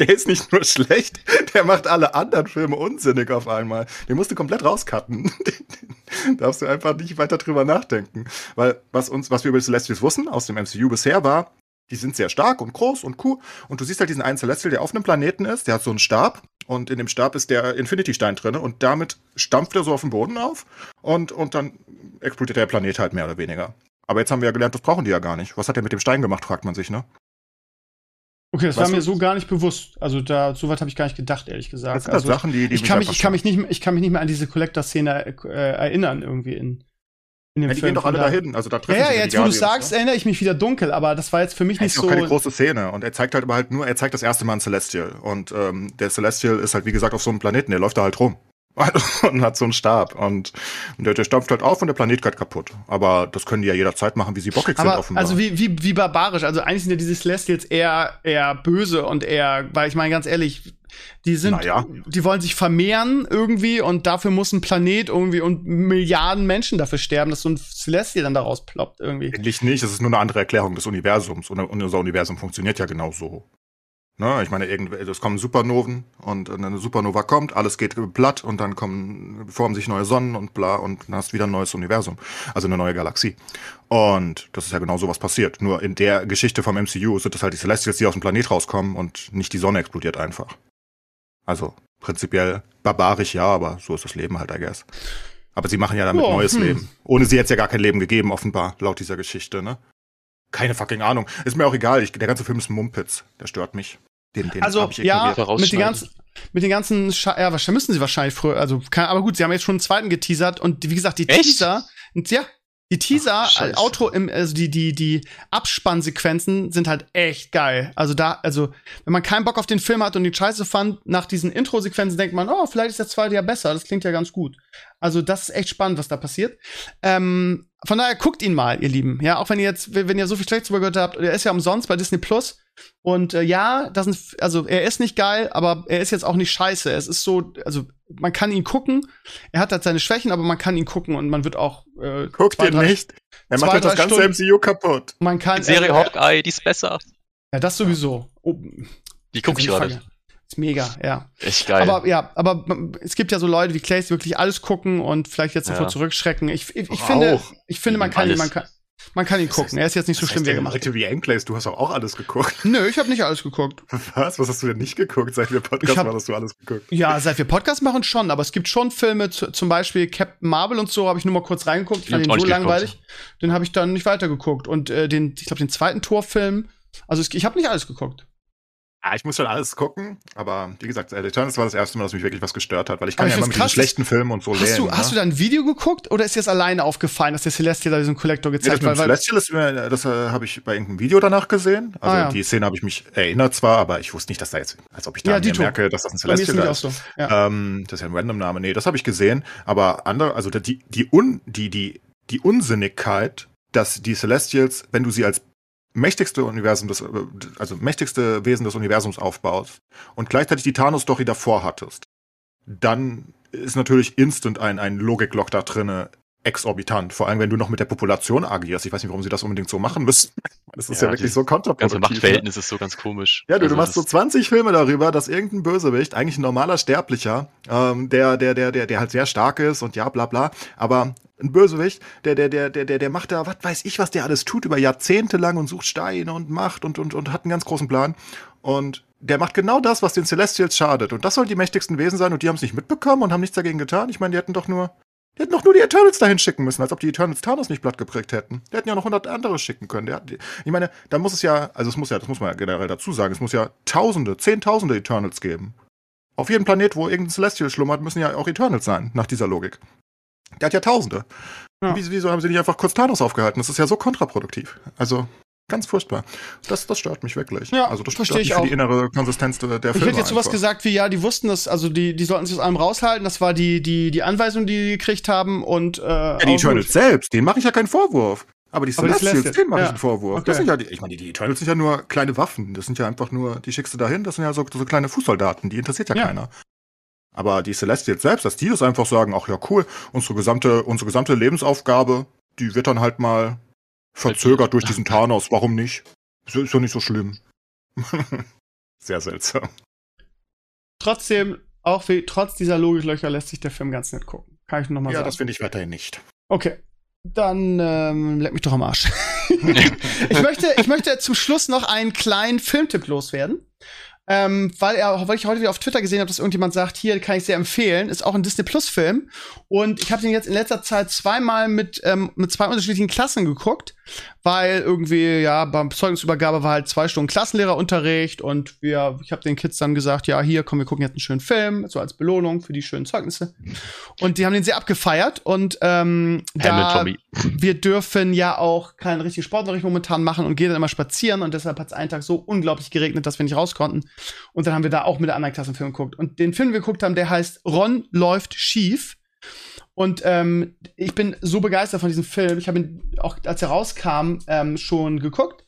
Der, ist nicht nur schlecht, der macht alle anderen Filme unsinnig auf einmal. Den musst du komplett rauscutten. Den darfst du einfach nicht weiter drüber nachdenken. Weil was uns, was wir über Celestials wussten aus dem MCU bisher war, die sind sehr stark und groß und cool. Und du siehst halt diesen einen Celestial, der auf einem Planeten ist, der hat so einen Stab und in dem Stab ist der Infinity-Stein drin und damit stampft er so auf den Boden auf und, und dann explodiert der Planet halt mehr oder weniger. Aber jetzt haben wir ja gelernt, das brauchen die ja gar nicht. Was hat er mit dem Stein gemacht, fragt man sich, ne? Okay, das Weißt war mir du- so gar nicht bewusst. Also da, so weit habe ich gar nicht gedacht, ehrlich gesagt. Das sind halt also, Sachen, die, die ich kann mich, ich kann mich nicht, mehr- ich kann mich nicht mehr an diese Collector-Szene äh, erinnern irgendwie in, in dem Ja, die Film. gehen doch alle daher- dahin. Also da Ja, treffen ja, sich jetzt die wo du sagst, ne? erinnere ich mich wieder dunkel, aber das war jetzt für mich Das nicht so. keine große Szene. Und er zeigt halt aber halt nur, er zeigt das erste Mal einen Celestial. Und ähm, der Celestial ist halt, wie gesagt, auf so einem Planeten, der läuft da halt rum. und hat so einen Stab. Und, und der, der stampft halt auf und der Planet geht kaputt. Aber das können die ja jederzeit machen, wie sie bockig sind, Aber offenbar. also wie, wie, wie barbarisch. Also eigentlich sind ja diese Celestials eher, eher böse und eher, weil ich meine ganz ehrlich, die sind, Naja. die wollen sich vermehren irgendwie und dafür muss ein Planet irgendwie und Milliarden Menschen dafür sterben, dass so ein Celestial dann daraus ploppt irgendwie. Eigentlich nicht, das ist nur eine andere Erklärung des Universums. Und unser Universum funktioniert ja genau so. Ne? Ich meine, es kommen Supernoven und eine Supernova kommt, alles geht platt und dann kommen, formen sich neue Sonnen und bla und dann hast du wieder ein neues Universum, also eine neue Galaxie. Und das ist ja genau so was passiert. Nur in der Geschichte vom MCU sind es halt die Celestials, die aus dem Planet rauskommen und nicht die Sonne explodiert einfach. Also prinzipiell barbarisch ja, aber so ist das Leben halt, I guess. Aber sie machen ja damit Oh, neues hm. Leben. Ohne sie jetzt ja gar kein Leben gegeben, offenbar, laut dieser Geschichte, ne? Keine fucking Ahnung. Ist mir auch egal. Ich, der ganze Film ist ein Mumpitz. Der stört mich. Den, den Also, ja, mit den ganzen, mit den ganzen, Scha ja, wahrscheinlich müssen sie wahrscheinlich früher, also, kein, aber gut, sie haben jetzt schon einen zweiten geteasert und wie gesagt, die Echt? Teaser, ja, die Teaser, Ach, äh, Outro, im, also die, die, die Abspannsequenzen sind halt echt geil. Also da, also, wenn man keinen Bock auf den Film hat und die Scheiße fand, nach diesen Intro-Sequenzen denkt man, oh, vielleicht ist der zweite ja besser, das klingt ja ganz gut. Also, das ist echt spannend, was da passiert. Ähm, von daher guckt ihn mal, ihr Lieben. Ja, auch wenn ihr jetzt, wenn ihr so viel Schlechtes gehört habt, er ist ja umsonst bei Disney Plus. Und äh, ja, das sind, also er ist nicht geil, aber er ist jetzt auch nicht scheiße. Es ist so, also man kann ihn gucken. Er hat halt seine Schwächen, aber man kann ihn gucken und man wird auch äh, Guckt zwei, ihr drei- nicht. Er zwei, macht halt das ganze Stunden- MCU kaputt. Man kann Die Serie äh, Hawkeye, die ist besser. Ja, das sowieso. Oh, Die gucke ich keine gerade. Ist mega, ja. Echt geil. Aber ja, aber es gibt ja so Leute wie Clays, die wirklich alles gucken und vielleicht jetzt davor Ja. zurückschrecken. Ich, ich, ich finde, ich finde, man kann ihn, Alles. man kann, man kann ihn Das gucken. heißt- er ist jetzt nicht so schlimm, wie er gemacht wie Enclaves, du hast doch auch alles geguckt. Nö, ich habe nicht alles geguckt. Was? Was hast du denn nicht geguckt? Seit wir Podcast hab- machen, hast du alles geguckt. Ja, seit wir Podcast machen schon, aber es gibt schon Filme, zu, zum Beispiel Captain Marvel und so, habe ich nur mal kurz reingeguckt. Ich fand den so ich geguckt. langweilig. Den habe ich dann nicht weitergeguckt. Und äh, den, ich glaube, den zweiten Torfilm, also ich habe nicht alles geguckt. Ah, ich muss schon alles gucken, aber wie gesagt, Eternals war das erste Mal, dass mich wirklich was gestört hat, weil ich kann Aber ja ich immer mit krass, schlechten Filmen und so Hast, lernen. du, hast du da ein Video geguckt oder ist dir das alleine aufgefallen, dass der Celestial da diesen Kollektor Nee, das gezeigt hat? dem Weil, Celestial ist mir, das äh, habe ich bei irgendeinem Video danach gesehen. Also Ah, ja. die Szene habe ich mich erinnert zwar, aber ich wusste nicht, dass da jetzt, als ob ich da Ja, mir merke, dass das ein Celestial da ist. so. Ja. Ähm, das ist ja ein Random-Name. Nee, das habe ich gesehen. Aber andere, also die, die, Un, die, die, die Unsinnigkeit, dass die Celestials, wenn du sie als mächtigste Universum des, äh, also mächtigste Wesen des Universums aufbaust und gleichzeitig die Thanos-Story davor hattest, dann ist natürlich instant ein, ein Logiklock da drinne exorbitant. Vor allem, wenn du noch mit der Population agierst. Ich weiß nicht, warum sie das unbedingt so machen müssen. Das ist ja, Ja, wirklich so kontraproduktiv. ganze ne? Machtverhältnis ist so ganz komisch. Ja, du, du Also machst so das- 20 Filme darüber, dass irgendein Bösewicht, eigentlich ein normaler Sterblicher, ähm, der, der, der, der, der halt sehr stark ist und ja, bla bla, aber ein Bösewicht, der, der, der, der, der, macht da, was weiß ich, was der alles tut, über Jahrzehnte lang und sucht Steine und macht und, und, und hat einen ganz großen Plan. Und der macht genau das, was den Celestials schadet. Und das sollen die mächtigsten Wesen sein und die haben es nicht mitbekommen und haben nichts dagegen getan. Ich meine, die hätten doch nur, die hätten doch nur die Eternals dahin schicken müssen, als ob die Eternals Thanos nicht platt geprägt hätten. Die hätten ja noch hundert andere schicken können. Der, hat- ich meine, da muss es ja, also es muss ja, das muss man ja generell dazu sagen, es muss ja Tausende, Zehntausende Eternals geben. Auf jedem Planet, wo irgendein Celestial schlummert, müssen ja auch Eternals sein, nach dieser Logik. Der hat ja Tausende. Ja. Wieso, haben sie nicht einfach kurz Thanos aufgehalten? Das ist ja so kontraproduktiv. Also, ganz furchtbar. Das, das stört mich wirklich. Ja, also, das versteh stört ich mich für auch. die innere Konsistenz der, der Ich Filme. hätte jetzt sowas einfach. gesagt wie, ja, die wussten das, also die, die sollten sich aus allem raushalten. Das war die, die, die Anweisung, die die gekriegt haben und äh, Ja, die Eternals gut. selbst, denen mache ich ja keinen Vorwurf. Aber die die Celestials, denen mache ja. ich einen Vorwurf. Okay. Das sind ja die, ich meine, die Eternals sind ja nur kleine Waffen. Das sind ja einfach nur, die schickst du dahin, das sind ja so, so kleine Fußsoldaten, die interessiert ja, Ja. keiner. Aber die Celestials selbst, dass die das einfach sagen, ach ja, cool, unsere gesamte, unsere gesamte Lebensaufgabe, die wird dann halt mal verzögert durch diesen Thanos. Warum nicht? Ist, doch nicht so schlimm. Sehr seltsam. Trotzdem, auch wie, trotz dieser Logiklöcher lässt sich der Film ganz nett gucken. Kann ich noch mal Ja, sagen. das finde ich weiterhin nicht. Okay. Dann ähm, leck mich doch am Arsch. ich, möchte, ich möchte zum Schluss noch einen kleinen Filmtipp loswerden. Ähm, weil, er, weil ich heute wieder auf Twitter gesehen habe, dass irgendjemand sagt, hier kann ich sehr empfehlen, ist auch ein Disney Plus Film. Und ich habe den jetzt in letzter Zeit zweimal mit, ähm, mit zwei unterschiedlichen Klassen geguckt, weil irgendwie, ja, beim Zeugnisübergabe war halt zwei Stunden Klassenlehrerunterricht und wir, ich habe den Kids dann gesagt, ja, hier, komm, wir gucken jetzt einen schönen Film, so als Belohnung für die schönen Zeugnisse. Und die haben den sehr abgefeiert und ähm, da wir dürfen ja auch keinen richtigen Sportunterricht momentan machen und gehen dann immer spazieren und deshalb hat es einen Tag so unglaublich geregnet, dass wir nicht raus konnten. Und dann haben wir da auch mit der anderen Klasse einen Film geguckt. Und den Film, den wir geguckt haben, der heißt Ron läuft schief. Und ähm, ich bin so begeistert von diesem Film. Ich habe ihn auch, als er rauskam, ähm, schon geguckt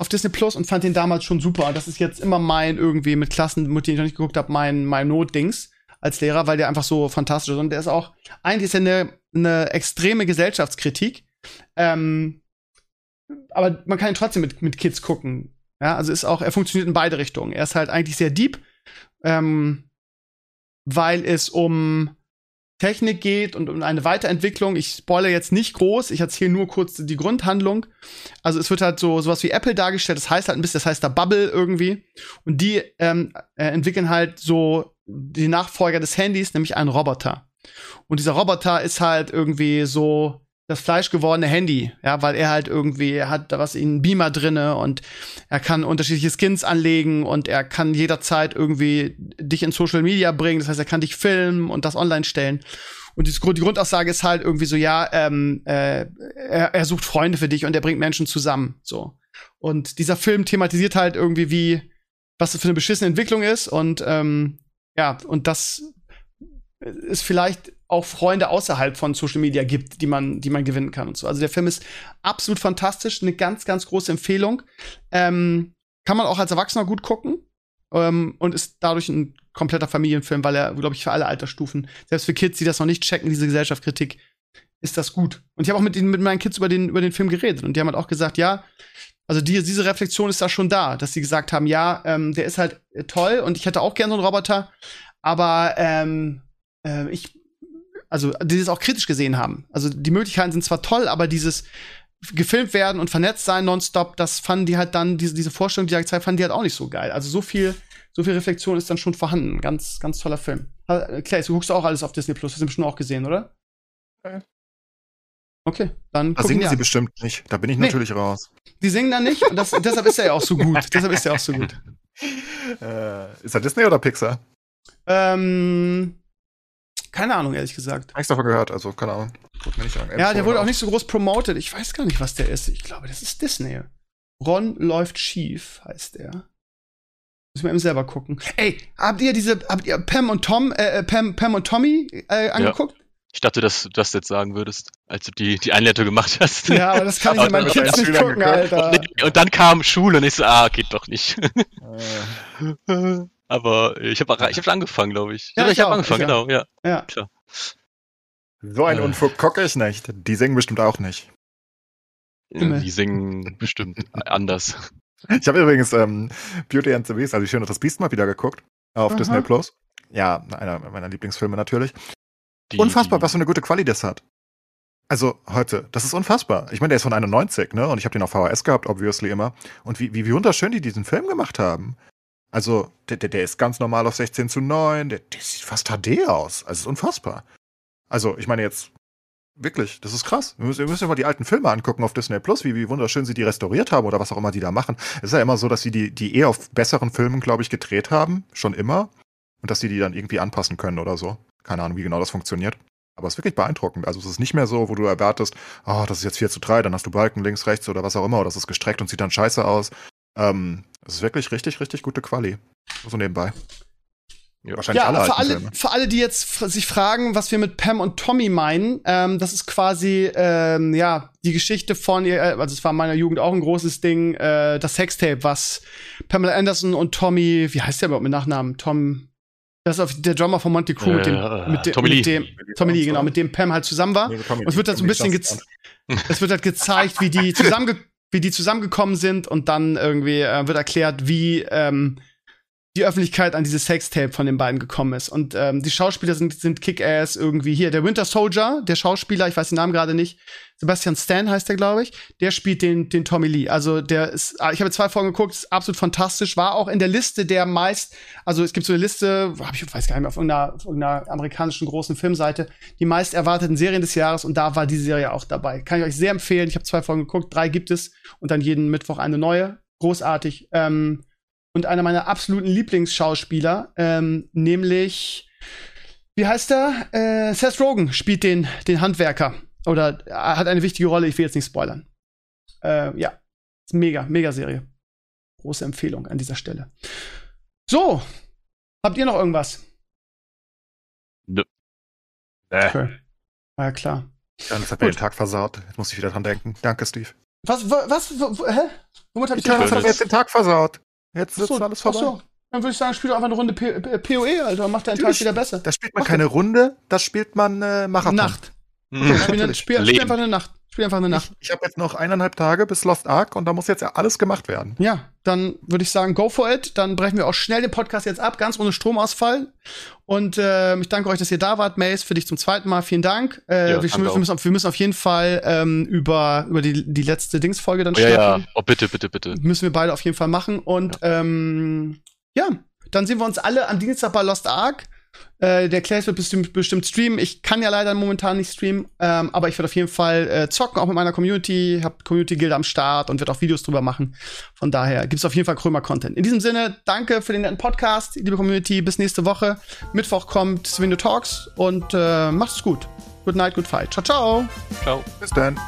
auf Disney Plus und fand den damals schon super. Das ist jetzt immer mein irgendwie mit Klassen, mit denen ich noch nicht geguckt habe, mein, mein Notdings als Lehrer, weil der einfach so fantastisch ist. Und der ist auch, eigentlich ist er eine, eine extreme Gesellschaftskritik. Ähm, aber man kann ihn trotzdem mit, mit Kids gucken. Ja, also ist auch, er funktioniert in beide Richtungen. Er ist halt eigentlich sehr deep, ähm, weil es um Technik geht und um eine Weiterentwicklung. Ich spoilere jetzt nicht groß, ich erzähle nur kurz die Grundhandlung. Also es wird halt so sowas wie Apple dargestellt, das heißt halt ein bisschen, das heißt da Bubble irgendwie. Und die ähm, äh, entwickeln halt so die Nachfolger des Handys, nämlich einen Roboter. Und dieser Roboter ist halt irgendwie so das fleischgewordene Handy, ja, weil er halt irgendwie er hat da was in einen Beamer drinne und er kann unterschiedliche Skins anlegen und er kann jederzeit irgendwie dich in Social Media bringen, das heißt, er kann dich filmen und das online stellen. Und die, die Grundaussage ist halt irgendwie so, ja, ähm, äh, er, er sucht Freunde für dich und er bringt Menschen zusammen, so. Und dieser Film thematisiert halt irgendwie, wie, was das für eine beschissene Entwicklung ist und ähm, ja, und das ist vielleicht auch Freunde außerhalb von Social Media gibt, die man, die man gewinnen kann und so. Also der Film ist absolut fantastisch, eine ganz, ganz große Empfehlung. Ähm, kann man auch als Erwachsener gut gucken ähm, und ist dadurch ein kompletter Familienfilm, weil er, glaube ich, für alle Altersstufen, selbst für Kids, die das noch nicht checken, diese Gesellschaftskritik, ist das gut. Und ich habe auch mit, den, mit meinen Kids über den, über den Film geredet und die haben halt auch gesagt, ja, also die, diese Reflexion ist da schon da, dass sie gesagt haben, ja, ähm, der ist halt toll und ich hätte auch gerne so einen Roboter, aber ähm, äh, ich also die das auch kritisch gesehen haben. Also die Möglichkeiten sind zwar toll, aber dieses gefilmt werden und vernetzt sein nonstop, das fanden die halt dann, diese, diese Vorstellung, die gezeigt fanden die halt auch nicht so geil. Also so viel, so viel Reflexion ist dann schon vorhanden. Ganz, ganz toller Film. Clay, du guckst auch alles auf Disney Plus, hast du bestimmt auch gesehen, oder? Okay, dann Da singen sie bestimmt nicht. Da bin ich Nee. natürlich raus. Die singen da nicht und das, deshalb ist er ja auch so gut. deshalb ist er auch so gut. Äh, ist er Disney oder Pixar? Ähm, keine Ahnung, ehrlich gesagt. Hab ich davon gehört, also keine Ahnung. Mir nicht Ja, der wurde auch nicht so groß promoted. Ich weiß gar nicht, was der ist. Ich glaube, das ist Disney. Ron läuft schief, heißt der. Müssen wir eben selber gucken. Ey, habt ihr diese, habt ihr Pam und Tom, äh, äh, Pam, Pam und Tommy äh, angeguckt? Ich dachte, dass du das jetzt sagen würdest, als du die, die Einleitung gemacht hast. Ja, aber das kann ich mit meinen Kids nicht Schülern gucken. Alter. Und dann kam Schule und ich so, ah, geht doch nicht. Äh, Aber ich habe ich hab schon angefangen, glaube ich. Ja, Ja, ich ich habe angefangen, ich genau, ja. Ja. so ein Äh. Unfug gucke ich nicht. Die singen bestimmt auch nicht. Die singen bestimmt anders. Ich habe übrigens ähm, Beauty and the Beast, also Schöne und das Biest mal wieder geguckt. Auf Aha. Disney Plus. Ja, einer meiner Lieblingsfilme natürlich. Die, unfassbar, die, was für eine gute Quali das hat. Also heute, das ist unfassbar. Ich meine, der ist von 91, ne? Und ich habe den auf VHS gehabt, obviously immer. Und wie, wie, wie wunderschön die diesen Film gemacht haben. Also, der, der, ist ganz normal auf 16 zu 9, der, der sieht fast HD aus. Also, ist unfassbar. Also, ich meine jetzt, wirklich, das ist krass. Wir müssen, wir müssen mal die alten Filme angucken auf Disney Plus, wie, wie wunderschön sie die restauriert haben oder was auch immer die da machen. Es ist ja immer so, dass sie die, die eher auf besseren Filmen, glaube ich, gedreht haben, schon immer. Und dass sie die dann irgendwie anpassen können oder so. Keine Ahnung, wie genau das funktioniert. Aber es ist wirklich beeindruckend. Also es ist nicht mehr so, wo du erwartest, oh, das ist jetzt 4 zu 3, dann hast du Balken links, rechts oder was auch immer, oder das ist gestreckt und sieht dann scheiße aus. Ähm, es ist wirklich richtig, richtig gute Quali. So nebenbei. Ja. Wahrscheinlich Ja, alle für alle, Filme. für alle, die jetzt sich fragen, was wir mit Pam und Tommy meinen, ähm, das ist quasi, ähm, ja, die Geschichte von ihr, äh, also es war in meiner Jugend auch ein großes Ding, äh, das Sextape, was Pamela Anderson und Tommy, wie heißt der überhaupt mit Nachnamen? Tom, das ist auf, der Drummer von Monty Crew, mit dem, Äh, mit dem, Tommy mit Lee. dem, Tommy Lee, genau, mit dem Pam halt zusammen war. Nee, Tommy, Und es wird halt so ein bisschen es wird halt gezeigt, wie die zusammenge wie die zusammengekommen sind und dann irgendwie äh, wird erklärt, wie ähm, die Öffentlichkeit an dieses Sextape von den beiden gekommen ist. Und ähm, die Schauspieler sind, sind Kick-Ass irgendwie hier. Der Winter Soldier, der Schauspieler, ich weiß den Namen gerade nicht, Sebastian Stan heißt der, glaube ich, der spielt den, den Tommy Lee. Also der ist, ah, ich habe zwei Folgen geguckt, ist absolut fantastisch, war auch in der Liste der meist, also es gibt so eine Liste, hab ich weiß gar nicht mehr, auf irgendeiner, auf irgendeiner amerikanischen großen Filmseite, die meist erwarteten Serien des Jahres und da war diese Serie auch dabei. Kann ich euch sehr empfehlen. Ich habe zwei Folgen geguckt, drei gibt es und dann jeden Mittwoch eine neue. Großartig. Ähm, und einer meiner absoluten Lieblingsschauspieler, ähm, nämlich, wie heißt er? Äh, Seth Rogen spielt den, den Handwerker. Oder äh, hat eine wichtige Rolle, ich will jetzt nicht spoilern. Äh, ja, ist mega, mega Serie. Große Empfehlung an dieser Stelle. So, habt ihr noch irgendwas? Nö. Äh, Okay. War ja klar. dann hat mir den Tag versaut. Jetzt muss ich wieder dran denken. Danke, Steve. Was, wa- was, wa- wa- hä? Womit hab ich mir jetzt den Tag versaut. Jetzt ist so, alles vorbei. so. Dann würde ich sagen, spiel doch einfach eine Runde P P PoE, Alter. Macht deinen Tag wieder besser. Da spielt man Mach keine Runde, da spielt man äh, Marathon. Nacht. Mhm. Spiel, spiel, einfach eine Nacht. Spiel einfach eine Nacht. Ich, ich habe jetzt noch eineinhalb Tage bis Lost Ark und da muss jetzt ja alles gemacht werden. Ja, dann würde ich sagen, go for it. Dann brechen wir auch schnell den Podcast jetzt ab, ganz ohne Stromausfall. Und äh, ich danke euch, dass ihr da wart, Mace, für dich zum zweiten Mal. Vielen Dank. Äh, Ja, wir, wir, müssen, auf- wir müssen auf jeden Fall ähm, über, über die, die letzte Dingsfolge dann Oh, ja, sprechen. ja. Oh, bitte, bitte, bitte. Müssen wir beide auf jeden Fall machen. Und ähm, ja, dann sehen wir uns alle am Dienstag bei Lost Ark. Äh, der Clays wird bestimmt, bestimmt streamen. Ich kann ja leider momentan nicht streamen, ähm, aber ich werde auf jeden Fall äh, zocken, auch mit meiner Community. Hab Community-Gilde am Start und werde auch Videos drüber machen. Von daher gibt's auf jeden Fall Krömer-Content. In diesem Sinne, danke für den netten Podcast, liebe Community. Bis nächste Woche. Mittwoch kommt Swindow Talks und äh, macht's gut. Good night, good fight. Ciao, ciao. Ciao. Bis dann.